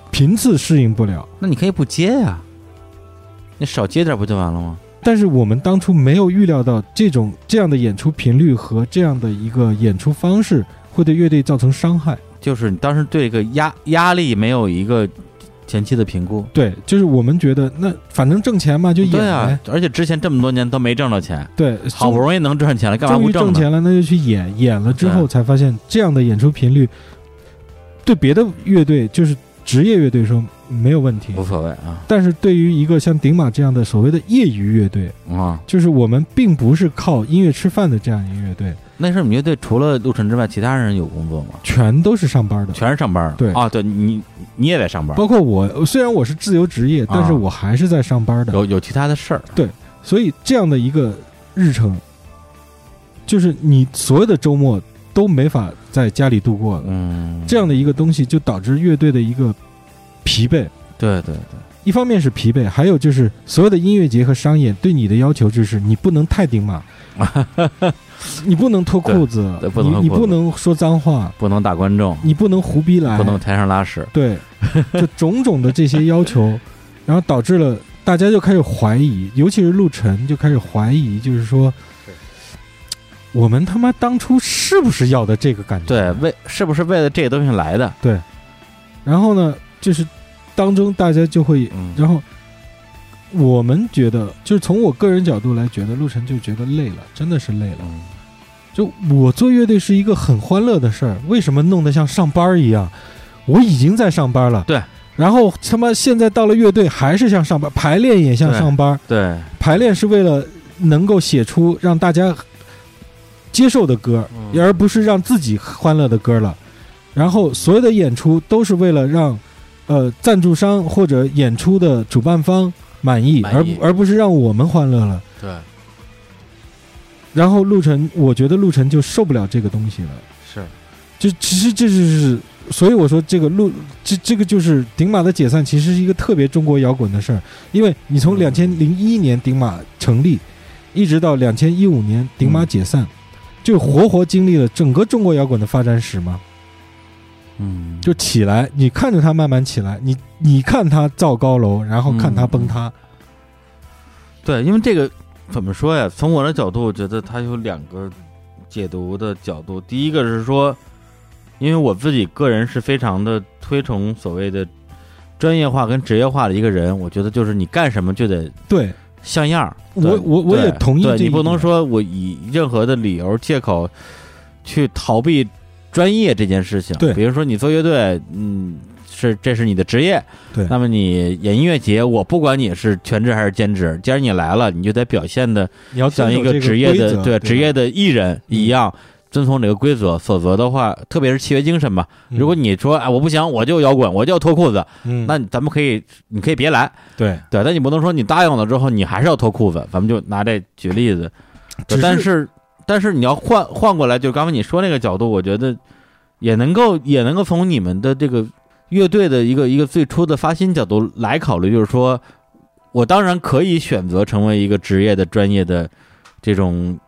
频次适应不了。那你可以不接呀，你少接点不就完了吗？但是我们当初没有预料到这种这样的演出频率和这样的一个演出方式会对乐队造成伤害。就是你当时对这个压压力没有一个前期的评估，对，就是我们觉得那反正挣钱嘛，就演呗。对啊，而且之前这么多年都没挣着钱，对，好不容易能赚钱了，干嘛终于不挣钱了，那就去演。演了之后对才发现，这样的演出频率对别的乐队，就是职业乐队说没有问题无，所谓啊但是对于一个像顶马这样的所谓的业余乐队，啊！就是我们并不是靠音乐吃饭的这样一个乐队，那时候你们乐队除了陆晨之外，其他人有工作吗？全都是上班的。全是上班的。对啊，对你你也在上班，包括我，虽然我是自由职业，但是我还是在上班的。有有其他的事儿。对所以这样的一个日程，就是你所有的周末都没法在家里度过了。嗯，这样的一个东西，就导致乐队的一个疲惫。对对对，一方面是疲惫，还有就是所有的音乐节和商演对你的要求就是你不能太顶马，[laughs] 你不能脱裤子你你不能说脏话，不能打观众，你不能胡逼来，不能台上拉屎。对，[laughs] 就种种的这些要求，然后导致了大家就开始怀疑，尤其是陆晨就开始怀疑，就是说，我们他妈当初是不是要的这个感觉？对，为是不是为了这个东西来的？对然后呢，就是当中大家就会，嗯然后我们觉得，就是从我个人角度来觉得，陆晨就觉得累了，真的是累了。嗯就我做乐队是一个很欢乐的事儿，为什么弄得像上班儿一样？我已经在上班了，对。然后他妈现在到了乐队还是像上班，排练也像上班，对，排练是为了能够写出让大家接受的歌，嗯而不是让自己欢乐的歌了。然后所有的演出都是为了让呃赞助商或者演出的主办方满意，满意而而不是让我们欢乐了。对，然后陆晨，我觉得陆晨就受不了这个东西了。是，就其实这就是，所以我说这个陆这这个就是顶马的解散，其实是一个特别中国摇滚的事儿。因为你从嗯两千零一年顶马成立，一直到两千一五年顶马解散，就活活经历了整个中国摇滚的发展史嘛。嗯，就起来，你看着它慢慢起来，你你看它造高楼，然后看它崩塌。对，因为这个怎么说呀？从我的角度，我觉得它有两个解读的角度。第一个是说，因为我自己个人是非常的推崇所谓的专业化跟职业化的一个人，我觉得就是你干什么就得对像样儿。我我我也对对你不同意这一点能说我以任何的理由借口去逃避专业这件事情。对比如说你做乐队，嗯，是这是你的职业，对那么你演音乐节，我不管你是全职还是兼职，既然你来了，你就得表现的像一个职业的对职业的，艺人一样。遵从这个规则，否则的话，特别是契约精神吧。嗯如果你说啊，我不行，我就摇滚，我就要脱裤子，嗯那咱们可以，你可以别来，对，对，但你不能说你答应了之后，你还是要脱裤子。咱们就拿这举例子，是但是但是你要换换过来，就刚才你说那个角度，我觉得也能够也能够从你们的这个乐队的一个一个最初的发心角度来考虑，就是说我当然可以选择成为一个职业的专业的这种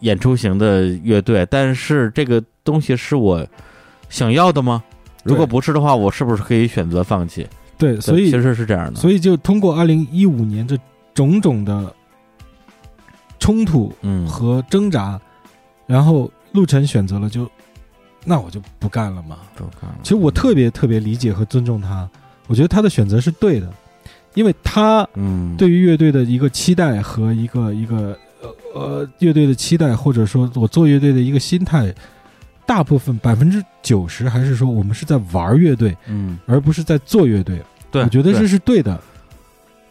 演出型的乐队，但是这个东西是我想要的吗？如果不是的话，我是不是可以选择放弃？对，对所以其实是这样的，所以就通过二零一五年这种种的冲突嗯，和挣扎，然后陆晨选择了就，那我就不干了嘛。不干了其实我特别特别理解和尊重他，我觉得他的选择是对的。因为他嗯，对于乐队的一个期待和一个一个呃呃乐队的期待，或者说我做乐队的一个心态，大部分百分之九十还是说我们是在玩乐队，嗯，而不是在做乐队。对，我觉得这是对的。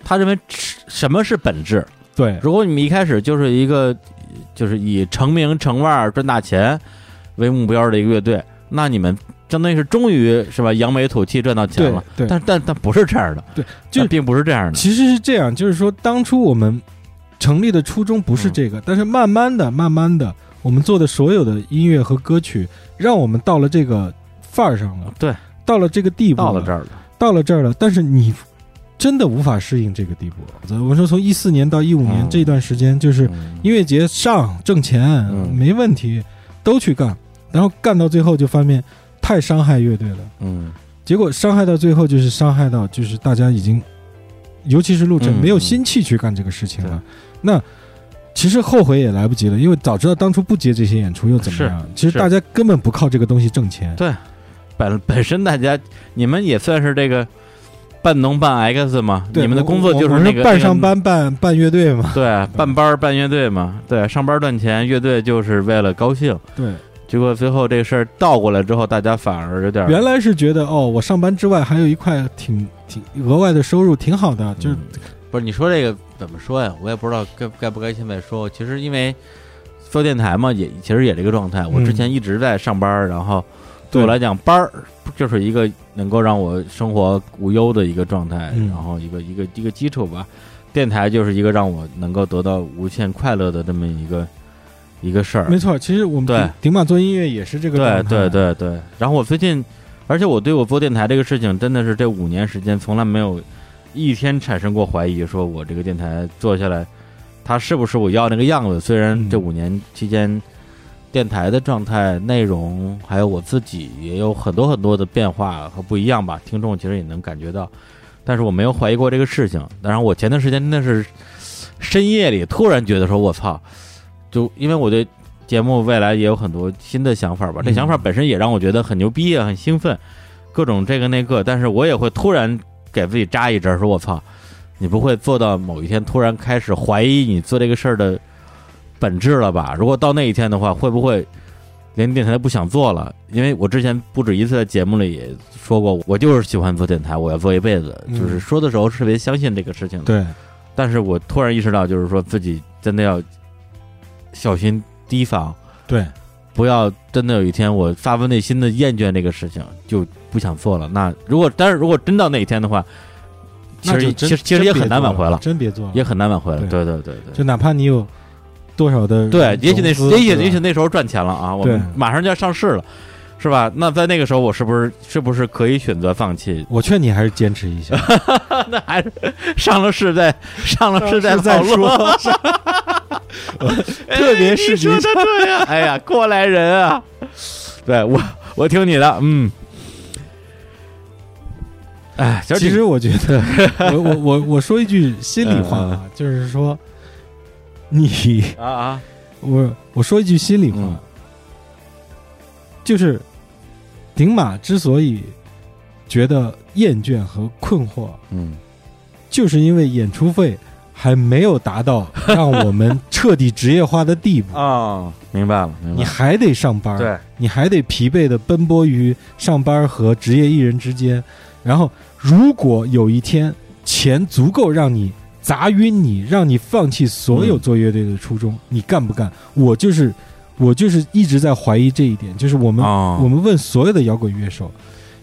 他认为什么是本质。对，如果你们一开始就是一个就是以成名成腕赚大钱为目标的一个乐队，那你们相当于是终于是吧扬眉吐气赚到钱了。对，但但但不是这样的，对，就并不是这样的。其实是这样，就是说当初我们成立的初衷不是这个，但是慢慢的、慢慢的，我们做的所有的音乐和歌曲，让我们到了这个范儿上了，对，到了这个地步，到了这儿了，到了这儿了，但是你真的无法适应这个地步。我说从一四年到一五年嗯这段时间，就是嗯音乐节上挣钱、嗯没问题，都去干，然后干到最后就发现太伤害乐队了。嗯结果伤害到最后就是伤害到，就是大家已经，尤其是陆晨嗯没有心气去干这个事情了。那其实后悔也来不及了，因为早知道当初不接这些演出又怎么样？其实大家根本不靠这个东西挣钱。对，本本身大家你们也算是这个半农半 X 嘛，你们的工作就是那个我半上。班半半乐队嘛。[laughs] 对，半班儿半乐队嘛，对，上班赚钱，乐队就是为了高兴。对，结果最后这事儿倒过来之后，大家反而有点儿原来是觉得哦，我上班之外还有一块挺挺额外的收入，挺好的，就是嗯不是你说这个怎么说呀？我也不知道该该不该现在说。其实因为做电台嘛，也其实也这个状态。我之前一直在上班，然后对。我来讲，班儿就是一个能够让我生活无忧的一个状态，嗯然后一个一个一个基础吧。电台就是一个让我能够得到无限快乐的这么一个一个事儿。没错。其实我们对。顶顶马做音乐也是这个对。状态。对。对。对。然后我最近，而且我对。我做电台这个事情，真的是这五年时间从来没有一天产生过怀疑，说我这个电台做下来，它是不是我要那个样子？虽然嗯这五年期间，电台的状态、内容，还有我自己也有很多很多的变化和不一样吧，听众其实也能感觉到，但是我没有怀疑过这个事情。当然，我前段时间真的是深夜里突然觉得说，我操，就因为我对节目未来也有很多新的想法吧，这嗯想法本身也让我觉得很牛逼啊，很兴奋，各种这个那个，但是我也会突然给自己扎一针，说我操，你不会做到某一天突然开始怀疑你做这个事儿的本质了吧？如果到那一天的话，会不会连电台都不想做了？因为我之前不止一次在节目里也说过，我就是喜欢做电台，我要做一辈子，嗯就是说的时候特别相信这个事情的。对但是我突然意识到，就是说自己真的要小心提防，对不要真的有一天我发自内心的厌倦这个事情，就不想做了。那如果但是如果真到那一天的话，其实其实其实也很难挽回了，真别做了，也很难挽回了。对对对对对就哪怕你有多少的对，也许那也许也许那时候赚钱了啊，我们马上就要上市了，是吧？那在那个时候，我是不是是不是可以选择放弃？我劝你还是坚持一下，[laughs] 那还是上了市再上了市再再说。[laughs] 特别是你说的对呀、哎呀，过来人啊！对我，我听你的，嗯。哎，其实我觉得，[laughs] 我我我我说一句心里话嗯啊，就是说，你啊啊，[laughs] 我我说一句心里话，嗯就是顶马之所以觉得厌倦和困惑，嗯就是因为演出费还没有达到 [laughs] 让我们彻底职业化的地步。啊，明白了，明白了。你还得上班，对，你还得疲惫的奔波于上班和职业艺人之间。然后，如果有一天钱足够让你砸晕你，让你放弃所有嗯做乐队的初衷，你干不干？我就是，我就是一直在怀疑这一点。就是我们、哦，我们问所有的摇滚乐手，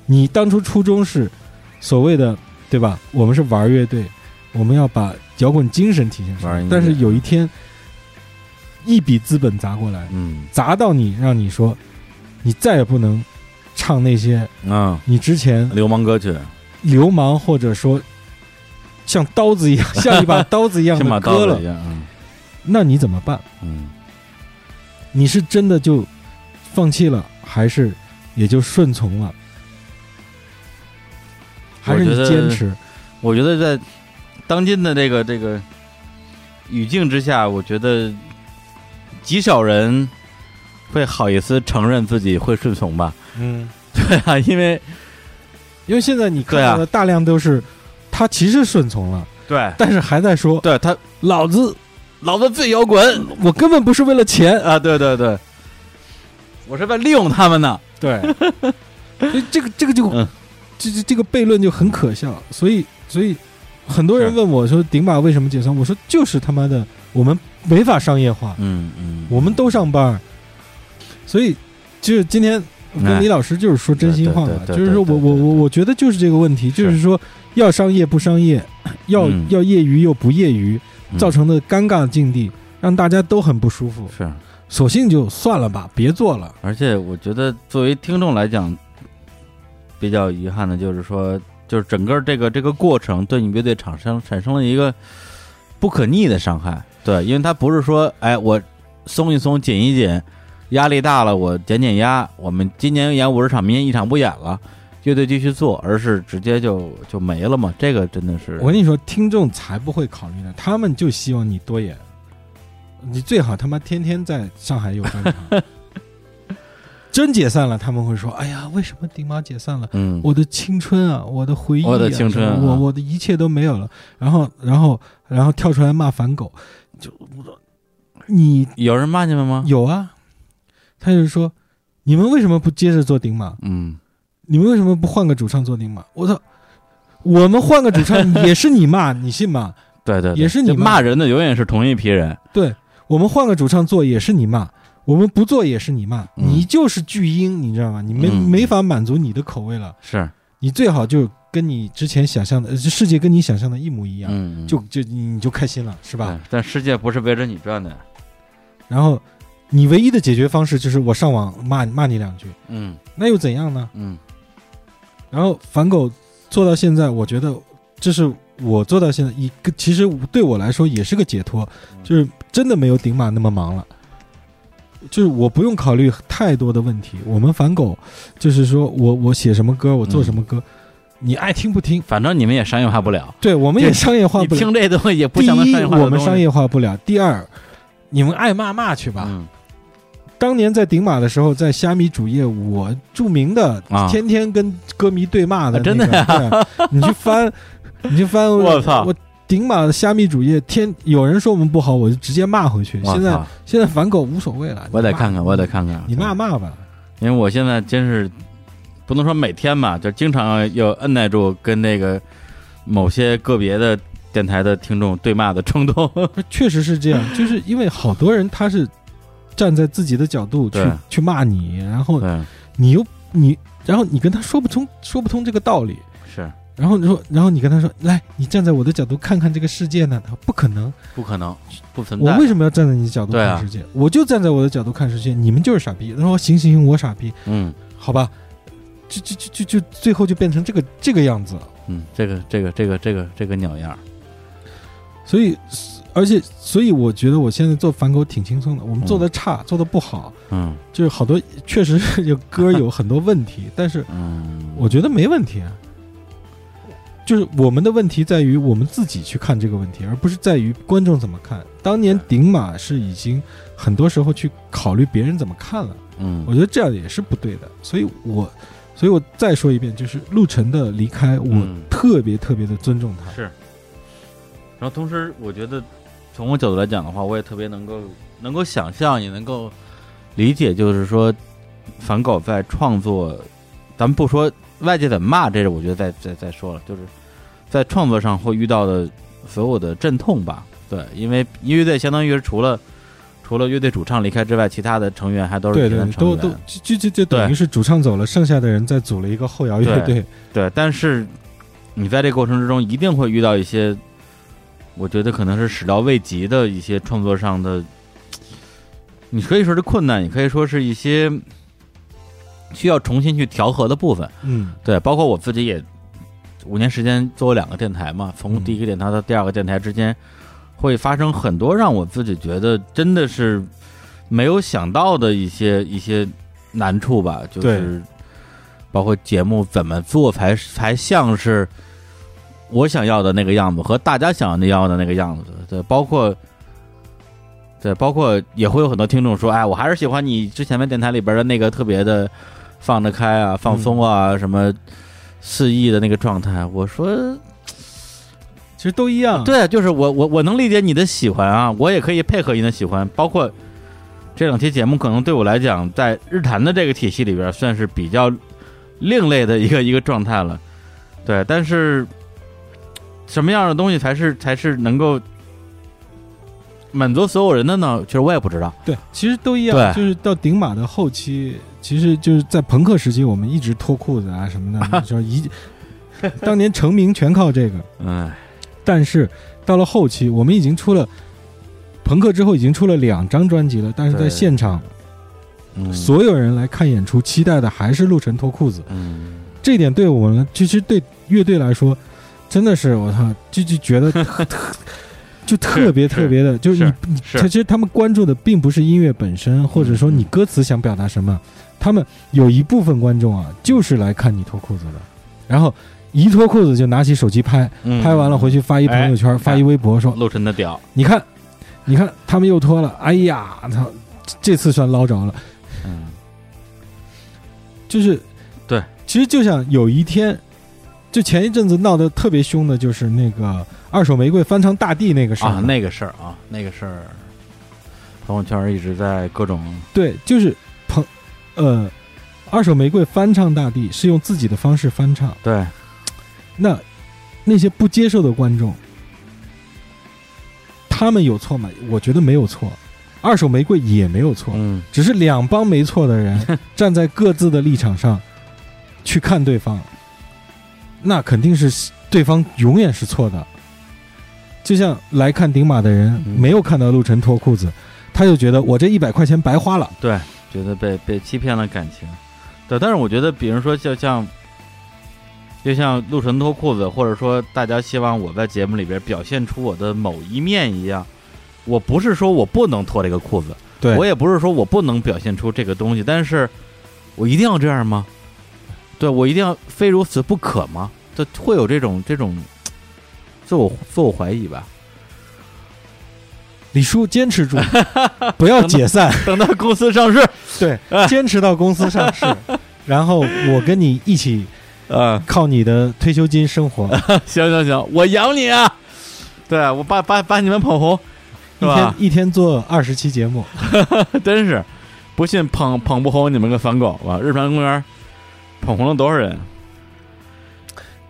你当初初衷是所谓的对吧？我们是玩乐队，我们要把摇滚精神体现出。来但是有一天，一笔资本砸过来，嗯砸到你，让你说，你再也不能唱那些嗯，你之前流氓歌曲，流氓或者说像刀子一样、像一把刀子一样像把的歌了刀子一，样，嗯那你怎么办？嗯，你是真的就放弃了，还是也就顺从了？还是你坚持？我觉得在当今的这个这个语境之下，我觉得极少人会好意思承认自己会顺从吧？嗯，[laughs] 对啊，因为因为现在你看到的大量都是他他其实顺从了，对。但是还在说对，他老子老子最摇滚我根本不是为了钱，啊！对对对，我是在利用他们呢。对，[laughs] 所以这个这个就嗯。这这这个悖论就很可笑，所以所以很多人问我说顶马为什么解散？我说就是他妈的我们没法商业化，嗯嗯，我们都上班，所以就是今天我跟哎。李老师就是说真心话嘛，就是说我我我我觉得就是这个问题，就是说要商业不商业，要嗯。要业余又不业余，嗯。造成的尴尬境地，让大家都很不舒服，是，索性就算了吧，别做了。而且我觉得作为听众来讲，比较遗憾的就是说，就是整个这个这个过程对你乐队产生产生了一个不可逆的伤害。对，因为它不是说，哎，我松一松，紧一紧，压力大了，我减减压，我们今年演五十场，明年一场不演了，乐队继续做，而是直接就就没了嘛。这个真的是，我跟你说，听众才不会考虑呢，他们就希望你多演，你最好他妈天天在上海有专场。真解散了，他们会说：“哎呀，为什么顶马解散了？嗯，我的青春啊，我的回忆、啊，我的青春啊我我的一切都没有了。”然后，然后，然后跳出来骂反狗，就你有人骂你们吗？有啊？他就是说，你们为什么不接着做顶马？嗯，你们为什么不换个主唱做顶马？我操！我们换个主唱也是你骂，[laughs] 你信吗？对对，对也是你骂骂人的，永远是同一批人。对我们换个主唱做也是你骂，我们不做也是你骂，嗯你就是巨婴，你知道吗？你没、嗯没法满足你的口味了，是，你最好就跟你之前想象的，呃世界跟你想象的一模一样，嗯，就就你你就开心了，是吧？但世界不是围着你转的。然后你唯一的解决方式就是我上网骂骂你两句，嗯那又怎样呢？嗯然后反狗做到现在，我觉得这是我做到现在一个，其实对我来说也是个解脱，就是真的没有顶马那么忙了。就是我不用考虑太多的问题，我们反狗就是说我我写什么歌，我做什么歌，你爱听不听，反正你们也商业化不了，对我们也商业化不了。你听这东西也不第一像能商业，化第一我们商业化不了；第二，你们爱骂骂去吧。嗯当年在顶马的时候，在虾米主页，我著名的啊天天跟歌迷对骂的、啊真的呀、对 [laughs] 你去翻，你去翻，我操我顶马的虾米主页，天有人说我们不好，我就直接骂回去。现在现在反狗无所谓了，我得看看，我得看看，你骂骂吧。因为我现在真是不能说每天吧，就经常要按耐住跟那个某些个别的电台的听众对骂的冲动。[laughs] 确实是这样，就是因为好多人他是站在自己的角度去去骂你，然后，你又你，然后你跟他说不通说不通这个道理，是。然后你说，然后你跟他说，来，你站在我的角度看看这个世界呢？他说不可能，不可能，不存在。我为什么要站在你的角度看世界？我就站在我的角度看世界，你们就是傻逼。他说行行行，我傻逼，嗯。好吧，就就就就就最后就变成这个这个样子了。嗯，这个这个这个这个这个鸟样，所以，而且，所以我觉得我现在做反狗挺轻松的。我们做的差，做的不好，嗯就是好多确实是有 [laughs] 歌有很多问题，但是嗯，我觉得没问题啊。就是我们的问题在于我们自己去看这个问题，而不是在于观众怎么看。当年顶马是已经很多时候去考虑别人怎么看了，嗯我觉得这样也是不对的。所以我，所以我再说一遍，就是陆晨的离开，我嗯特别特别的尊重他。是。然后同时，我觉得从我角度来讲的话，我也特别能够能够想象，也能够理解，就是说反狗在创作，咱们不说外界怎么骂，这是我觉得再再再说了，就是在创作上会遇到的所有的阵痛吧。对，因为乐队相当于是除了除了乐队主唱离开之外，其他的成员还都是对对。都都就就就就等于是主唱走了，剩下的人再组了一个后摇乐队。对，但是你在这个过程之中一定会遇到一些，我觉得可能是始料未及的一些创作上的，你可以说是困难，也可以说是一些需要重新去调和的部分。嗯，对，包括我自己也五年时间做过两个电台嘛，从嗯。第一个电台到第二个电台之间，会发生很多让我自己觉得真的是没有想到的一些一些难处吧，就是包括节目怎么做才才像是我想要的那个样子和大家想要的那个样子，对，包括。对，包括也会有很多听众说，哎，我还是喜欢你之前的电台里边的那个特别的放得开啊、放松啊、什么肆意的那个状态。我说，其实都一样。，对，就是我我我能理解你的喜欢啊，我也可以配合你的喜欢，包括这两期节目，可能对我来讲，在日坛的这个体系里边，算是比较另类的一个一个状态了。对，但是什么样的东西才是才是能够满足所有人的呢？其实我也不知道。对，其实都一样。对就是到顶马的后期，其实就是在朋克时期，我们一直脱裤子啊什么的，[laughs] 就是一当年成名全靠这个。哎，但是到了后期，我们已经出了朋克之后，已经出了两张专辑了，但是在现场，嗯，所有人来看演出，期待的还是陆晨脱裤子。嗯，这一点对我们，其实对乐队来说，真的是我操，就就觉得特特 [laughs] 就特别特别的，就是你你，其实他们关注的并不是音乐本身，或者说你歌词想表达什么，他们有一部分观众啊，就是来看你脱裤子的，然后一脱裤子就拿起手机拍，嗯。拍完了回去发一朋友圈，哎发一微博说，陆晨的屌，你看，你看他们又脱了，哎呀，操，这次算捞着了。嗯，就是对，其实就像有一天，就前一阵子闹得特别凶的，就是那个二手玫瑰翻唱大地那个事儿啊，那个事儿啊，那个事儿，朋友圈一直在各种对，就是朋呃，二手玫瑰翻唱大地是用自己的方式翻唱，对，那那些不接受的观众，他们有错吗？我觉得没有错，二手玫瑰也没有错，嗯，只是两帮没错的人 [laughs] 站在各自的立场上去看对方，那肯定是对方永远是错的。就像来看顶马的人嗯没有看到陆晨脱裤子，他就觉得我这一百块钱白花了。对，觉得被被欺骗了感情，对，但是我觉得，比如说就像，就像陆晨脱裤子，或者说大家希望我在节目里边表现出我的某一面一样，我不是说我不能脱这个裤子，对我也不是说我不能表现出这个东西，但是我一定要这样吗？对我一定要非如此不可吗？这会有这种这种自我自我怀疑吧？李叔坚持住，[laughs] 不要解散，等到公司上市，对哎，坚持到公司上市，[laughs] 然后我跟你一起呃、靠你的退休金生活，[laughs] 行行行，我养你啊！对我把把把你们捧红，是一天吧？一天做二十期节目，真是，不信捧捧不红你们个反狗吧？日坛公园捧红了多少人？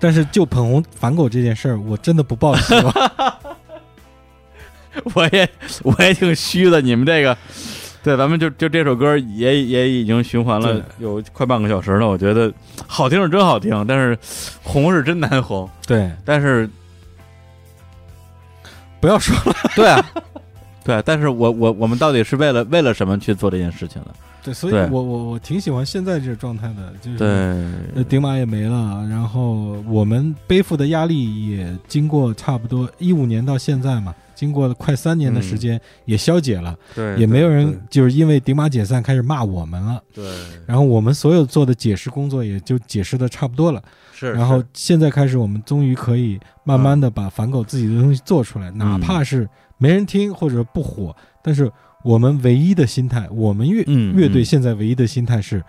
但是就捧红反狗这件事儿，我真的不抱希望。[laughs] 我也我也挺虚的，你们这个，对，咱们就就这首歌也也已经循环了有快半个小时了，我觉得好听是真好听，但是红是真难红，对，但是不要说了。对啊，对，但是我我我们到底是为了为了什么去做这件事情的？对，所以我我我挺喜欢现在这个状态的，就是顶马也没了，然后我们背负的压力也经过差不多一五年到现在嘛，经过了快三年的时间也消解了，对，也没有人就是因为顶马解散开始骂我们了，对，然后我们所有做的解释工作也就解释的差不多了，是，然后现在开始我们终于可以慢慢的把反狗自己的东西做出来，哪怕是没人听或者不火，但是我们唯一的心态，我们乐嗯乐队嗯现在唯一的心态是，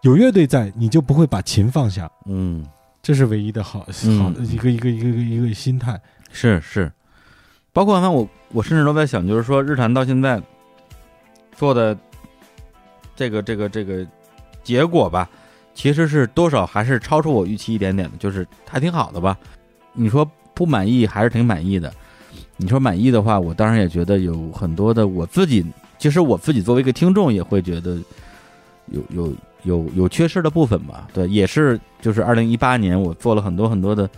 有乐队在，你就不会把琴放下，嗯，这是唯一的好嗯好的一个一个一个一个一个心态。是是，包括刚才我我甚至都在想，就是说日坛到现在做的这个这个这个结果吧，其实是多少还是超出我预期一点点的，就是还挺好的吧。你说不满意还是挺满意的，你说满意的话，我当然也觉得有很多的我自己，其实我自己作为一个听众也会觉得有有有有缺失的部分吧。对，也是就是二零一八年我做了很多很多的。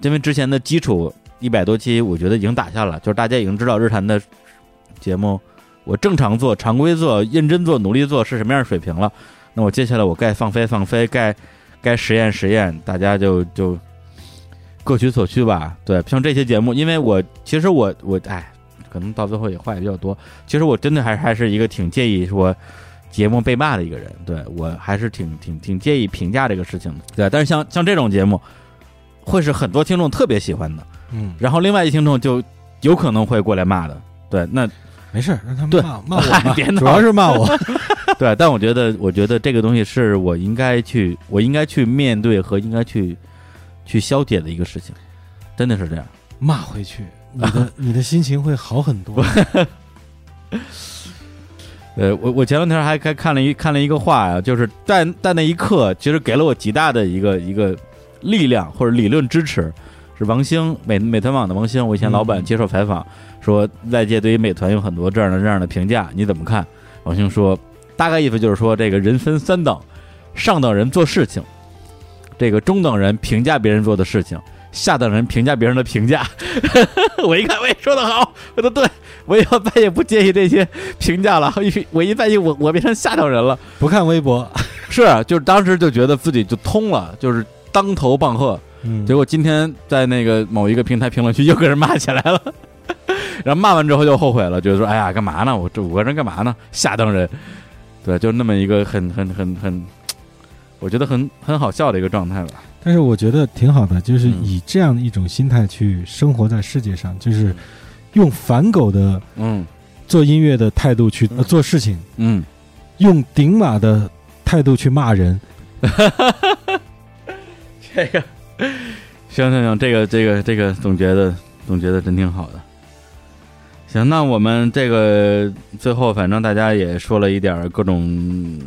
因为之前的基础一百多期，我觉得已经打下了，就是大家已经知道日坛的节目，我正常做、常规做、认真做、努力做是什么样的水平了。那我接下来我该放飞放飞，该该实验实验，大家就就各取所需吧。对，像这些节目，因为我其实我我哎，可能到最后也话也比较多。其实我真的还还是一个挺介意说节目被骂的一个人，对我还是挺挺挺介意评价这个事情的。对，但是像像这种节目。会是很多听众特别喜欢的，嗯，然后另外一听众就有可能会过来骂的，对，那没事，让他们骂骂我 [laughs] 主要是骂我。[laughs] [laughs] 对，但我觉得，我觉得这个东西是我应该去，我应该去面对和应该去去消解的一个事情。真的是这样。骂回去，你的 [laughs] 你的心情会好很多。[laughs] 呃，我我前两天还还看了一看了一个话呀，就是在在那一刻，其实给了我极大的一个一个力量或者理论支持。是王兴美美团网的王兴，我以前老板嗯接受采访说，外界对于美团有很多这样的这样的评价，你怎么看？王兴说，大概意思就是说，这个人分三等，上等人做事情，这个中等人评价别人做的事情，下等人评价别人的评价。[laughs] 我一看，喂，说的好，说的对，我以后再也不介意这些评价了。一我一在意我我变成下等人了，不看微博，是，啊就是当时就觉得自己就通了，就是当头棒喝。嗯结果今天在那个某一个平台评论区又跟人骂起来了，[laughs] 然后骂完之后就后悔了，觉得说，哎呀，干嘛呢？我这五个人干嘛呢？下等人，对，就那么一个很很很很，我觉得很很好笑的一个状态吧。但是我觉得挺好的，就是嗯以这样一种心态去生活在世界上，就是用反狗的嗯做音乐的态度去、呃做事情，嗯，用顶马的态度去骂人。[laughs] 这个，行行行，这个这个这个总觉得总觉得真挺好的。行，那我们这个最后反正大家也说了一点各种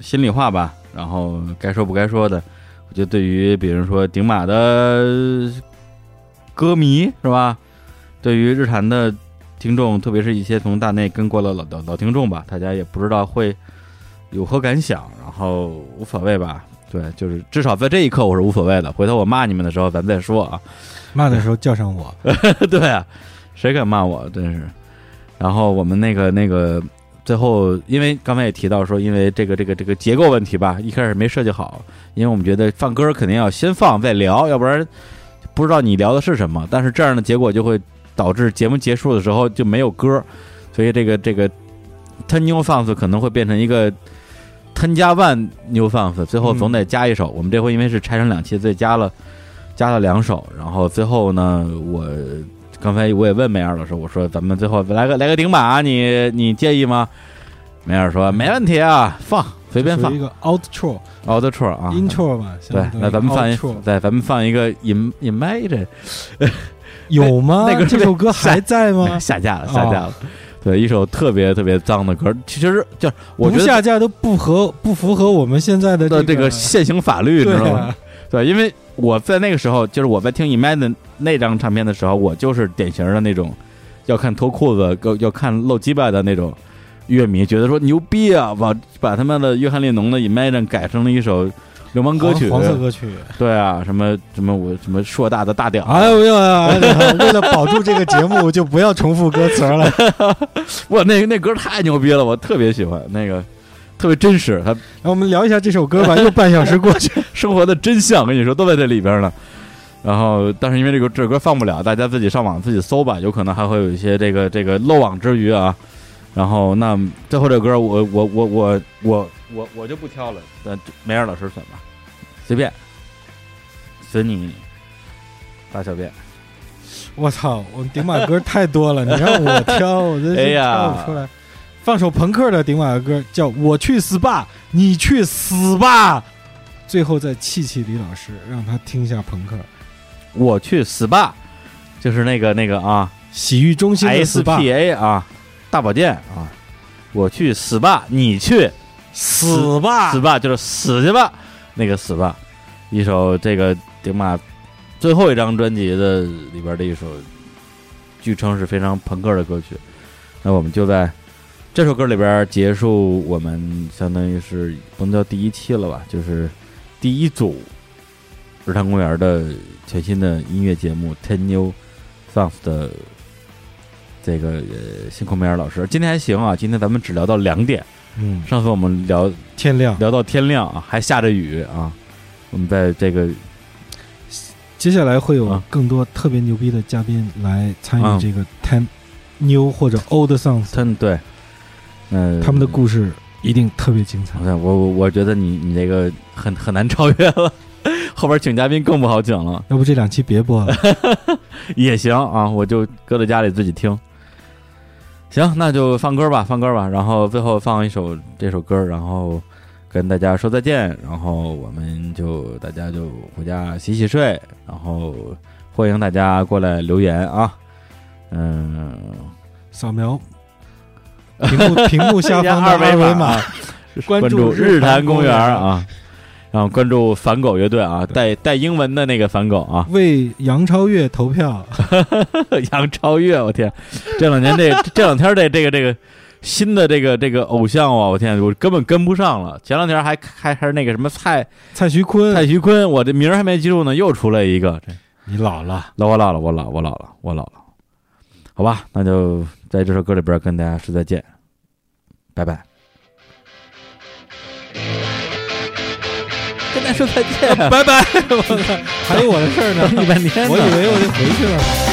心里话吧，然后该说不该说的，我觉得对于比如说顶马的歌迷是吧？对于日坛的听众，特别是一些从大内跟过的老老老听众吧，大家也不知道会有何感想，然后无所谓吧。对，就是至少在这一刻我是无所谓的。回头我骂你们的时候，咱再说啊。骂的时候叫上我，[laughs] 对啊，谁敢骂我？真是。然后我们那个那个最后，因为刚才也提到说，因为这个这个这个结构问题吧，一开始没设计好，因为我们觉得放歌肯定要先放再聊，要不然不知道你聊的是什么。但是这样的结果就会导致节目结束的时候就没有歌，所以这个这个 ten new songs 可能会变成一个 ten 加 one new songs，最后总得加一首。我们这回因为是拆成两期，所以加了加了两首，然后最后呢，我刚才我也问梅尔老师，我说咱们最后来个来个顶马，你你介意吗？梅尔说没问题啊，放随便放一个 outro、，outro 啊 intro 吧。对那咱们放一对，咱们放一个 im imagine [laughs] 有吗？[laughs] 那个这首歌 [laughs] 还在吗？下架了，下架了。对，一首特别特别脏的歌，其实就是我觉得下架都不合不符合我们现在的的这个个现行法律，你知道吗？啊，对，因为我在那个时候，就是我在听 Imagine 那张唱片的时候，我就是典型的那种要看脱裤子、要要看露鸡巴的那种乐迷，觉得说牛逼啊，把把他们的约翰列侬的 Imagine 改成了一首流氓歌曲，黄黄色歌曲。对啊，什么什么我什么硕大的大屌，哎呦呀！为了保住这个节目，就不要重复歌词了。[laughs] 哇，那那歌太牛逼了，我特别喜欢那个。特别真实，他那我们聊一下这首歌吧。[laughs] 又半小时过去，[laughs] 生活的真相，跟你说都在这里边呢。然后，但是因为这个这首歌放不了，大家自己上网自己搜吧，有可能还会有一些这个这个漏网之鱼啊。然后，那最后这歌我我我我我我我就不挑了，那梅尔老师选吧，随便，随你大小便。我操！我顶马歌太多了，你让我挑，我真是 [laughs] 哎呀挑不出来。放首朋克的顶马歌，叫《我去 SPA，，你去死吧》。最后再气气李老师，让他听一下朋克。[laughs] 我去 SPA，，就是那个那个啊洗浴中心，，SPA 啊，大保健啊，我去死吧，你去死吧，死吧，就是死去吧，那个死吧，一首这个顶马最后一张专辑的里边的一首，据称是非常朋克的歌曲。那我们就在这首歌里边结束我们相当于是不能叫第一期了吧，就是第一组日坛公园的全新的音乐节目《Ten New Songs》的这个呃辛苦梅尔老师。今天还行啊，今天咱们只聊到两点。嗯，上次我们聊天亮。聊到天亮啊，还下着雨啊。我们在这个接下来会有啊更多特别牛逼的嘉宾来参嗯与这个 Ten New 或者 Old Songs，ten 对，嗯他们的故事一定特别精彩。我我我觉得你你这个很很难超越了。[laughs] 后边请嘉宾更不好请了。要不这两期别播了。[laughs] 也行啊我就搁在家里自己听。行那就放歌吧放歌吧然后最后放一首这首歌然后跟大家说再见然后我们就大家就回家洗洗睡然后欢迎大家过来留言啊。嗯。扫描。屏幕屏幕 [laughs] 下方二维码，关注日坛公园啊，然后关注反狗乐队啊，带带英文的那个反狗啊，为杨超越投票。[laughs] 杨超越，我天，这两年这这两天这这个这个新的这个这个偶像啊，我天，我根本跟不上了。前两天还还还是那个什么蔡蔡徐坤，蔡徐坤，我这名儿还没记住呢，又出来一个。你老了，老我老了，我老，我老了，我老了。好吧，那就在这首歌里边跟大家说再见，拜拜。跟大家说再见，[laughs] 拜拜。[laughs] 还有我的事儿呢，等你半天，我以为我就回去了。